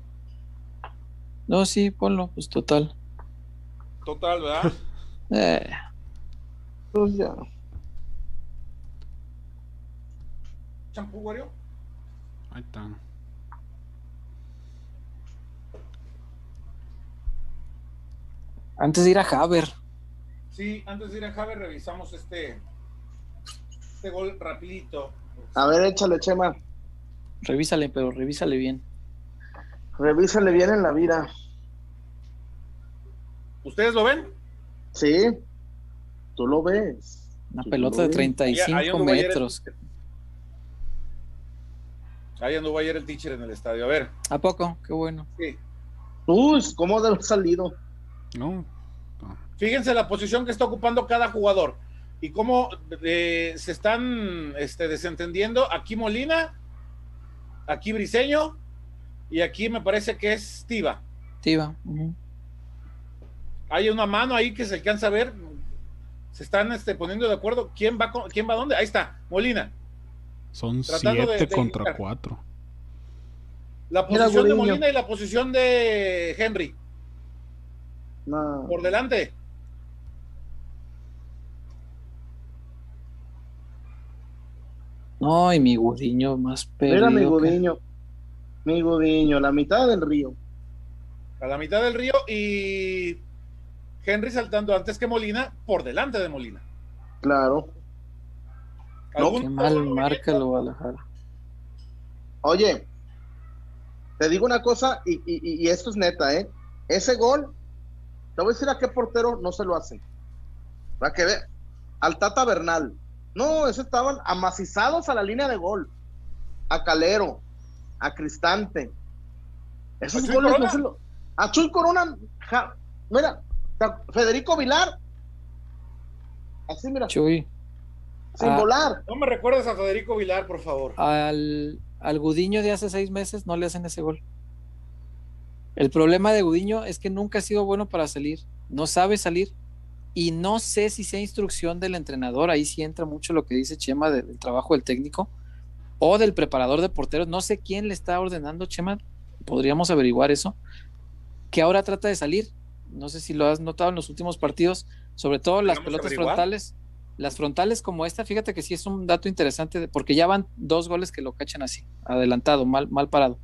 No, sí, ponlo, pues total. Total, ¿verdad? eh. Pues ya. ¿Champú, Wario? Ahí está. Antes de ir a Haber. Sí, antes de ir a Haber revisamos este, este gol rapidito. A ver, échale, Chema. Revísale, pero revísale bien. Revísale bien en la vida. ¿Ustedes lo ven? Sí, tú lo ves. Una pelota de 35 metros. Ahí anduvo ayer el teacher en el estadio. A ver. ¿A poco? Qué bueno. Sí. Uy, ¿cómo ha salido? No. Fíjense la posición que está ocupando cada jugador y cómo eh, se están este, desentendiendo. Aquí Molina, aquí Briseño y aquí me parece que es Tiva. Tiva. Hay una mano ahí que se alcanza a ver. Se están este, poniendo de acuerdo. ¿Quién va, con, quién va dónde? Ahí está, Molina. Son siete contra cuatro. La posición de Molina y la posición de Henry. Por delante. No, y mi Gudiño más perdido. Mira mi Gudiño. Mi Gudiño, la mitad del río. A la mitad del río y Henry saltando antes que Molina, por delante de Molina. Claro. Qué mal marca el Guadalajara. Oye, te digo una cosa, y, y, esto es neta, ¿eh? Ese gol, te voy a decir a qué portero no se lo hacen. Para que ve, al Tata Bernal. No, esos estaban amacizados a la línea de gol. A Calero, a Cristante. Esos goles no se lo. A Chuy Corona, mira, Federico Vilar. Así, mira. Chuy. Sin ah. volar. No me recuerdes a Federico Vilar, por favor. Al, al Gudiño de hace seis meses no le hacen ese gol. El problema de Gudiño es que nunca ha sido bueno para salir. No sabe salir. Y no sé si sea instrucción del entrenador. Ahí sí entra mucho lo que dice Chema del trabajo del técnico o del preparador de porteros. No sé quién le está ordenando, Chema. Podríamos averiguar eso. Que ahora trata de salir. No sé si lo has notado en los últimos partidos, sobre todo las pelotas frontales las frontales como esta, fíjate que sí es un dato interesante porque ya van dos goles que lo cachan así, adelantado, mal, mal parado.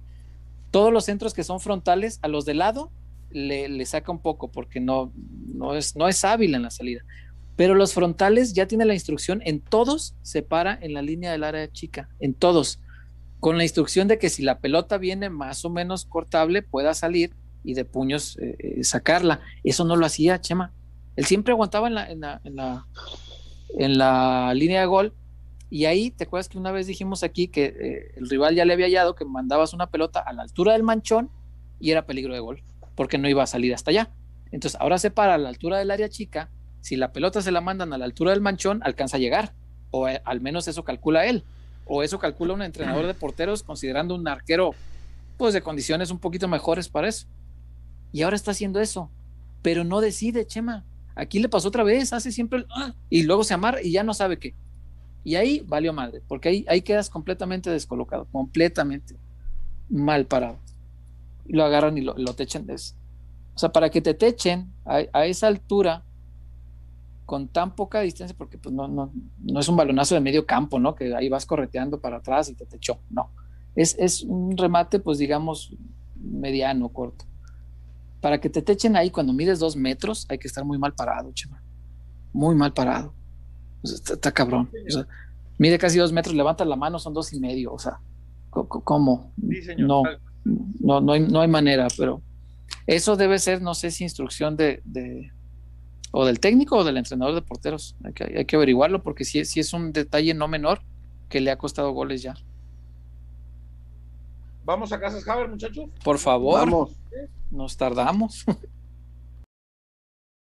Todos los centros que son frontales, a los de lado, le, saca un poco porque no, no, es, no es hábil en la salida. Pero los frontales ya tiene la instrucción, en todos se para en la línea del área chica, en todos, con la instrucción de que si la pelota viene más o menos cortable, pueda salir y de puños eh, eh, sacarla. Eso no lo hacía Chema. Él siempre aguantaba en la, en la, en la, en la línea de gol. Y ahí, ¿te acuerdas que una vez dijimos aquí que eh, el rival ya le había hallado que mandabas una pelota a la altura del manchón y era peligro de gol, porque no iba a salir hasta allá. Entonces, ahora se para a la altura del área chica. Si la pelota se la mandan a la altura del manchón, alcanza a llegar. O al menos eso calcula él. O eso calcula un entrenador de porteros, considerando un arquero, pues de condiciones un poquito mejores para eso. Y ahora está haciendo eso. Pero no decide, Chema. Aquí le pasó otra vez, hace siempre ah, y luego se amarra y ya no sabe qué. Y ahí valió madre, porque ahí, ahí quedas completamente descolocado, completamente mal parado. Lo agarran y lo, lo techen de eso. O sea, para que te techen a, esa altura, con tan poca distancia, porque pues no, no, no es un balonazo de medio campo, ¿no? Que ahí vas correteando para atrás y te techó. No. Es, es un remate, pues digamos, mediano, corto para que te techen ahí cuando mides dos metros, hay que estar muy mal parado, chema. Muy mal parado. está, cabrón. mide casi dos metros, levanta la mano, son dos y medio. O sea, ¿cómo? No, no, no hay, no hay manera, pero eso debe ser, no sé si instrucción de, o del técnico o del entrenador de porteros. Hay que, hay que averiguarlo porque si, si es un detalle no menor que le ha costado goles ya. ¿Vamos a Casas Haber, muchachos? Por favor. Vamos. Nos tardamos.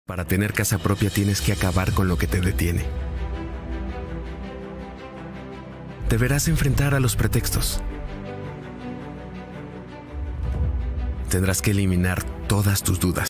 Para tener casa propia tienes que acabar con lo que te detiene. Deberás enfrentar a los pretextos. Tendrás que eliminar todas tus dudas.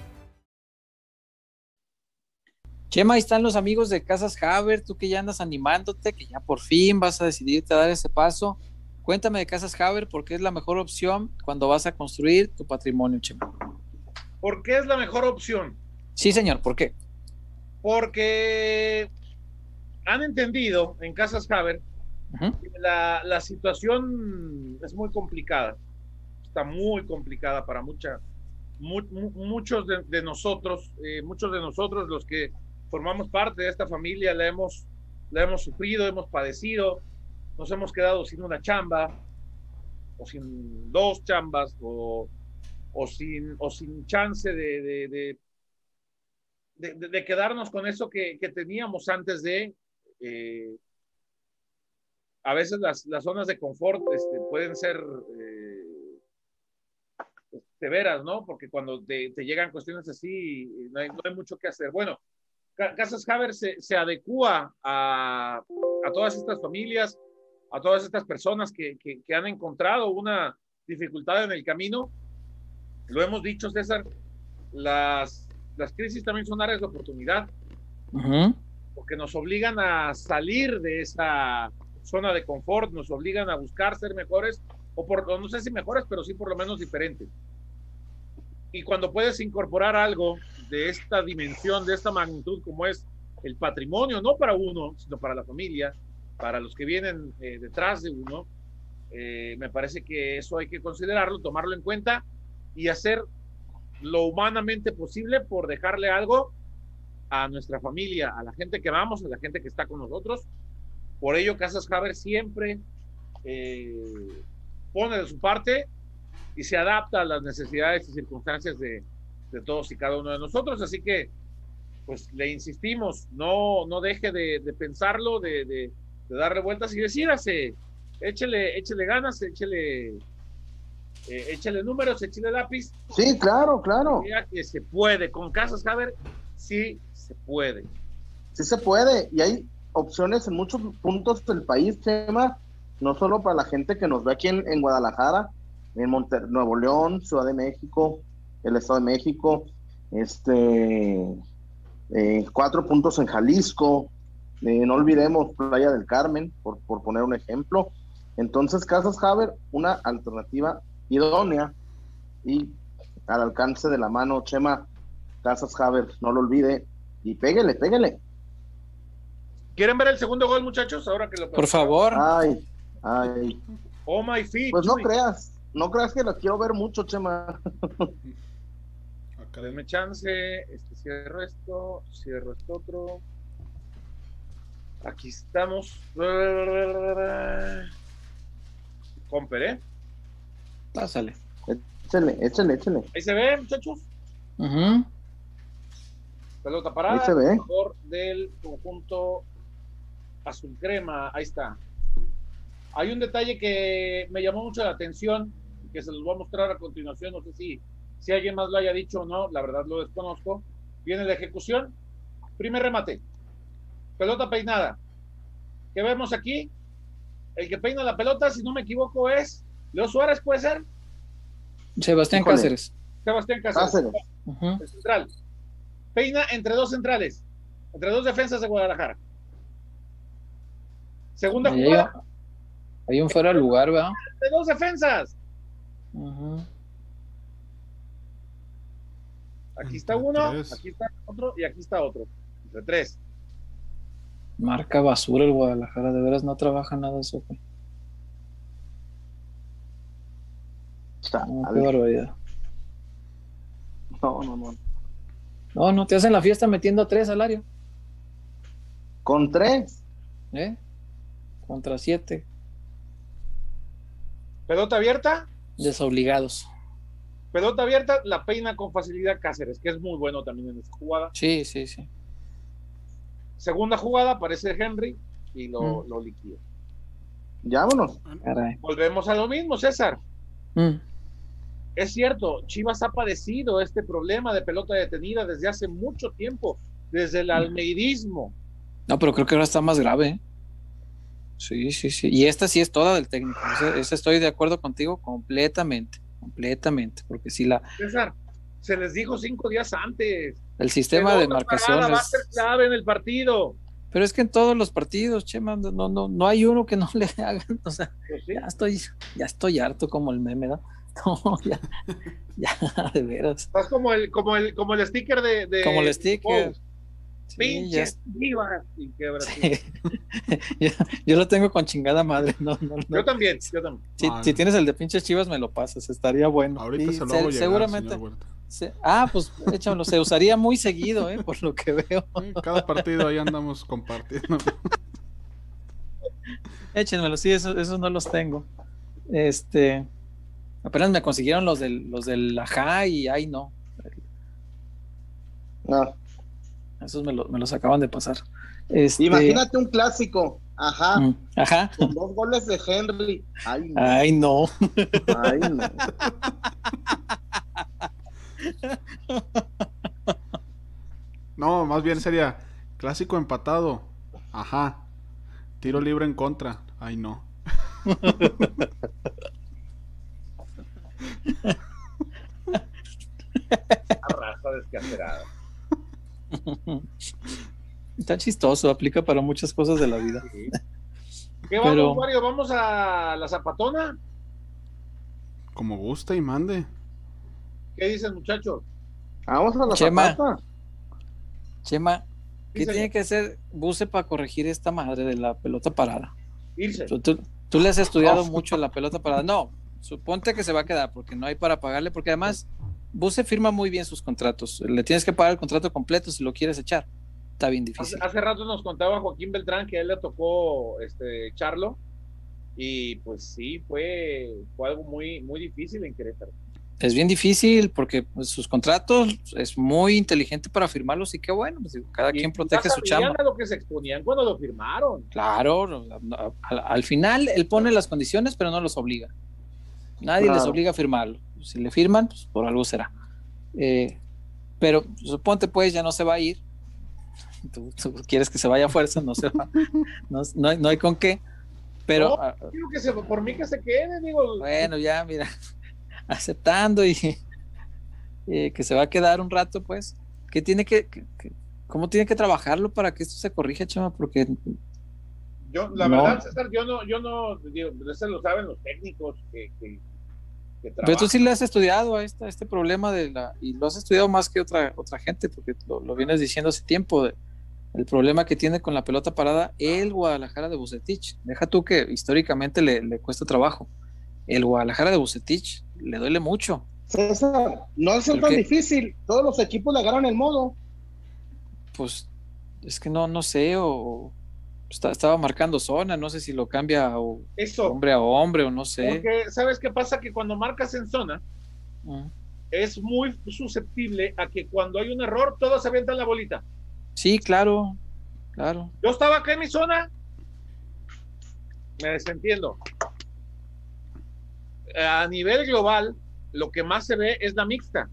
Chema, ahí están los amigos de Casas Haber, tú que ya andas animándote, que ya por fin vas a decidirte a dar ese paso. Cuéntame de Casas Haber, ¿por qué es la mejor opción cuando vas a construir tu patrimonio, Chema? ¿Por qué es la mejor opción? Sí, señor, ¿por qué? Porque han entendido en Casas Haber que la, situación es muy complicada, está muy complicada para mucha, muchos de, nosotros, eh, muchos de nosotros los que formamos parte de esta familia, la hemos, la hemos sufrido, hemos padecido, nos hemos quedado sin una chamba, o sin dos chambas, o, o sin, o sin chance de, de, de, quedarnos con eso que, que teníamos antes de... Eh, a veces las, las, zonas de confort este, pueden ser eh, severas, ¿no? Porque cuando te, te llegan cuestiones así, no hay, no hay, mucho que hacer. Bueno, Casas Haber se, se adecua a, a, todas estas familias, a todas estas personas que, que, han encontrado una dificultad en el camino. Lo hemos dicho, César, las, las crisis también son áreas de oportunidad, porque nos obligan a salir de esa zona de confort, nos obligan a buscar ser mejores, o por, no sé si mejores, pero sí por lo menos diferentes. Y cuando puedes incorporar algo de esta dimensión, de esta magnitud como es el patrimonio, no para uno, sino para la familia, para los que vienen eh, detrás de uno, eh, me parece que eso hay que considerarlo, tomarlo en cuenta y hacer lo humanamente posible por dejarle algo a nuestra familia, a la gente que vamos, a la gente que está con nosotros. Por ello, Casas Haber siempre eh, pone de su parte y se adapta a las necesidades y circunstancias de, de todos y cada uno de nosotros. Así que, pues le insistimos, no, no deje de, de pensarlo, de, de, darle vueltas y decídase, échele, échele ganas, échele, eh, échele números, échele lápiz. Sí, claro, claro. Mira que se puede, con Casas Haber, sí se puede. Sí se puede, y hay opciones en muchos puntos del país, tema no solo para la gente que nos ve aquí en, en Guadalajara, en Monter Nuevo León, Ciudad de México, el Estado de México, este, eh, cuatro puntos en Jalisco, eh, no olvidemos Playa del Carmen, por, por poner un ejemplo. Entonces, Casas Haber, una alternativa idónea y al alcance de la mano, Chema, Casas Haber, no lo olvide, y péguele, péguele. ¿Quieren ver el segundo gol, muchachos? Ahora que lo Por favor. Ay, ay. Oh my feet. Pues no creas, no creas que lo quiero ver mucho, Chema. Acá denme chance, este cierro esto, cierro esto otro. Aquí estamos. Comper, ¿eh? Pásale. Échale, échale, échale. Ahí se ve, muchachos. Pelota parada. Ahí se ve. Del conjunto azul crema. Ahí está. Hay un detalle que me llamó mucho la atención, que se los voy a mostrar a continuación. No sé si, si alguien más lo haya dicho o no, la verdad lo desconozco. Viene la ejecución. Primer remate. Pelota peinada. ¿Qué vemos aquí? El que peina la pelota, si no me equivoco, es Leo Suárez, ¿puede ser? Sebastián Híjole. Cáceres. Sebastián Cáceres. El central. Peina entre dos centrales, entre dos defensas de Guadalajara. Segunda jugada, hay- un fuera de lugar, ¿verdad? entre dos defensas. Ujú. Aquí está uno, tres. aquí está otro y aquí está otro. Entre tres. Marca basura el Guadalajara, de veras no trabaja nada eso. No, qué barbaridad. No, no, no. No, no, te hacen la fiesta metiendo tres al área, Con tres. ¿eh? Contra siete, Pelota abierta, desobligados. Pelota abierta, la peina con facilidad Cáceres, que es muy bueno también en esta jugada. Sí, sí, sí. Segunda jugada, aparece Henry y lo, Mm. lo liquida. Llámonos. Caray. Volvemos a lo mismo, César. Mm. Es cierto, Chivas ha padecido este problema de pelota detenida desde hace mucho tiempo, desde el almeidismo. No, pero creo que ahora está más grave. ¿eh? Sí, sí, sí. Y esta sí es toda del técnico. Esa, esa estoy de acuerdo contigo completamente, completamente, porque si la César, se les dijo cinco días antes. el sistema de parada va a ser clave en el partido. pero es que en todos los partidos, Chema, no, no, no hay uno que no le hagan, o sea, Pues sí. ya estoy, ya estoy harto como el meme, ¿no? No, ya, ya, de veras. Estás como el, como el, como el sticker de, de- Como el sticker. Oh, Sí, ya pinches divas. Y quebra, sí. yo, yo lo tengo con chingada madre. No, no, no. Yo también, yo también. Si, Ah, si tienes el de pinches chivas, me lo pasas, estaría bueno. Ahorita se lo se- llegar, seguramente. se- ah, pues échamelo, se usaría muy seguido, ¿eh? por lo que veo. Cada partido ahí andamos compartiendo. Échenmelo, sí, esos esos no los tengo. Este, apenas me consiguieron los del, los del ajá y ay no, No. Esos me, lo- me los acaban de pasar. Este, Imagínate un clásico. Ajá. mm, Ajá. Con dos goles de Henry. Ay, no. Ay no. Ay, no. No, más bien sería clásico empatado. Ajá. Tiro libre en contra. Ay, no. Raza descacerada. Está chistoso, aplica para muchas cosas de la vida. ¿Qué vamos, Pero- Mario? ¿Vamos a la zapatona? Como guste y mande. ¿Qué dicen, muchachos? Vamos a la Chema. zapata. Chema, ¿qué Dice- tiene que hacer Buse para corregir esta madre de la pelota parada? Irse. Tú, tú- tú le has estudiado mucho la pelota parada. No, suponte que se va a quedar porque no hay para pagarle, porque además Buse firma muy bien sus contratos. Le tienes que pagar el contrato completo si lo quieres echar. Está bien Hace, difícil. hace rato nos contaba Joaquín Beltrán que a él le tocó este echarlo. Y pues sí, fue, fue algo muy, muy difícil en Querétaro. Es bien difícil porque pues, sus contratos es muy inteligente para firmarlos y qué bueno, pues, cada Y quien protege su chamba. a lo que se exponían cuando lo firmaron. Claro, al, al final él pone las condiciones, pero no los obliga. Nadie Claro. les obliga a firmarlo. Si le firman, pues por algo será. Eh, pero suponte pues ya no se va a ir. Tú, tú quieres que se vaya a fuerza, no se va. No, no hay, no hay con qué. Pero No. ah, Digo que se, por mí que se quede, digo. bueno, ya mira, aceptando y que se va a quedar un rato, pues, que tiene que, cómo tiene que trabajarlo para que esto se corrija, chama, porque yo, la verdad, César, yo no, yo no, digo, eso lo saben los técnicos que, que, Pero tú sí le has estudiado a, esta, este problema de la, y lo has estudiado más que otra, otra gente, porque lo, lo vienes diciendo hace tiempo, de, el problema que tiene con la pelota parada el Guadalajara de Bucetich. Deja tú que históricamente le, le cuesta trabajo. El Guadalajara de Bucetich le duele mucho. César, no es tan difícil. Todos los equipos le agarran el modo. Pues es que no, no sé, o estaba marcando zona, no sé si lo cambia o hombre a hombre o no sé. Porque, ¿sabes qué pasa? Que cuando marcas en zona, es muy susceptible a que cuando hay un error, todos se avientan la bolita. Sí, claro, claro. Yo estaba acá en mi zona, me desentiendo. A nivel global, lo que más se ve es la mixta.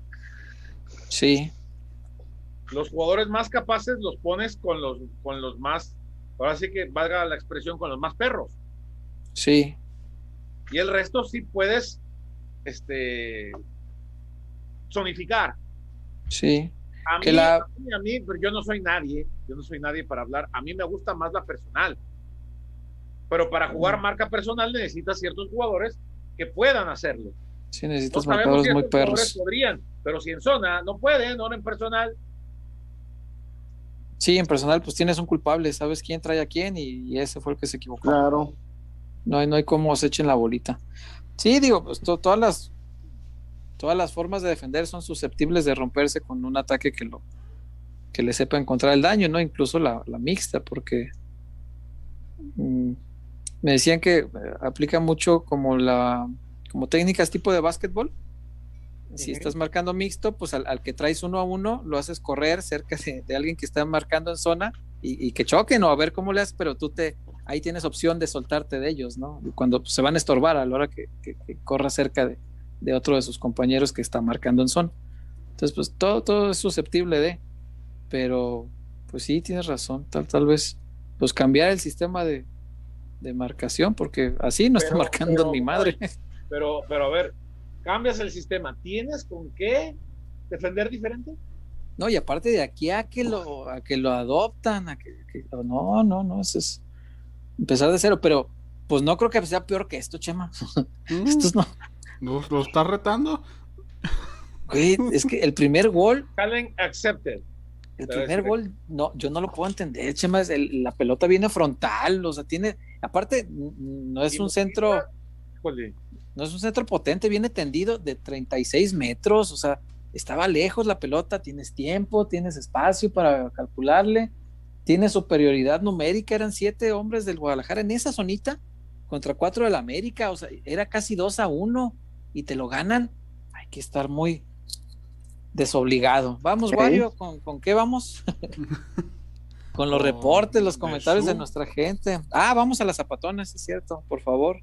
Sí. Los jugadores más capaces los pones con los, con los más, ahora sí que valga la expresión, con los más perros. Sí. Y el resto sí puedes, este, zonificar. Sí. A mí, a mí, pero yo no soy nadie, yo no soy nadie para hablar. A mí me gusta más la personal. Pero para jugar marca personal necesitas ciertos jugadores que puedan hacerlo. Sí, necesitas marcadores muy perros. Podrían, pero si en zona no pueden, no en personal. Sí, en personal, pues tienes un culpable, sabes quién trae a quién y, ese fue el que se equivocó. Claro. No hay, no hay cómo se echen la bolita. Sí, digo, pues todas las todas las formas de defender son susceptibles de romperse con un ataque que lo que le sepa encontrar el daño, ¿no? Incluso la, mixta, porque mm, me decían que eh, aplica mucho como la como técnicas tipo de básquetbol. Si estás marcando mixto, pues al, que traes uno a uno, lo haces correr cerca de, alguien que está marcando en zona y, que choquen o a ver cómo le haces, pero tú te, ahí tienes opción de soltarte de ellos, ¿no? Cuando se van a estorbar a la hora que, que corra cerca de, de otro de sus compañeros que está marcando en zona. Entonces, pues todo, todo es susceptible de, pero pues sí, tienes razón, tal, tal vez, pues cambiar el sistema de, de marcación, porque así no está marcando mi madre. Pero, pero a ver, cambias el sistema, ¿tienes con qué defender diferente? No, y aparte de aquí a que lo, a que lo adoptan, a que, no, no, no, eso es empezar de cero, pero pues no creo que sea peor que esto, Chema. Estos no, ¿Lo, lo está retando? es que el primer gol. accepted. El primer gol, no, yo no lo puedo entender, Chema. la pelota viene frontal, o sea, tiene. Aparte, no es un centro. No es un centro potente, viene tendido de 36 metros, o sea, estaba lejos la pelota, tienes tiempo, tienes espacio para calcularle, tienes superioridad numérica, eran siete hombres del Guadalajara en esa zonita contra cuatro del América, o sea, era casi dos a uno y te lo ganan, hay que estar muy desobligado. Vamos, Wario, ¿con, qué vamos? con los reportes, los comentarios de nuestra gente. Ah, vamos a las zapatonas, es cierto, por favor.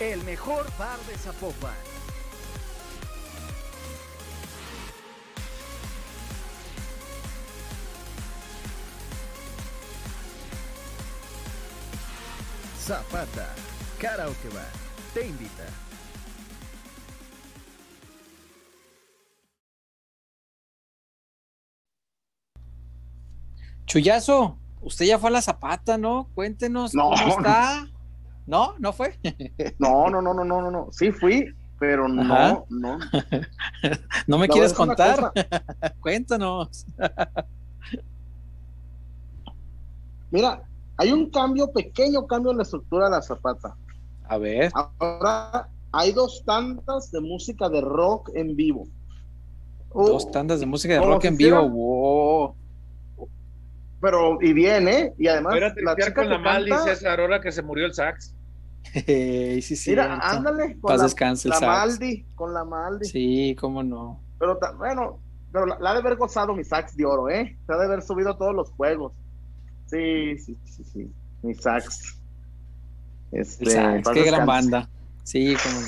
El mejor bar de Zapopan Zapata, Karaoke Bar, te invita. Chuyazo, usted ya fue a la Zapata, ¿no? Cuéntenos cómo está. ¿No? ¿No fue? no, no, no, no, no, no. Sí fui, pero no, no. no me quieres contar. Cuéntanos. Mira, hay un cambio, pequeño cambio en la estructura de la zapata. A ver. Ahora hay dos tantas de música de rock en vivo. Dos uh, tandas de música de rock en vivo, wow. Pero, y bien, ¿eh? Y además, la chica con la mal, dice esa ahora que se murió el sax. Sí, sí, Mira, ándale, con Paz la, la Maldi, con la Maldi. Sí, cómo no. Pero, bueno, pero la, ha de haber gozado mi sax de oro, ¿eh? Se ha de haber subido todos los juegos. Sí, sí, sí, sí. Mi sax. Este, sax, qué gran banda. Sí, como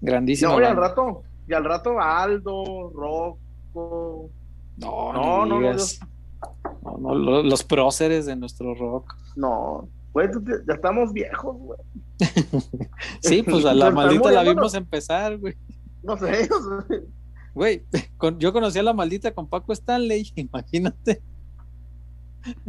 grandísimo. No, y al rato, y al rato Aldo, Rocco. No, no, no, no, no, los próceres de nuestro rock. No, pues ya estamos viejos, güey. sí, pues a la maldita la vimos empezar, güey. No sé, Güey, yo conocí a la maldita con Paco Stanley, imagínate.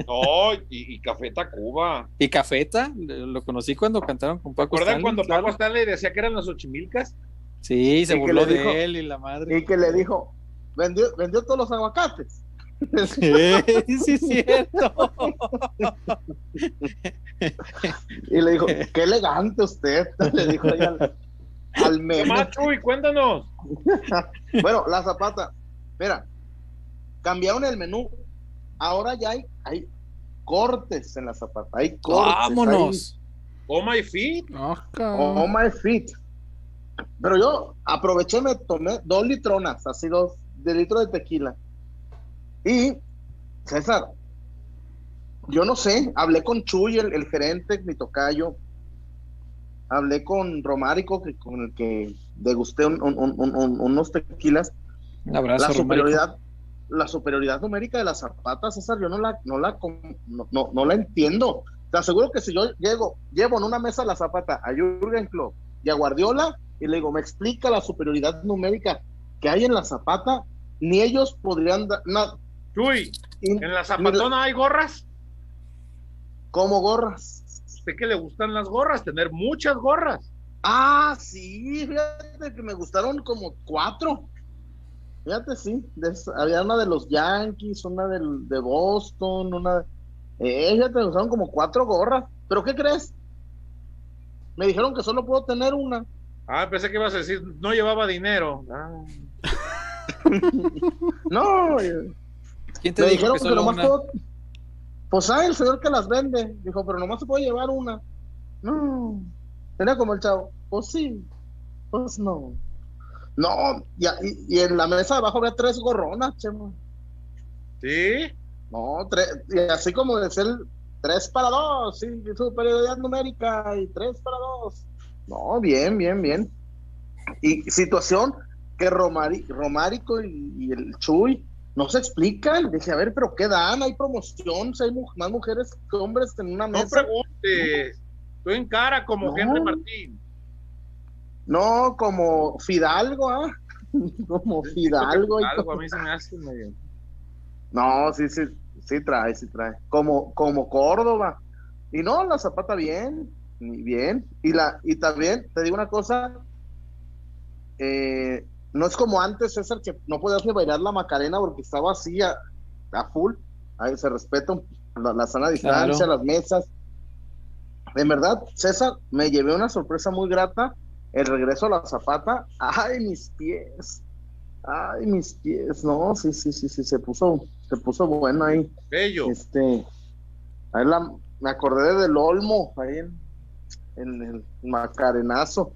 No, y, Cafeta Cuba. ¿Y Cafeta? Lo conocí cuando cantaron con Paco ¿Recuerdan cuando Paco Stanley decía que eran los ochimilcas? Sí, se burló de él y la madre. Y que le dijo, vendió, vendió todos los aguacates. Sí, sí, es cierto. y le dijo, qué elegante usted, le dijo ahí al, al y cuéntanos. bueno, la zapata, mira, cambiaron el menú. Ahora ya hay, hay cortes en la zapata, hay cortes. Vámonos. Oh my feet. Oh my feet. Pero yo aproveché, me tomé dos litronas, así dos de litro de tequila. Y, César, yo no sé, hablé con Chuy, el, gerente, mi tocayo, hablé con Romárico, que, con el que degusté unos tequilas. Un abrazo, la superioridad, la superioridad numérica de las zapatas, César, yo no la, no la, no, no, la entiendo. Te aseguro que si yo llego, llevo en una mesa la zapata a Jürgen Klopp y a Guardiola y le digo, me explica la superioridad numérica que hay en la zapata, ni ellos podrían dar, Chuy, ¿en la zapatona hay gorras? ¿Cómo gorras? ¿Usted que le gustan las gorras? Tener muchas gorras. Ah, sí, fíjate que me gustaron como cuatro. Fíjate, sí. había una de los Yankees, una del, de Boston, una. Eh, fíjate, me gustaron como cuatro gorras. ¿Pero qué crees? Me dijeron que solo puedo tener una. Ah, pensé que ibas a decir, no llevaba dinero. Ah. no, ¿Quién te me dijeron que, nomás puedo... Pues hay el señor que las vende. Dijo, pero nomás se puede llevar una. No. Tenía como el chavo. Pues sí. Pues no. No, y, y, en la mesa de abajo había tres gorronas, chemo. ¿Sí? No, tres, y así como de ser tres para dos, sí, superioridad numérica y tres para dos. No, bien, bien, bien. Y situación que Romari, Romárico y, y el Chuy no se explican. Dije, a ver, pero ¿qué dan? ¿Hay promoción? ¿Hay más mujeres que hombres en una mesa? No preguntes. Estoy en cara como Henry Martín. No, como Fidalgo, ¿ah? como Fidalgo. Fidalgo a mí se me hace medio. No, sí, sí, sí trae, sí trae. Como, como Córdoba. Y no, la zapata bien, bien. Y la, y también, te digo una cosa, eh, no es como antes, César, que no podías ni bailar la Macarena porque estaba así a, full. Ahí se respeta la, sana distancia, las mesas. En verdad, César, me llevé una sorpresa muy grata. El regreso a la zapata. ¡Ay, mis pies! ¡Ay, mis pies! No, sí, sí, sí, sí, se puso, se puso bueno ahí. Bello. Este, ahí la, me acordé del Olmo, ahí en, en el Macarenazo.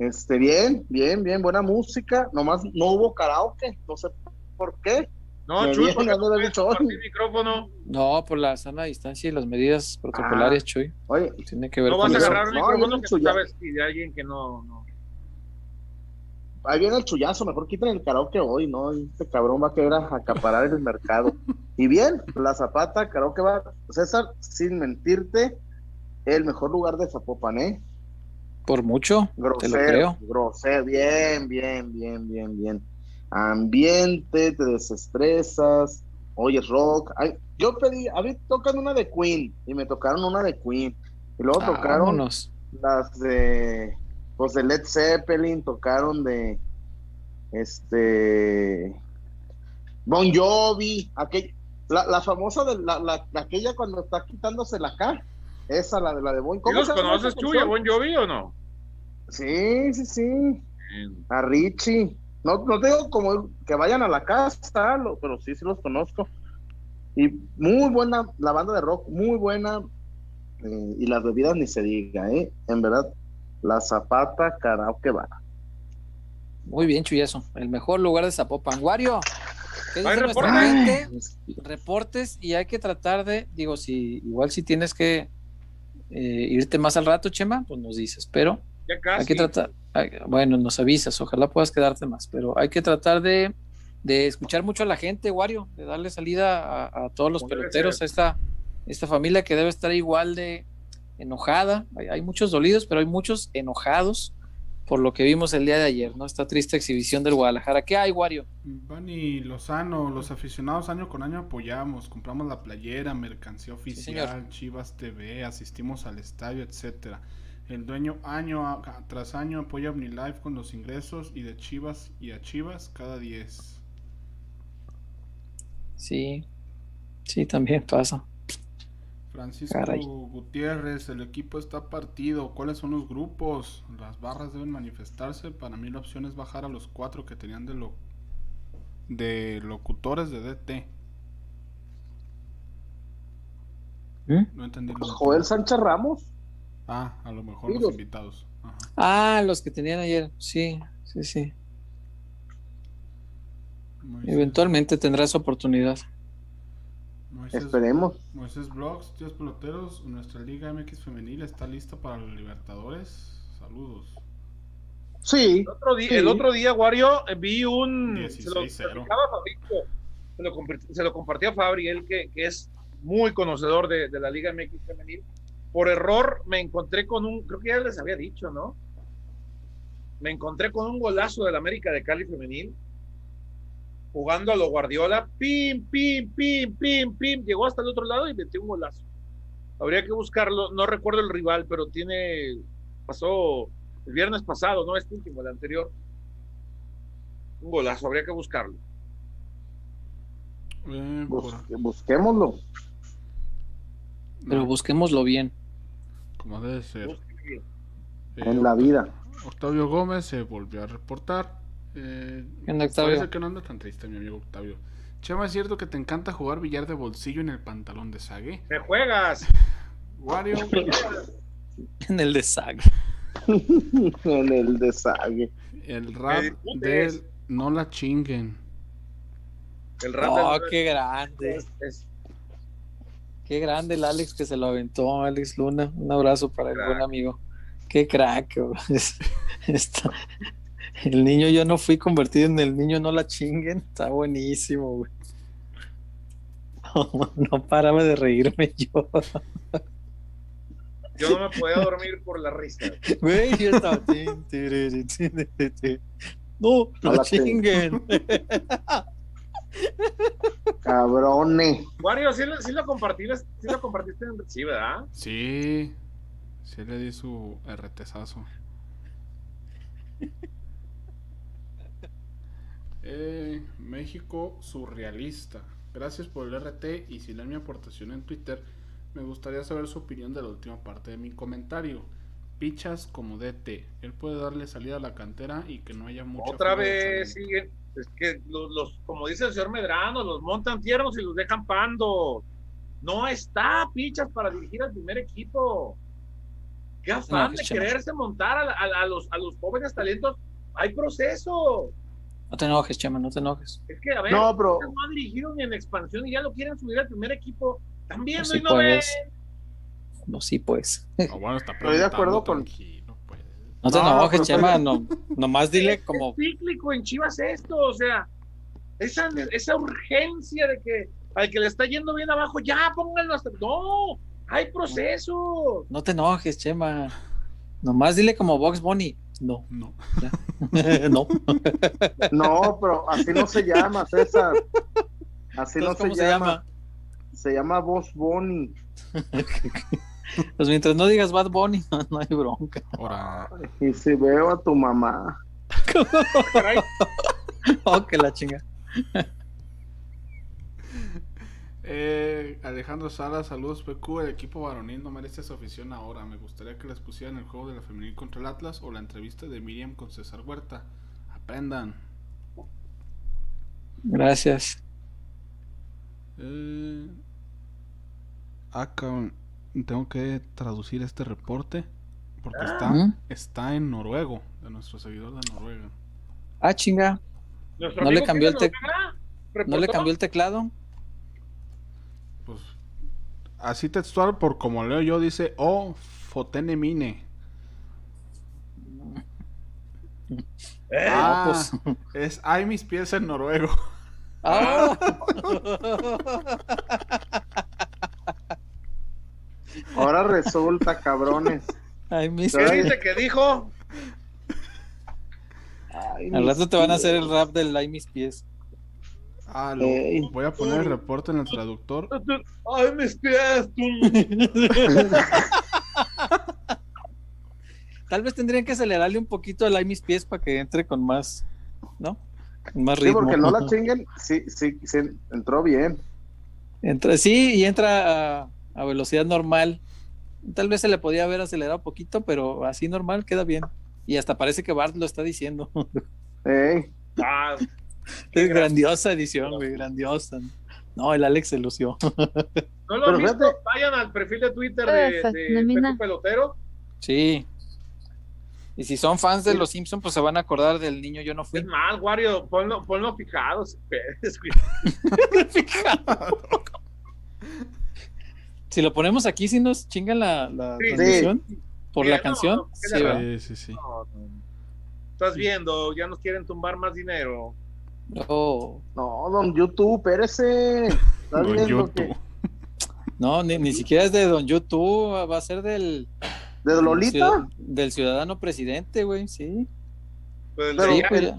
Este, bien, bien, bien, buena música. Nomás no hubo karaoke, no sé por qué. No, Chuy, micrófono. No, por la sana distancia y las medidas protocolares, ah, Chuy. Oye, tiene que ver no vas a agarrar un micrófono que sabes y de alguien que no, no. Ahí viene el chullazo, mejor quiten el karaoke hoy, ¿no? Este cabrón va a querer acaparar el mercado. Y bien, la Zapata, karaoke va, César, sin mentirte, el mejor lugar de Zapopan, ¿eh? Por mucho, grosero, te lo creo. Grosero, bien, bien, bien, bien, bien. Ambiente, te desestresas, oyes rock. Ay, yo pedí, a mí tocan una de Queen y me tocaron una de Queen. Y luego tocaron las de, pues de Led Zeppelin, tocaron de, este, Bon Jovi, aquella, la, la famosa de la, la, aquella cuando está quitándose la cara. Esa, la de la de Bon ¿Cómo los conoces tú, a Bon Jovi o no? Sí, sí, sí. A Richie. No, no digo como que vayan a la casa, pero sí, sí los conozco. Y muy buena la banda de rock, muy buena. Eh, y las bebidas ni se diga, ¿eh? En verdad, la Zapata Karaoke va. Muy bien, Chuyazo. El mejor lugar de Zapopan. Wario, ¿qué dice nuestra gente? Reportes y hay que tratar de, digo, si igual si tienes que eh, irte más al rato, Chema, pues nos dices, pero hay que tratar, bueno, nos avisas, ojalá puedas quedarte más, pero hay que tratar de, escuchar mucho a la gente, Wario, de darle salida a, todos los peloteros, a esta, esta familia que debe estar igual de enojada. Hay, muchos dolidos, pero hay muchos enojados por lo que vimos el día de ayer, ¿no? Esta triste exhibición del Guadalajara. ¿Qué hay, Wario? Bani Lozano, los aficionados año con año apoyamos, compramos la playera, mercancía oficial, Chivas TV, asistimos al estadio, etcétera. El dueño año tras año apoya OmniLife con los ingresos y de Chivas y a Chivas cada 10. Sí, sí, también pasa. Francisco Gutiérrez, el equipo está partido. ¿Cuáles son los grupos? Las barras deben manifestarse. Para mí la opción es bajar a los cuatro que tenían de, lo, de locutores de DT. ¿Eh? No entendí. Joel Sánchez Ramos. Ah, a lo mejor los invitados. Ah, los que tenían ayer. Sí, sí, sí. Eventualmente tendrá esa oportunidad. Esperemos. Moisés Blogs, tíos peloteros, nuestra Liga MX femenil está lista para los Libertadores. Saludos. Sí. El otro día, El otro día Wario, vi un. Se lo, se, lo, se lo compartió a Fabri, él que, que es muy conocedor de, de, la Liga MX femenil por error me encontré con un, creo que ya les había dicho, ¿no? Me encontré con un golazo del América de Cali femenil, jugando a lo Guardiola, pim, pim, pim, pim, pim, llegó hasta el otro lado y metió un golazo. Habría que buscarlo, no recuerdo el rival, pero tiene, pasó el viernes pasado, no este último, el anterior. Un golazo, habría que buscarlo. Eh, busquémoslo. Pero busquémoslo bien. Como debe ser. en la vida. Octavio Gómez se volvió a reportar. Eh, Parece que no anda tan triste, mi amigo Octavio. Chema, ¿es cierto que te encanta jugar billar de bolsillo en el pantalón de Sague? ¡Me juegas! Wario. en el de Sague. en el de Sague. El rap de No la chinguen. El rap oh, qué grande. Qué grande el Alex que se lo aventó, Alex Luna. Un abrazo para el buen amigo. Qué crack. El niño yo no fui convertido en el niño, no la chinguen. Está buenísimo, güey. No, paraba de reírme yo. Yo no me podía dormir por la risa. Güey, yo estaba. No, no la chinguen. Cabrones. Wario, ¿sí, lo, sí lo compartiste, sí lo compartiste en sí, ¿verdad? Sí. Sí le di su RTzazo. Eh, México surrealista. Gracias por el RT y si leen mi aportación en Twitter, me gustaría saber su opinión de la última parte de mi comentario. Pichas como DT. Él puede darle salida a la cantera y que no haya mucha. Otra vez siguen es que los, como dice el señor Medrano, los montan tiernos y los dejan pando. No está pichas para dirigir al primer equipo. Qué afán de quererse montar a, los, a los jóvenes talentos. Hay proceso. No te enojes, Chema, no te enojes. Es que, a ver, no, pero... no ha dirigido ni en expansión y ya lo quieren subir al primer equipo. También no, y no ven. No, sí, pues. bueno, está Estoy de acuerdo con. No te enojes, Chema, no, nomás dile como. Es cíclico en Chivas esto, o sea, esa, esa urgencia de que al que le está yendo bien abajo, ya pónganlo hasta. No, hay proceso. No te enojes, Chema. Nomás dile como Box Bunny. No. No. no. no, pero así no se llama, César. Así no se, se llama? Se llama Box Bunny. Pues mientras no digas Bad Bunny, no, hay bronca. Y si veo a tu mamá. oh, que la chinga. Eh, Alejandro Sala, saludos PQ. El equipo varonil no merece su afición ahora. Me gustaría que les pusieran el juego de la femenil contra el Atlas o la entrevista de Miriam con César Huerta. Aprendan. Gracias. Eh, acá tengo que traducir este reporte porque Ah. está, está en noruego, de nuestro seguidor de Noruega. Ah, chinga. ¿No le cambió el Ortega ¿No le cambió el teclado? Así textual, por como leo yo, dice O Fotene Mine. Eh, Ah, pues. es Hay mis pies en noruego. Ah. Ahora resulta, cabrones. Ay, mis- ¿Qué dice que dijo? Ay, Al rato te van a hacer el rap del Ay, mis pies. Ah, lo- Ey. voy a poner el reporte en el traductor. Ay, mis pies. Tal vez tendrían que acelerarle un poquito el Ay, mis pies para que entre con más, ¿no? Con más Sí, ritmo. porque no la chinguen. Sí, sí, sí, entró bien. Entra, sí, y entra a, a velocidad normal. Tal vez se le podía haber acelerado un poquito, pero así normal queda bien. Y hasta parece que Bart lo está diciendo. Ey, Ah, es grandiosa edición, güey, grandiosa. No, el Alex se lució. ¿No lo han visto? fíjate- Vayan al perfil de Twitter de, Esa, de. Pepe Pelotero. Sí. Y si son fans de los Simpsons, pues se van a acordar del niño Yo no fui. Es más, Wario, ponlo, ponlo fijado. si puedes, güey. Si lo ponemos aquí, si nos chingan la, la Sí. transmisión por Sí, la no, canción. no, Sí. Sí, sí, sí. No, no. Estás viendo, ya nos quieren tumbar más dinero. Oh, no, don YouTube, espérese. Está Don viendo YouTube. que. no, ni, ni siquiera es de Don YouTube, va a ser del, ¿De Lolita? ciudad- del ciudadano presidente, güey, sí. Pues Pero- de Sí, allá- pues.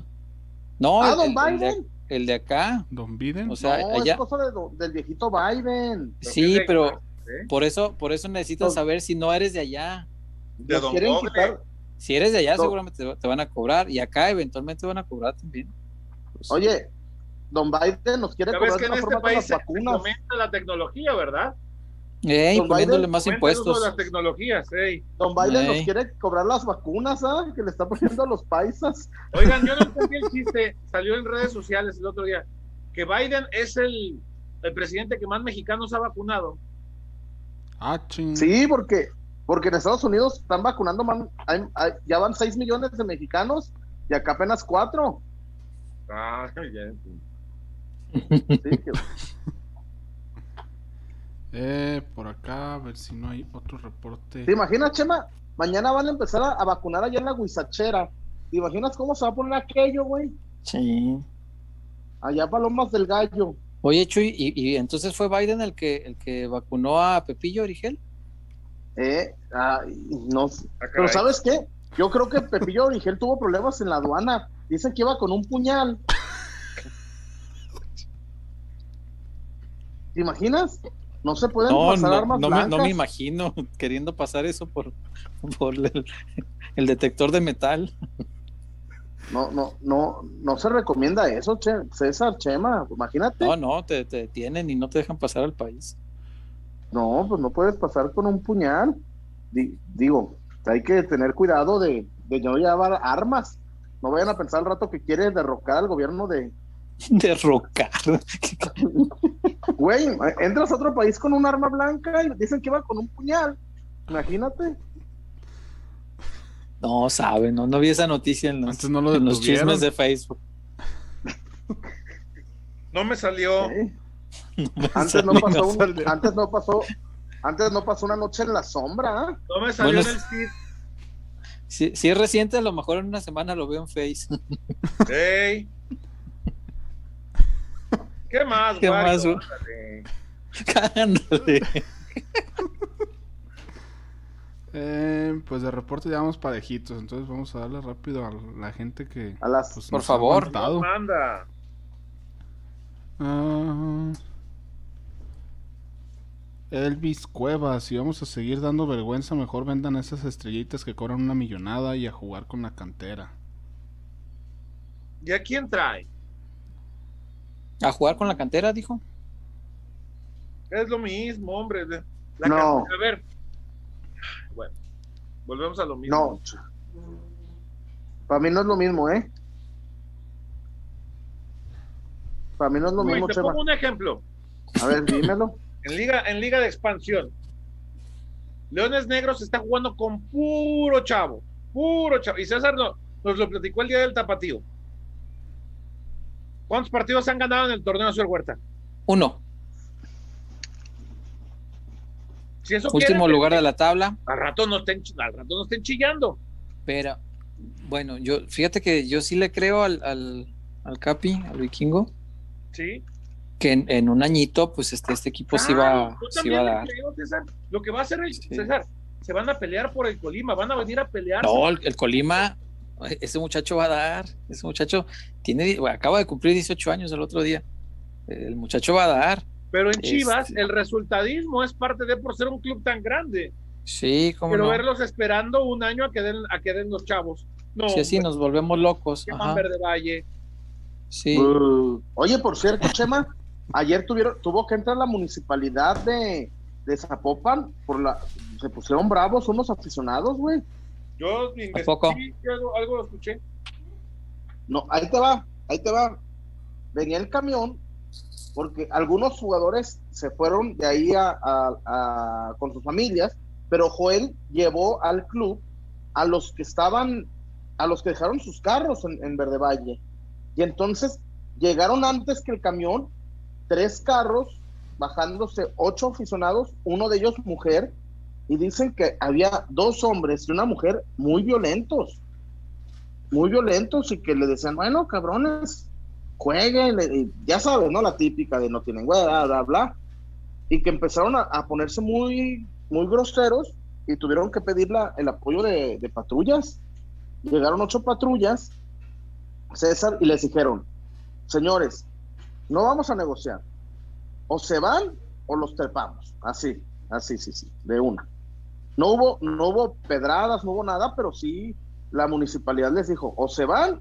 No, Ah, el, don el- el de, Biden. el de acá. Don Biden. O sea, no, allá. es cosa de del viejito Biden. Sí, pero ¿eh? por eso, por eso necesitas Don- saber si no eres de allá. de Don quieren quitar. Si eres de allá, Don- seguramente te, te van a cobrar. Y acá eventualmente van a cobrar también. Pues, Oye, don Biden nos quiere cobrar que en este país se la tecnología, ¿verdad? ey, Don poniéndole Biden más impuestos. las tecnologías, ey. Don Biden Ey. nos quiere cobrar las vacunas, ¿ah? Que le está poniendo a los paisas. Oigan, yo no entendí el chiste. Salió en redes sociales el otro día. Que Biden es el, el presidente que más mexicanos ha vacunado. Ah, ching. Sí, porque, porque en Estados Unidos están vacunando, man, hay- hay- ya van 6 millones de mexicanos y acá apenas 4. Ah, ya. Sí, que- Eh, por acá, a ver si no hay otro reporte. ¿Te imaginas, Chema? Mañana van a empezar a, a vacunar allá en la Huizachera. ¿Te imaginas cómo se va a poner aquello, güey? Sí. Allá Palomas del Gallo. Oye, Chuy, ¿y, y entonces fue Biden el que, el que vacunó a Pepillo Origel? Eh, no. Ah, caray. Pero ¿sabes qué? Yo creo que Pepillo Origel tuvo problemas en la aduana. Dicen que iba con un puñal. ¿Te imaginas? No se pueden No, pasar no, armas no me, no me imagino queriendo pasar eso por, por el, el detector de metal. No, no, no, no se recomienda eso, Che- César, Chema. Imagínate. No, no, te, te detienen y no te dejan pasar al país. No, pues no puedes pasar con un puñal. Di- digo, hay que tener cuidado de, de no llevar armas. No vayan a pensar al rato que quiere derrocar al gobierno de... Derrocar. Güey, entras a otro país con un arma blanca y dicen que va con un puñal. Imagínate. No, sabe, no, no vi esa noticia en los, no lo en los chismes de Facebook. No me salió. ¿eh? Antes no No pasó un- salió. antes no pasó, antes no pasó una noche en la sombra. No me salió Bueno, en el feed. Si, si es reciente, a lo mejor en una semana lo veo en Face. Ey. ¿Qué más, ¿Qué Wario? más, güey? Ándale. Ándale. Eh, pues de reporte ya vamos parejitos, entonces vamos a darle rápido a la gente que A las pues, Por ha favor. Manda. Ah, Elvis Cuevas, si vamos a seguir dando vergüenza, mejor vendan esas estrellitas que cobran una millonada y a jugar con la cantera. ¿Y a quién trae? A jugar con la cantera, dijo. Es lo mismo, hombre. La No. A ver. Bueno, volvemos a lo mismo. No. Para mí no es lo mismo, ¿eh? Para mí no es lo mismo, te pongo un ejemplo. A ver, dímelo. En liga, en liga de expansión. Leones Negros está jugando con puro chavo, puro chavo. Y César nos lo platicó el día del tapatío. ¿Cuántos partidos han ganado en el torneo de Huerta? Uno. Último lugar de la tabla. Al rato no estén, al rato no estén chillando. Pero, bueno, yo, fíjate que yo sí le creo al, al, al Capi, al vikingo. Sí. Que en, un añito, pues este, este equipo sí va, sí va a dar. Lo que va a hacer el César, se van a pelear por el Colima, van a venir a pelear. No, el Colima, ese muchacho va a dar, ese muchacho tiene, acaba de cumplir 18 años el otro día. El muchacho va a dar. Pero en Chivas este el resultadismo es parte de por ser un club tan grande. Sí, como Pero verlos esperando un año a que den, a que den los chavos. No, sí, así nos volvemos locos. Verde Valle. Sí. Uh, oye, por cierto, Chema, ayer tuvieron, tuvo que entrar la municipalidad de, de Zapopan por la, se pusieron bravos unos aficionados, güey. Yo investigué, algo, algo lo escuché. No, ahí te va, ahí te va. Venía el camión porque algunos jugadores se fueron de ahí a, con sus familias, pero Joel llevó al club a los que estaban, a los que dejaron sus carros en, en Verde Valle. Y entonces llegaron antes que el camión, tres carros, bajándose ocho aficionados, uno de ellos mujer, y dicen que había dos hombres y una mujer muy violentos, muy violentos y que le decían, bueno, cabrones, jueguen, ya sabes, ¿no? La típica de no tienen bla, bla, bla, y que empezaron a, ponerse muy, muy groseros y tuvieron que pedir el apoyo de patrullas. Llegaron ocho patrullas, César, y les dijeron, señores, no vamos a negociar, o se van o los trepamos, así, así, sí, sí, de una. No hubo, no hubo pedradas, no hubo nada, pero sí la municipalidad les dijo, o se van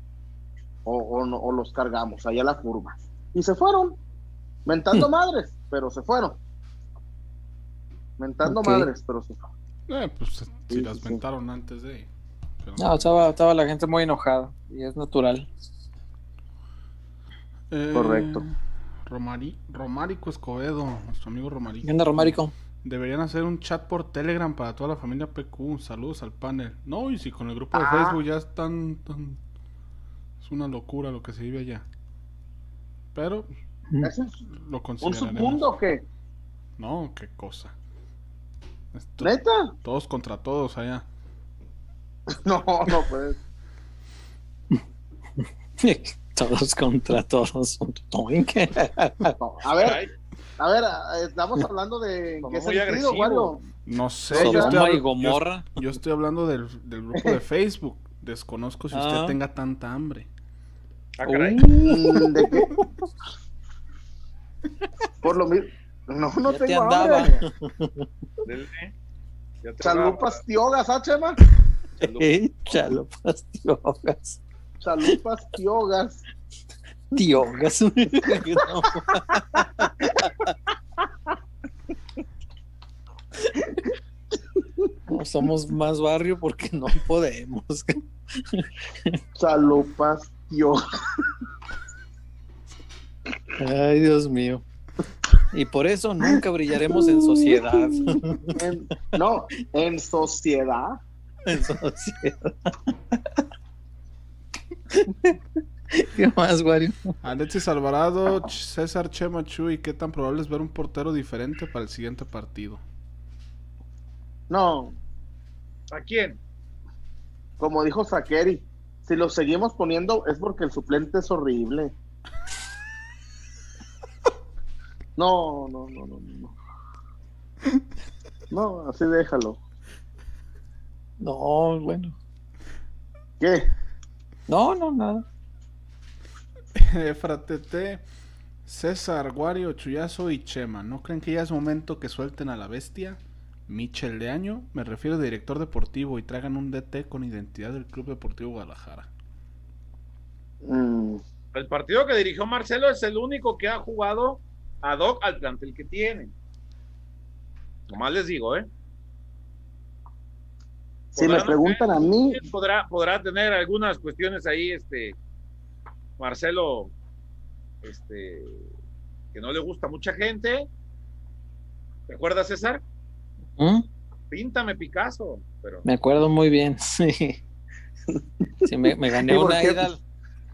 o, los cargamos allá a la curva. Y se fueron, mentando hmm. madres, pero se fueron. Mentando madres, pero se fueron. Eh, pues si las mentaron antes de... No, estaba, estaba la gente muy enojada y es natural. Eh, Correcto. Romari, Romárico Escobedo, nuestro amigo Romarico. ¿Qué onda, Romárico? Deberían hacer un chat por Telegram para toda la familia PQ. Saludos al panel. No, y si con el grupo de ah. Facebook ya están, Es una locura lo que se vive allá. Pero lo consideraremos. ¿Un submundo o qué? No, qué cosa. ¿Neta? Todos contra todos allá. no, no puedes. todos contra todos. a ver, a ver, estamos hablando de qué sentido, Wario. No sé, yo estoy, yo, estoy, hablando del, grupo de Facebook. Desconozco si usted ah. tenga tanta hambre. Ah, uh. ¿De qué? Por lo mismo. No, no tengo hambre. Chalupas tiogas, ¿ah, Chema? Chalupas tiogas. Chalupas tiogas. Tiogas. no somos más barrio porque no podemos. Chalupas tiogas. Ay, Dios mío. Y por eso nunca brillaremos en sociedad. no, en sociedad. En sociedad. ¿Qué más, Wario? Alexis Alvarado, César Chema ¿y qué tan probable es ver un portero diferente para el siguiente partido? No. ¿A quién? Como dijo Sakeri, si lo seguimos poniendo es porque el suplente es horrible. No, no, no, no, no. No, así déjalo. No, bueno. ¿Qué? No, no, nada. Fratete, César, Guario, Chuyazo y Chema. ¿No creen que ya es momento que suelten a la bestia? Michel de Año, me refiero a director deportivo y traigan un DT con identidad del Club Deportivo Guadalajara. Mm. El partido que dirigió Marcelo es el único que ha jugado ad hoc al plantel que tiene. Nomás les digo, ¿eh? Si me preguntan a mí. Podrá, podrá tener algunas cuestiones ahí, este, Marcelo este, que no le gusta a mucha gente. ¿Te acuerdas, César? ¿Mm? Píntame Picasso. Pero... Me acuerdo muy bien, sí. Sí, me, gané una ida al,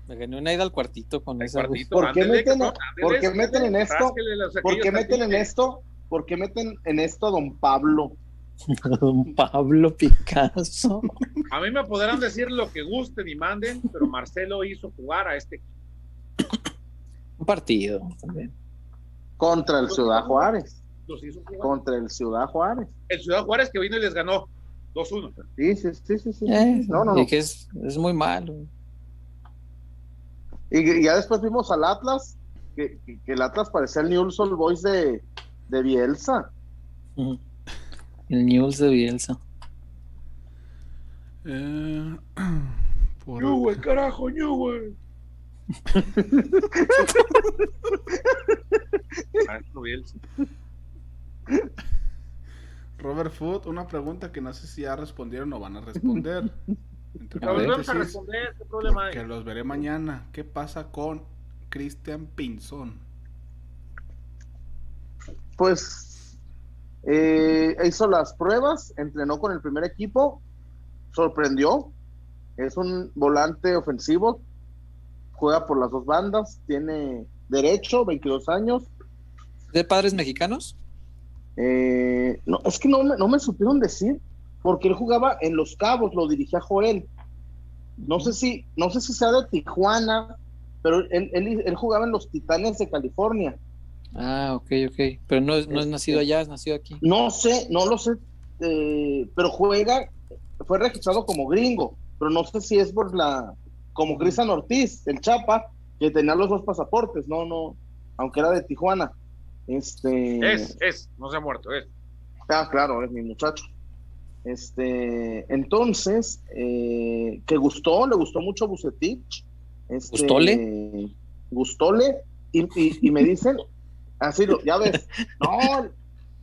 me gané una ida al cuartito con esa. ¿Por qué meten, ¿por qué meten en esto? ¿Por qué meten en esto? ¿Por qué meten en esto a don Pablo? Don Pablo Picasso. A mí me podrán decir lo que gusten y manden, pero Marcelo hizo jugar a este Un partido también. Contra el Ciudad Juárez. Contra el Ciudad Juárez. El Ciudad Juárez que vino y les ganó 2-1. Sí, sí, sí, sí. Eh, no, no, Y que es, muy malo. Y, ya después vimos al Atlas, que, el Atlas parecía el Newell's Old Boys de, de Bielsa. El Newell's de Bielsa. Eh, por... Newell, carajo, Newell. Bielsa. Robert Food, una pregunta que no sé si ya respondieron o van a responder. a responder, ¿qué problema hay? Que los veré mañana. ¿Qué pasa con Cristian Pinzón? Pues eh, hizo las pruebas, entrenó con el primer equipo, sorprendió. Es un volante ofensivo, juega por las dos bandas, tiene derecho, 22 años. ¿De padres mexicanos? Eh, no, es que no, no me supieron decir, porque él jugaba en Los Cabos, lo dirigía Joel. No sé si, no sé si sea de Tijuana, pero él, él, jugaba en los Titanes de California. Ah, ok, ok. Pero no, es, no es nacido allá, es nacido aquí. No sé, no lo sé, eh, pero juega, fue registrado como gringo, pero no sé si es por la, como Cristian Ortiz, el Chapa, que tenía los dos pasaportes, no, no, aunque era de Tijuana. Este... Es, es, no se ha muerto, es. Ah, claro, es mi muchacho. Este, entonces, eh, que gustó, le gustó mucho Bucetich. Este, ¿Gustóle? Gustóle, y, y, me dicen, así, ya ves, no,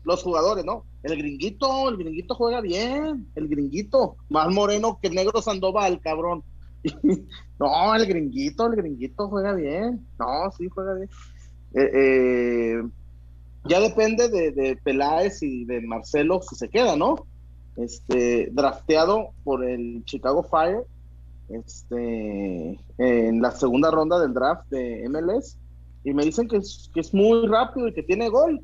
los jugadores, ¿no? El gringuito, el gringuito juega bien, el gringuito, más moreno que el negro Sandoval, cabrón. no, el gringuito, el gringuito juega bien, no, sí, juega bien. eh, eh ya depende de, Peláez y de Marcelo si se queda, ¿no? Este, drafteado por el Chicago Fire este, en la segunda ronda del draft de MLS y me dicen que es, que es muy rápido y que tiene gol.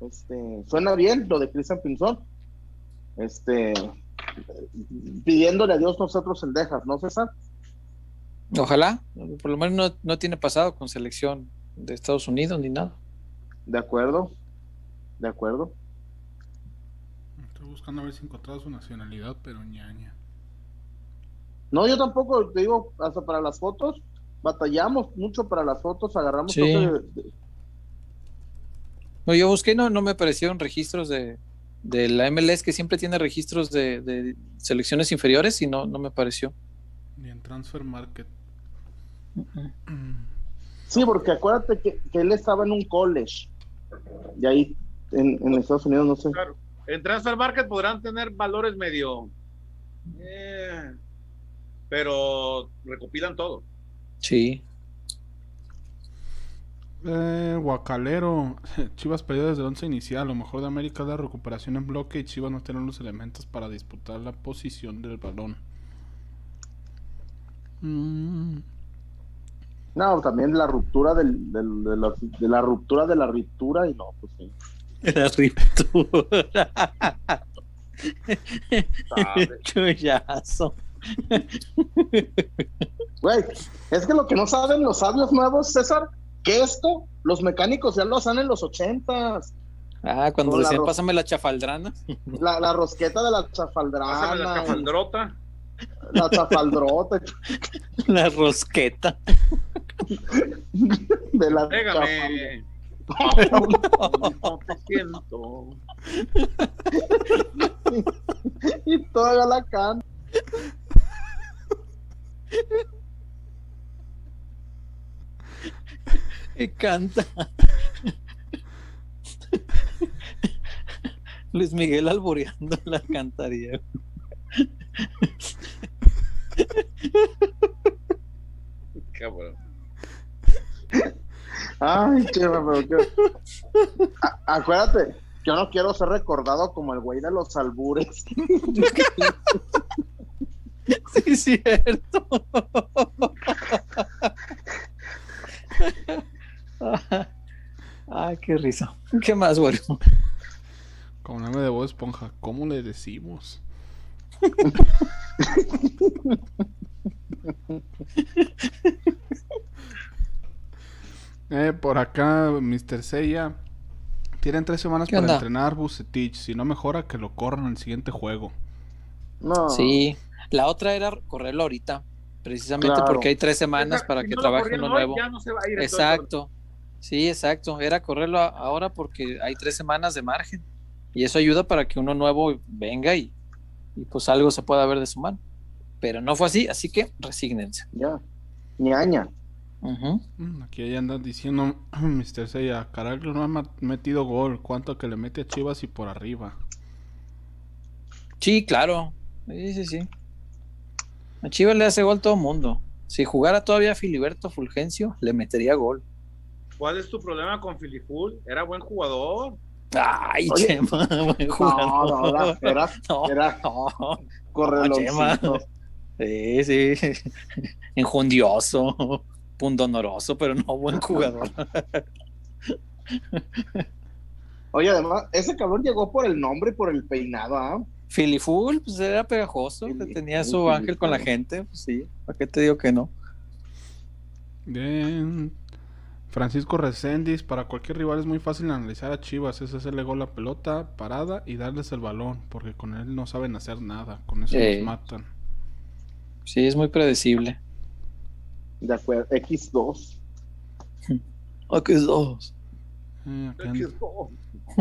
Este, suena bien lo de Christian Pinzón. Este, pidiéndole a Dios nosotros en Dejas, ¿no, César? Ojalá, por lo menos no, no tiene pasado con selección de Estados Unidos ni nada. De acuerdo, de acuerdo. Estoy buscando a ver si encontraba su nacionalidad, pero ñaña. No, yo tampoco, te digo, hasta para las fotos, batallamos mucho para las fotos, agarramos sí. No, yo busqué, no, no me aparecieron registros de, de la MLS que siempre tiene registros de, de, selecciones inferiores y no, no me apareció. Ni en Transfer Market. Sí, porque acuérdate que, que, él estaba en un college. Y ahí en, Estados Unidos no sé. Claro. En Transfer Market podrán tener valores medio. Eh, pero recopilan todo. Sí. Eh, Guacalero, Chivas perdió desde el once inicial. Lo mejor de América es la recuperación en bloque y Chivas no tienen los elementos para disputar la posición del balón. Mm. No, también la ruptura del, del, de, la, de, la, ruptura de la ruptura y no, pues sí. La ruptura. Chuyazo. Güey, es que lo que no saben los sabios nuevos, César, que esto, los mecánicos ya lo hacen en los ochentas. Ah, cuando decían, pásame la chafaldrana. La, la, rosqueta de la chafaldrana. Pásame la chafaldrota. La chafaldrota. La rosqueta. De la Pégame. y toda la canta. Y canta. Luis Miguel alboreando la cantaría. Ay, Chema, pero qué. acuérdate, yo no quiero ser recordado como el güey de los albures. Sí, cierto. Ay, qué risa. ¿Qué más, güey? Como nombre de voz esponja, ¿cómo le decimos? eh, por acá, Mr. Seiya. Tienen tres semanas para entrenar Bucetich. Si no mejora, que lo corran en el siguiente juego. No. Sí. La otra era correrlo ahorita. Precisamente porque hay tres semanas para que trabaje uno nuevo. exacto. Sí, exacto. Era correrlo ahora porque hay tres semanas de margen. Y eso ayuda para que uno nuevo venga y, y pues algo se pueda ver de su mano. Pero no fue así, así que resígnense. Ya. Ñaña. Mm, aquí ya andan diciendo, Mr. Seiya, Caraglio no ha metido gol. ¿Cuánto que le mete a Chivas y por arriba? Sí, claro. Sí, sí, sí. A Chivas le hace gol todo el mundo. Si jugara todavía Filiberto Fulgencio, le metería gol. ¿Cuál es tu problema con Filiful? Era buen jugador. Ay, Chema, buen jugador. No, no, era, era no, Sí, sí. Enjundioso, pundonoroso, pero no buen jugador. Oye, además, ese cabrón llegó por el nombre y por el peinado, ¿ah? Filiful, pues era pegajoso, tenía su ángel con la gente, pues sí, ¿para qué te digo que no? Bien. Francisco Reséndiz, para cualquier rival es muy fácil analizar a Chivas, es hacerle gol la pelota parada y darles el balón, porque con él no saben hacer nada, con eso nos matan. Sí, es muy predecible. De acuerdo, X2. X2. Eh, X2.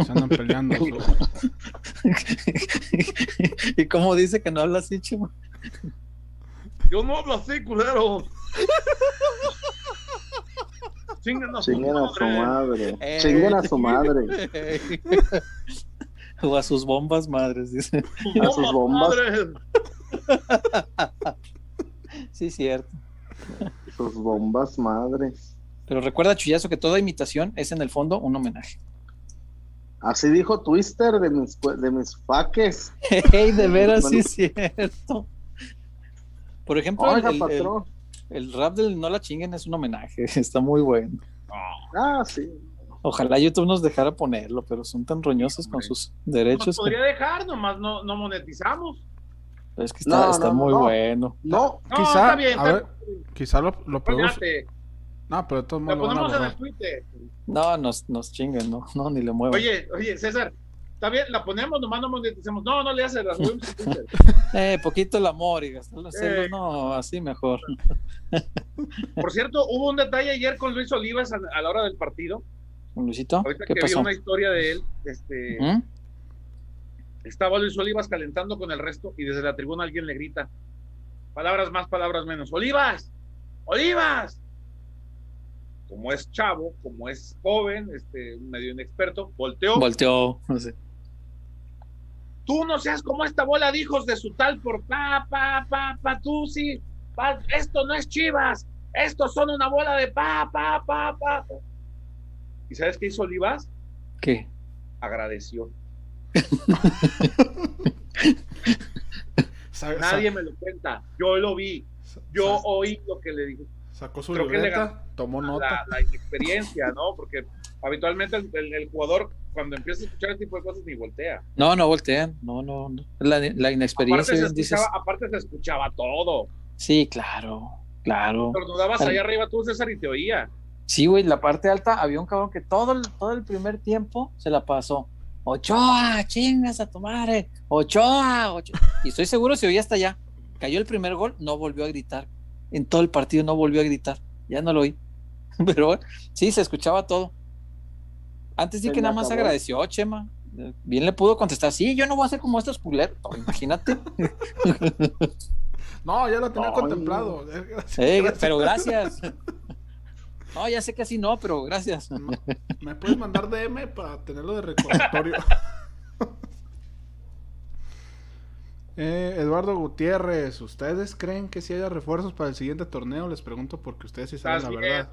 Se andan peleando. ¿Y cómo dice que no habla así, chimo? Yo no hablo así, culero. Chinguen a su madre. Chinguen a su madre. o a sus bombas madres, dice. A sus bombas. sí, cierto. Sus bombas madres. Pero recuerda, Chuyazo, que toda imitación es en el fondo un homenaje. Así dijo Twister de mis, de mis faques. Hey, de veras sí es cierto. Por ejemplo, el, rap del No la chinguen es un homenaje, está muy bueno. Ah, sí. Ojalá YouTube nos dejara ponerlo, pero son tan roñosos con sus derechos. Nos podría dejar, nomás no, no monetizamos. es que está, está muy bueno. No, quizá, a ver, quizá lo, lo. No, pero todo el mundo. Lo ponemos en el Twitter. No, nos, nos chinguen, no, no, ni le muevo. Oye, oye, César, está bien, la ponemos, nomás no moneticemos. No, no le hace las Twitter. eh, poquito el amor y gastar los celos, eh. no, así mejor. Por cierto, hubo un detalle ayer con Luis Olivas a, la hora del partido. ¿Con Luisito? Ahorita que vi una historia de él, este. Estaba Luis Olivas calentando con el resto y desde la tribuna alguien le grita: palabras más, palabras menos. ¡Olivas! ¡Olivas! Como es chavo, como es joven, este, medio inexperto, volteó. Volteó, no sé. Tú no seas como esta bola de hijos de su tal por pa, pa, pa, pa, tú sí. esto no es chivas, estos son una bola de pa, pa, pa, pa. ¿Y sabes qué hizo Olivas? ¿Qué? Agradeció. Nadie me lo cuenta, yo lo vi, yo oí lo que le dije. Sacó su libreta, tomó nota. La, inexperiencia, ¿no? Porque habitualmente el, jugador cuando empieza a escuchar este tipo de cosas ni voltea. No, no voltean, no, no, no. La, la inexperiencia. Aparte se, escuchaba, aparte se escuchaba todo. Sí, claro, claro. Tornudabas allá arriba tú, César, y te oía. Sí, güey, la parte alta había un cabrón que todo el, todo el primer tiempo se la pasó. Ochoa, chingas a tu madre. Ochoa, Ochoa. Y estoy seguro se oía hasta allá. Cayó el primer gol, no volvió a gritar en todo el partido no volvió a gritar. Ya no lo oí. Pero sí, se escuchaba todo. Antes sí que nada más agradeció, Chema. Bien le pudo contestar, sí, yo no voy a hacer como estos culeros. Imagínate. no, ya lo tenía contemplado. pero gracias. No, ya sé que así no, pero gracias. ¿Me puedes mandar DM para tenerlo de recordatorio? Eh, Eduardo Gutiérrez, ¿ustedes creen que si haya refuerzos para el siguiente torneo? Les pregunto porque ustedes sí saben la verdad.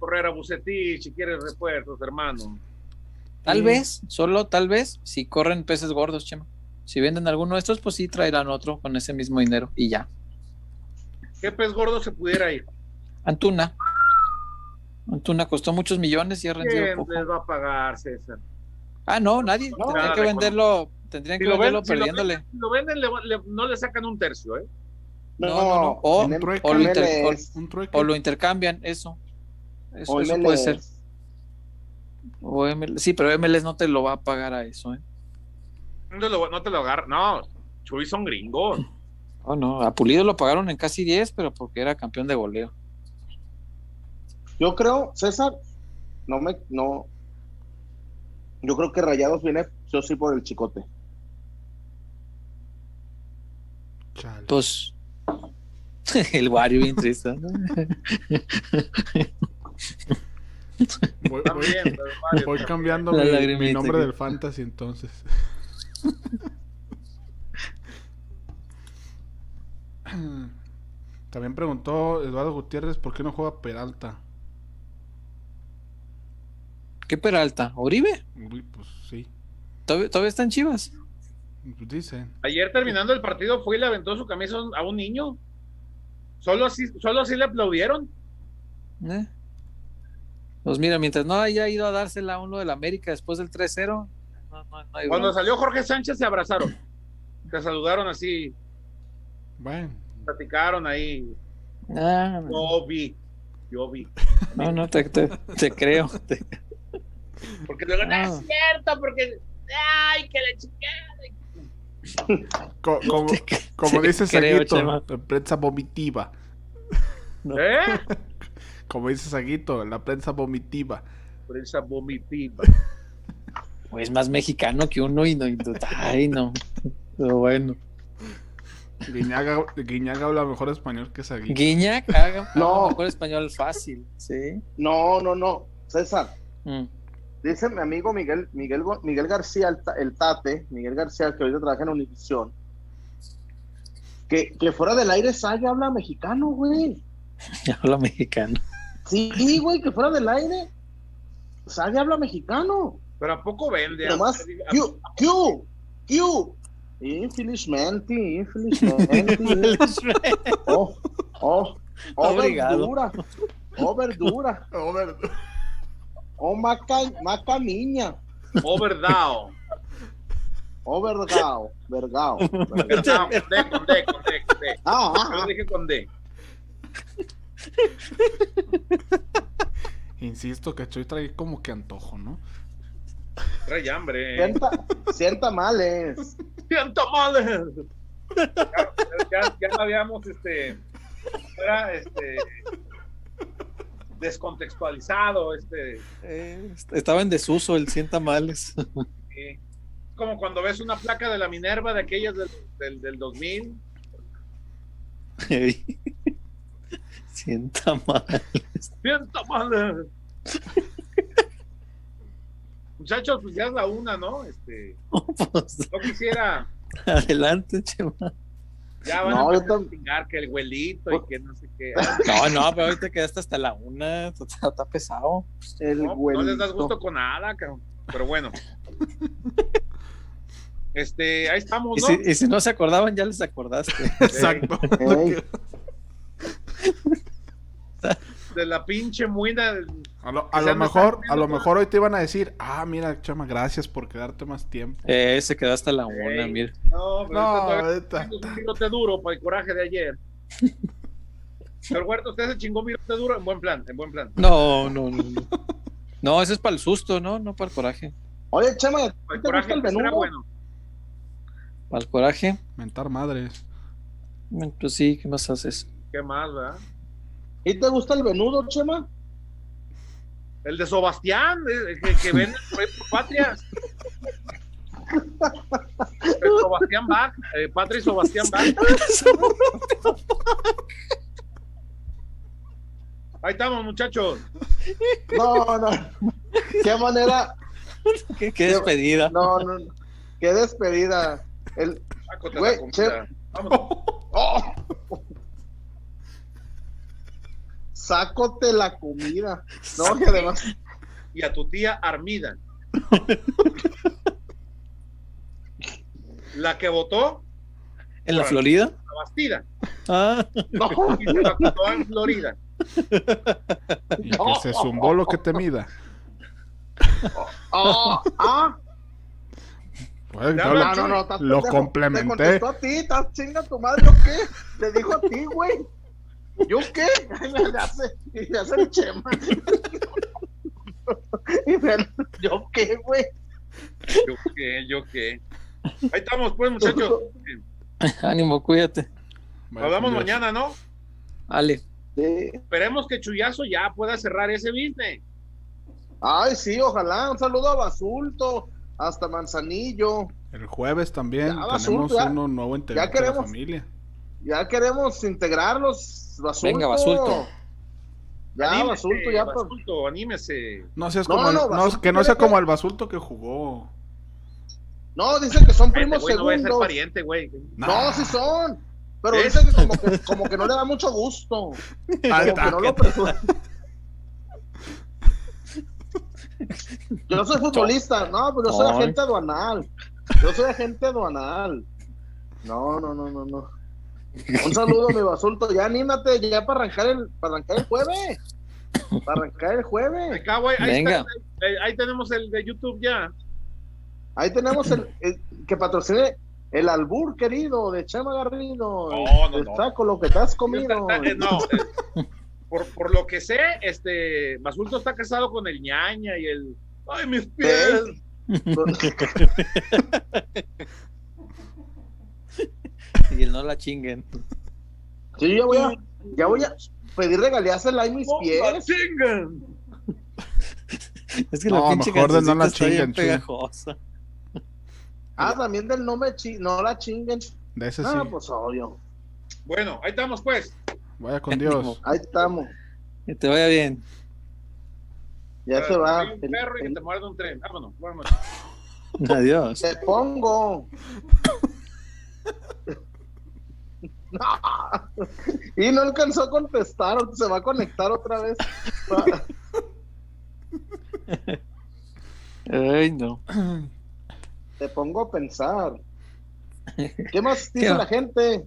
Correr a Bucetich si quieres refuerzos, hermano. Tal vez, solo tal vez, si corren peces gordos, Chema. Si venden alguno de estos, pues sí traerán otro con ese mismo dinero y ya. ¿Qué pez gordo se pudiera ir? Antuna. Antuna costó muchos millones y ha rendido ¿Quién poco. les va a pagar, César? Ah, no, nadie. No, que de venderlo, tendrían Si que lo, venderlo ven- si lo perdiéndole. venden, si lo venden, le- le- no le sacan un tercio, ¿eh? No, no, no. O, lo inter- o lo intercambian, eso. Eso, O eso MLS. puede ser. O MLS sí, pero MLS no te lo va a pagar a eso, ¿eh? No te lo, no te lo agarra. No, Chuy son gringos. Oh, no, a Pulido lo pagaron en casi 10, pero porque era campeón de goleo. Yo creo, César, no me, no. Yo creo que Rayados viene, yo sí, por el chicote. Chale. Pues el Wario bien triste. ¿no? Voy, cambiando mi, nombre que- del fantasy entonces. También preguntó Eduardo Gutiérrez por qué no juega Peralta. ¿Qué Peralta? ¿Oribe? Uy, pues sí, ¿Todavía, todavía están chivas? Pues dicen. Ayer terminando el partido fue y le aventó su camisa a un- niño. Solo así, solo así le aplaudieron. ¿Eh? Pues mira, mientras no haya ido a dársela a uno del América después del 3-0, no, no- no hay Cuando bronca. salió Jorge Sánchez se abrazaron. Se saludaron así, Bueno, platicaron ahí. Ah, Yo vi, yo vi. no, no, te, te- te creo. te- Porque luego no es cierto, porque. Ay, que la chica. co- como, dice Saguito, prensa vomitiva. ¿Eh? Como dice Saguito, la prensa vomitiva. Prensa vomitiva. Pues más mexicano que uno y no. y no- ay, no. Pero bueno. Guiñaga, Guiñaga habla mejor español que Saguito. Guiñac haga No. no. mejor español fácil, ¿sí? No, no, no. César, Mm. Dice mi amigo Miguel, Miguel, Miguel García, el, Ta- el Tate, Miguel García, que ahorita trabaja en Univisión, que, que fuera del aire Saya habla mexicano, güey. Habla mexicano. Sí, güey, que fuera del aire. Saya habla mexicano. Pero ¿a poco vende? Nomás, ¿A- Q, Q, Q. Infelizmente, infelizmente. oh, oh, oh, Obrigado. verdura. Oh, verdura. Oh, ver- Oh, maca, maca niña. Overdao. Oh, vergao. Vergao. Verdao. Con D, con D, con D, con D. Ah, ah, Yo ah. dije con D. Insisto que Choy trae como que antojo, ¿no? Trae hambre. Sienta, sienta males. Siento mal. Ya, ya, ya habíamos, este, era, este, descontextualizado, este, Eh, estaba en desuso el sienta males. eh, como cuando ves una placa de la Minerva de aquellas del, del, del 2000, sienta mal. siento mal. Muchachos, pues ya es la una, ¿no? Este, Pues, no quisiera, adelante, Chema. Ya van No, a tam- chingar que el güelito y que no sé qué. No, no, pero ahorita quedaste hasta la una. Está, está pesado. El No, no les das gusto con nada, cabrón. Pero bueno. Este, ahí estamos, Y ¿no? si, y si no se acordaban, ya les acordaste. Exacto. De la pinche muina. A lo, a lo mejor, a lo mejor hoy te iban a decir, ah, mira, Chama, gracias por quedarte más tiempo. Eh, se quedó hasta la una, Ey. mira. No, pero No, ahorita. tengo un virote duro para el coraje de ayer. Pero Huerta, usted se chingó un virote duro en buen plan, en buen plan. No, no, no. No, no ese es para el susto, ¿no? No para el coraje. Oye, Chema, ¿a ti Para el ¿te coraje el pues, era venudo? bueno. Para el coraje. Mentar madres. Pues sí, ¿qué más haces? ¿Qué más, verdad? ¿Y te gusta el venudo, Chema? El de Sebastián, que, que vende por ahí por Patria. El Sebastián Bach, eh, Patria y Sebastián Bach. Ahí estamos, muchachos. No, no. Qué manera. ¿Qué, qué despedida. No, no. no. Qué despedida. El, Güey, oh. Sácote la comida. No, y además. Y a tu tía Armida. la que votó. ¿En la Florida? La Bastida. Ah. No. Y se votó en Florida. Y que se zumbó lo que te mida. Oh, ah. Pues, No, no, no, lo pendejo. Te complementé. contestó a ti, estás chinga tu madre, ¿yo qué? Te dijo a ti, güey. ¿Yo qué? Me hace, y me hace el chema. ¿Yo qué, güey? Yo qué, yo qué. Ahí estamos, pues, muchachos. Ánimo, cuídate. Hablamos mañana, ¿no? Ale. Sí. Esperemos que Chuyazo ya pueda cerrar ese business. Ay, sí, ojalá. Un saludo a Basulto, hasta Manzanillo. El jueves también Ya, tenemos Basulto, ya- uno nuevo integrante de la familia. Ya queremos integrarlos, Basulto. Venga, Basulto. Ya, Anímese, Basulto, ya. pues. Basulto, anímese. No seas No, como el- no, no, Basulto que no sea como el basulto que jugó. No, dicen que son Este primos no ser segundos. pariente, güey. No, sí son. Pero ¿Eh? dicen que como, que como que no le da mucho gusto. Como que no lo presume. Yo no soy futbolista, no, pero yo soy Ay. agente aduanal. Yo soy agente aduanal. No, no, no, no, no. Un saludo, mi basulto. Ya anímate, ya para arrancar el, para arrancar el jueves. Para arrancar el jueves. Acá, güey, ahí, Venga. está, ahí, ahí tenemos el de YouTube ya. Ahí tenemos el, el que patrocine el albur querido de Chema Garrido. No, no, el no. saco, lo que te has comido. Eh, No, eh, por, por lo que sé, este Basulto está casado con el ñaña y el. ¡Ay, mis pies! Y el no la chinguen. Sí, ya voy a, ya voy a pedir regalías en like mis ¡No la pies. chingan! Es que No, la pinche mejor de no la chinguen, pegajosa. Ah, también del no me chi no la chinguen. De ese sí. Ah, pues obvio. Bueno, ahí estamos, pues. Vaya con Dios. Ahí estamos. Que te vaya bien. Ya se va. Hay un El- perro y que te muerde un tren. Vámonos. Adiós. Te pongo. No. Y no alcanzó a contestar, se va a conectar otra vez. Ay, no. Te pongo a pensar. ¿Qué más dice ¿Qué? la gente?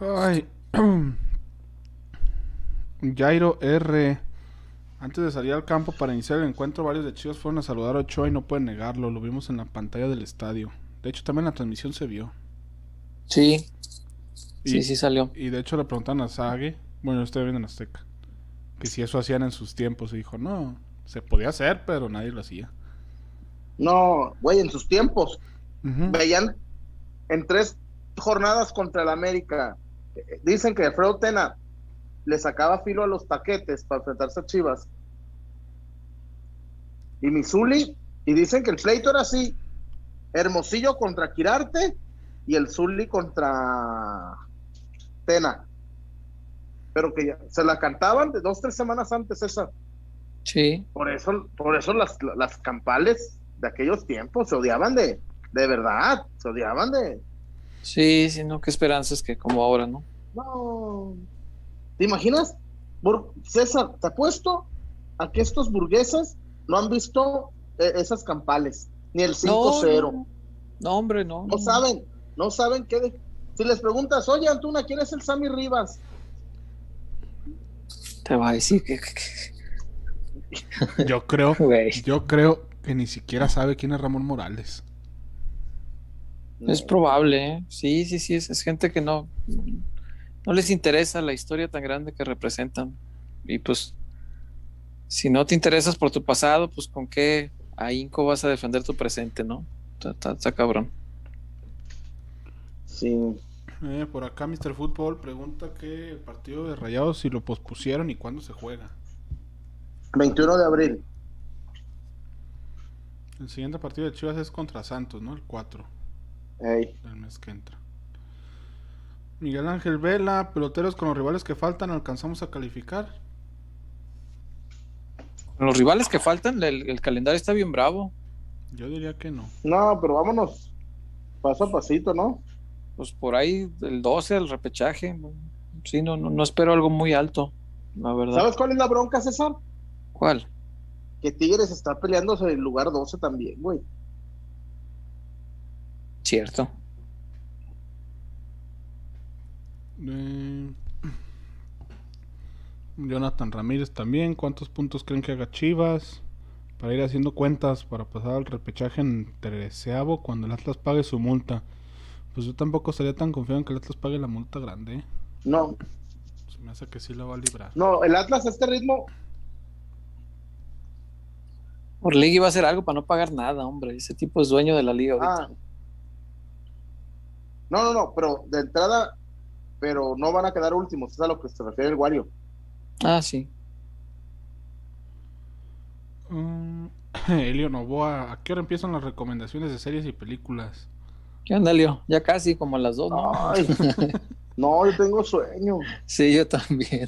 Ay. Jairo R. Antes de salir al campo para iniciar el encuentro, varios de Chivas fueron a saludar a Ochoa y no pueden negarlo. Lo vimos en la pantalla del estadio. De hecho, también la transmisión se vio. Sí, Y, sí, sí salió. y de hecho le preguntan a Sage, bueno, estoy viendo en Azteca, que si eso hacían en sus tiempos. Y dijo, no, se podía hacer, pero nadie lo hacía. No, güey, en sus tiempos. Veían en tres jornadas contra el América. Dicen que Alfredo Tena le sacaba filo a los taquetes para enfrentarse a Chivas. Y Misuli, y dicen que el pleito era así: Hermosillo contra Quirarte y el Zuli contra Tena. Pero que ya se la cantaban de dos, tres semanas antes esa. Sí. Por eso, por eso las, las campales de aquellos tiempos se odiaban de, de verdad, se odiaban de, Sí, sí, no, qué esperanzas que como ahora, ¿no? no. ¿Te imaginas? Bur- César, te apuesto a que estos burgueses no han visto eh, esas campales, ni el 5-0. No, no, hombre, no. No saben, no saben qué. de- Si les preguntas, oye Antuna, ¿quién es el Sammy Rivas? Te va a decir que. Yo creo, yo creo que ni siquiera sabe quién es Ramón Morales. Es probable, ¿eh? Sí, sí, sí, es, es gente que no, no les interesa la historia tan grande que representan. Y pues, si no te interesas por tu pasado, pues con qué ahínco vas a defender tu presente, ¿no? Está, está- está cabrón. Sí. Eh, por acá Mr. Fútbol pregunta que el partido de Rayados si lo pospusieron y cuándo se juega. 21 de abril. El siguiente partido de Chivas es contra Santos, ¿no? El 4 Ey. del mes que entra. Miguel Ángel Vela, peloteros con los rivales que faltan, ¿alcanzamos a calificar? Los rivales que faltan, el, el calendario está bien bravo. Yo diría que no. No, pero vámonos. Paso a pasito, ¿no? Pues por ahí el 12, el repechaje. Sí, no, no, no espero algo muy alto, la verdad. ¿Sabes cuál es la bronca, César? ¿Cuál? Que Tigres está peleándose en el lugar 12 también, güey. Cierto. Eh, Jonathan Ramírez también. ¿Cuántos puntos creen que haga Chivas? Para ir haciendo cuentas para pasar al repechaje en treceavo cuando el Atlas pague su multa. Pues yo tampoco estaría tan confiado en que el Atlas pague la multa grande. ¿eh? No. Se me hace que sí la va a librar. No, el Atlas a este ritmo. Orlegui va a hacer algo para no pagar nada, hombre. Ese tipo es dueño de la liga ahorita. Ah. No, no, no, pero de entrada, pero no van a quedar últimos, es a lo que se refiere el Wario. Ah, sí. Mm, Elio Novoa, ¿a qué hora empiezan las recomendaciones de series y películas? ¿Qué onda, Leo? Ya casi como a las dos, ¿no? Ay, no, yo tengo sueño. Sí, yo también.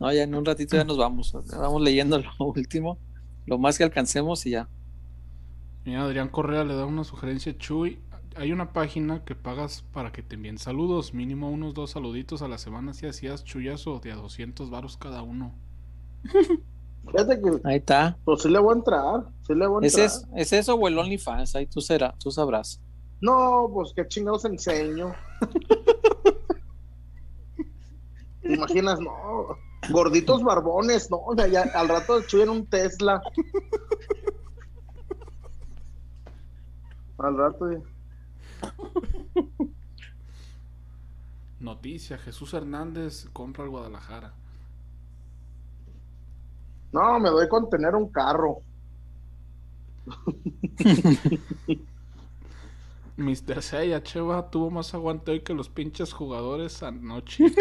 No, ya en un ratito ya nos vamos. Vamos leyendo lo último, lo más que alcancemos y ya. Mira, Adrián Correa le da una sugerencia a Chuy. Hay una página que pagas para que te envíen saludos, mínimo unos dos saluditos a la semana si hacías chuyazo de a 200 varos cada uno. Fíjate que, Ahí está. pues sí le voy a entrar, sí le voy a ¿Es, entrar. es, ¿Es eso o el OnlyFans? Ahí tú, será, tú sabrás. No, pues qué chingados enseño. ¿Te imaginas? No, gorditos barbones, no, o sea, ya al rato estoy en un Tesla. Al rato ya. Noticia, Jesús Hernández compra al Guadalajara. No, me doy con tener un carro. Mr. Seiya, Cheva tuvo más aguante hoy que los pinches jugadores anoche.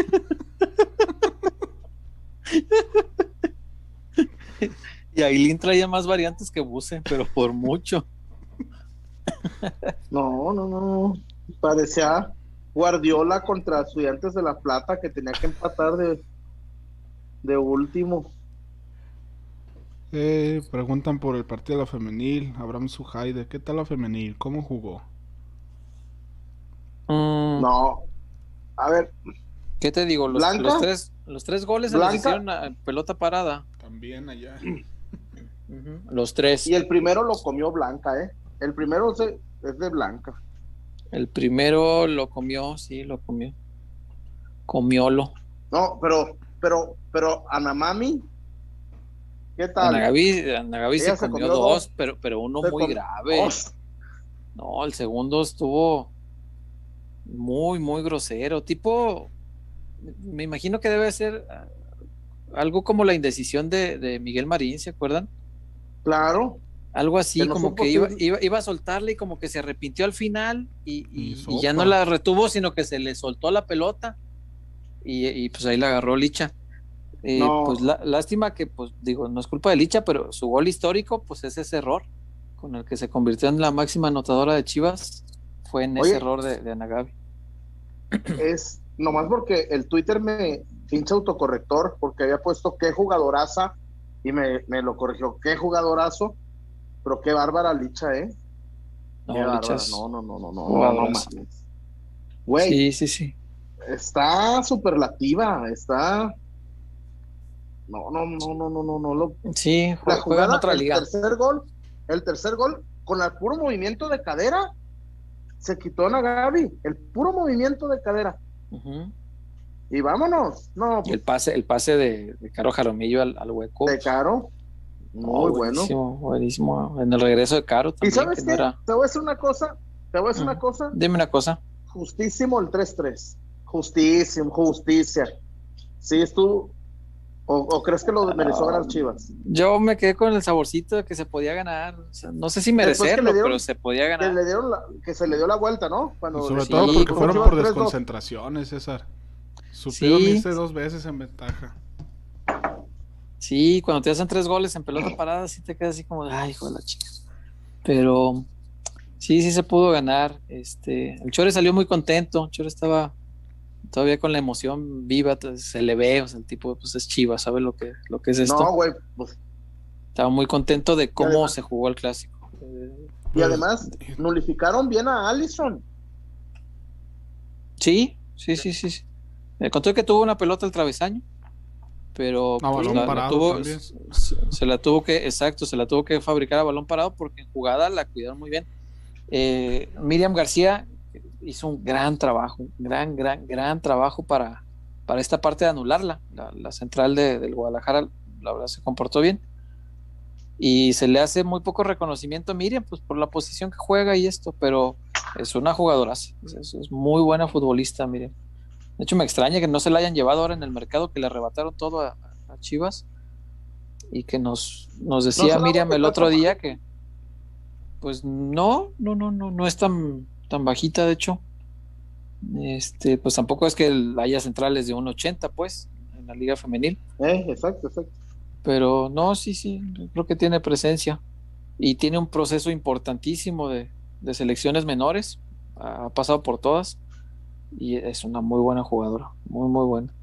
Y Ailín traía más variantes que Buse, pero por mucho. No, no, no. Parecía Guardiola contra Estudiantes de La Plata que tenía que empatar de, de último. Eh, preguntan por el partido de la femenil. Abraham Sujaide, ¿qué tal la femenil? ¿Cómo jugó? Mm, No. A ver, ¿Qué te digo? Los, ¿Blanca? los tres, los tres goles se los hicieron a pelota parada. También allá. Los tres. y el primero lo comió Blanca, ¿eh? El primero se- es de Blanca. El primero lo comió, sí, lo comió. Comiólo. No, pero, pero, pero Anamami, ¿qué tal? Ana Gaby, Ana Gaby Ella se se comió comió dos, dos. pero, pero uno Se muy grave. Dos. No, el segundo estuvo muy, muy grosero. Tipo, me imagino que debe ser ah, algo como la indecisión de, de Miguel Marín, ¿se acuerdan? Claro. Algo así, Que no como que iba, iba, iba a soltarle y como que se arrepintió al final y, y- Y y ya no la retuvo, sino que se le soltó la pelota y, y, pues ahí la agarró Licha. Eh, No. Pues la- lástima que, pues digo, no es culpa de Licha, pero su gol histórico, pues es ese error con el que se convirtió en la máxima anotadora de Chivas, fue en Oye. ese error de, de Ana Gaby. Es nomás porque el Twitter me pinche autocorrector porque había puesto qué jugadoraza y me, me lo corrigió, qué jugadorazo, pero qué bárbara Licha, ¿eh? No. Licha es- no, no, no, no, no, no, no. Güey, Sí, sí, sí. está superlativa, está. No, no, no, no, no, no, no. Lo... Sí, La juega en jugada, otra el liga. tercer gol, el tercer gol, con el puro movimiento de cadera, se quitó a Gaby, el puro movimiento de cadera. Y vámonos. No, Y el pase, el pase de, de Caro Jaramillo al, al hueco. de caro. Muy Oh, bueno. Buenísimo, buenísimo. En el regreso de Caro ¿Y también. sabes que qué? era- Te voy a decir una cosa. Te voy a decir una cosa. Dime una cosa. Justísimo el 3-3. Justísimo, justicia. Sí, estuvo. O, o crees que lo mereció ganar Chivas? Yo me quedé con el saborcito de que se podía ganar. O sea, no sé si que merecerlo, dieron- pero se podía Que, ganar. le dieron la- que se le dio la vuelta, ¿no? Cuando Sobre sí, todo porque fueron Chivas por 3-2. desconcentraciones, César. Supieron Sí. irse dos veces en ventaja. Sí, cuando te hacen tres goles en pelota parada, sí te quedas así como, de, ay, hijo de la chica. Pero sí, sí se pudo ganar. Este, el Chore salió muy contento. El Chore estaba todavía con la emoción viva, se le ve, o sea, el tipo pues es chiva, sabe lo que, lo que es esto. No, güey. Pues, Estaba muy contento de cómo además- se jugó el clásico. Eh, Y pues, además, nulificaron bien a Allison. Sí, sí, sí, sí. Me contó que tuvo una pelota al travesaño, pero pues, tuvo, se, la tuvo que, exacto, se la tuvo que fabricar a balón parado porque en jugada la cuidaron muy bien. Eh, Miriam García hizo un gran trabajo, gran, gran, gran trabajo para, para esta parte de anularla. La, central de, del Guadalajara, la verdad, se comportó bien. Y se le hace muy poco reconocimiento a Miriam, pues por la posición que juega y esto, pero es una jugadora, es, es muy buena futbolista, Miriam. De hecho, me extraña que no se la hayan llevado ahora en el mercado, que le arrebataron todo a, Chivas y que nos, nos decía Miriam el otro día que, pues no, no, no, no, no es tan, tan bajita, de hecho. Este, pues tampoco es que haya centrales de 1.80, pues, en la liga femenil. Eh, exacto, exacto. Pero no, sí, sí, creo que tiene presencia y tiene un proceso importantísimo de, de selecciones menores. Ha pasado por todas y es una muy buena jugadora, muy, muy buena.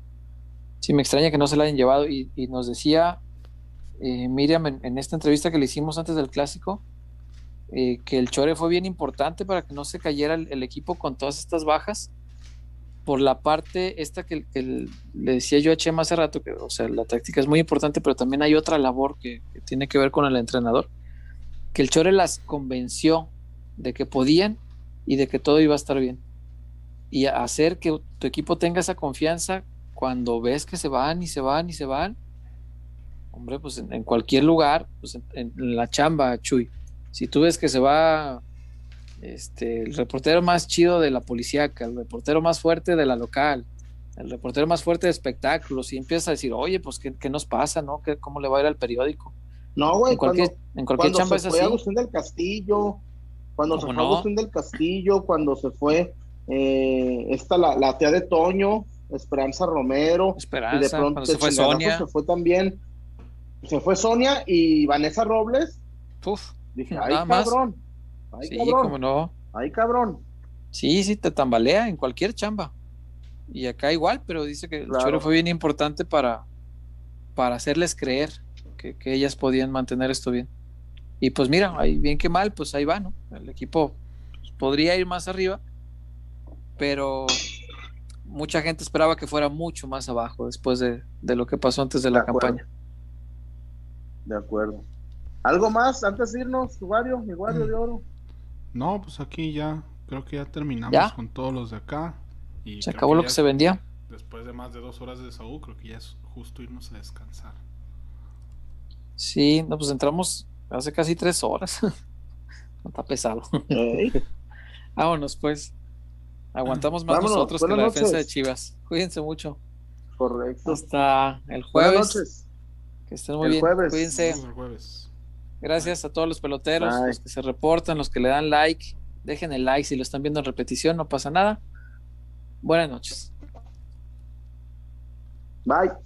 Sí, me extraña que no se la hayan llevado y, nos decía eh, Miriam en, esta entrevista que le hicimos antes del clásico, eh, que el Chore fue bien importante para que no se cayera el, equipo con todas estas bajas. Por la parte esta que, le decía yo a Chema hace rato, que o sea, la táctica es muy importante, pero también hay otra labor que, tiene que ver con el entrenador, que el Chore las convenció de que podían y de que todo iba a estar bien y hacer que tu equipo tenga esa confianza cuando ves que se van y se van y se van. Hombre, pues en, cualquier lugar, pues en, la chamba, Chuy. Si tú ves que se va este, el reportero más chido de la policíaca, el reportero más fuerte de la local, el reportero más fuerte de espectáculos, y empiezas a decir, oye, pues, ¿qué, qué nos pasa, no? ¿Qué, ¿Cómo le va a ir al periódico? No, güey, en cualquier, en cualquier chamba se es así. Agustín del Castillo, cuando se fue Agustín del Castillo, cuando se fue eh, esta la, la, tía de Toño, Esperanza Romero, Esperanza, y de pronto se fue Sonia. Se fue también, se fue Sonia y Vanessa Robles. Uf, dije, ay cabrón, ay sí, cabrón, no. Ay cabrón. Sí, sí, te tambalea en cualquier chamba. Y acá igual, pero dice que el choro fue bien importante para, para hacerles creer que, que, ellas podían mantener esto bien. Y pues mira, ahí bien que mal, pues ahí va, ¿no? El equipo pues, podría ir más arriba, pero mucha gente esperaba que fuera mucho más abajo después de, lo que pasó antes de la campaña. De acuerdo. ¿Algo más antes de irnos, Wario, mi Wario de oro? No, pues aquí ya, creo que ya terminamos con todos los de acá. Y se acabó lo que se vendía. Después de más de dos horas de salud, creo que ya es justo irnos a descansar. Sí, no, pues entramos hace casi tres horas. no está pesado. Vámonos, pues. Aguantamos más nosotros que la defensa de Chivas. Cuídense mucho. Correcto. Hasta el jueves. Buenas noches. Que estén muy bien. Cuídense. Gracias a todos los peloteros, los que se reportan, los que le dan like. Dejen el like si lo están viendo en repetición, no pasa nada. Buenas noches. Bye.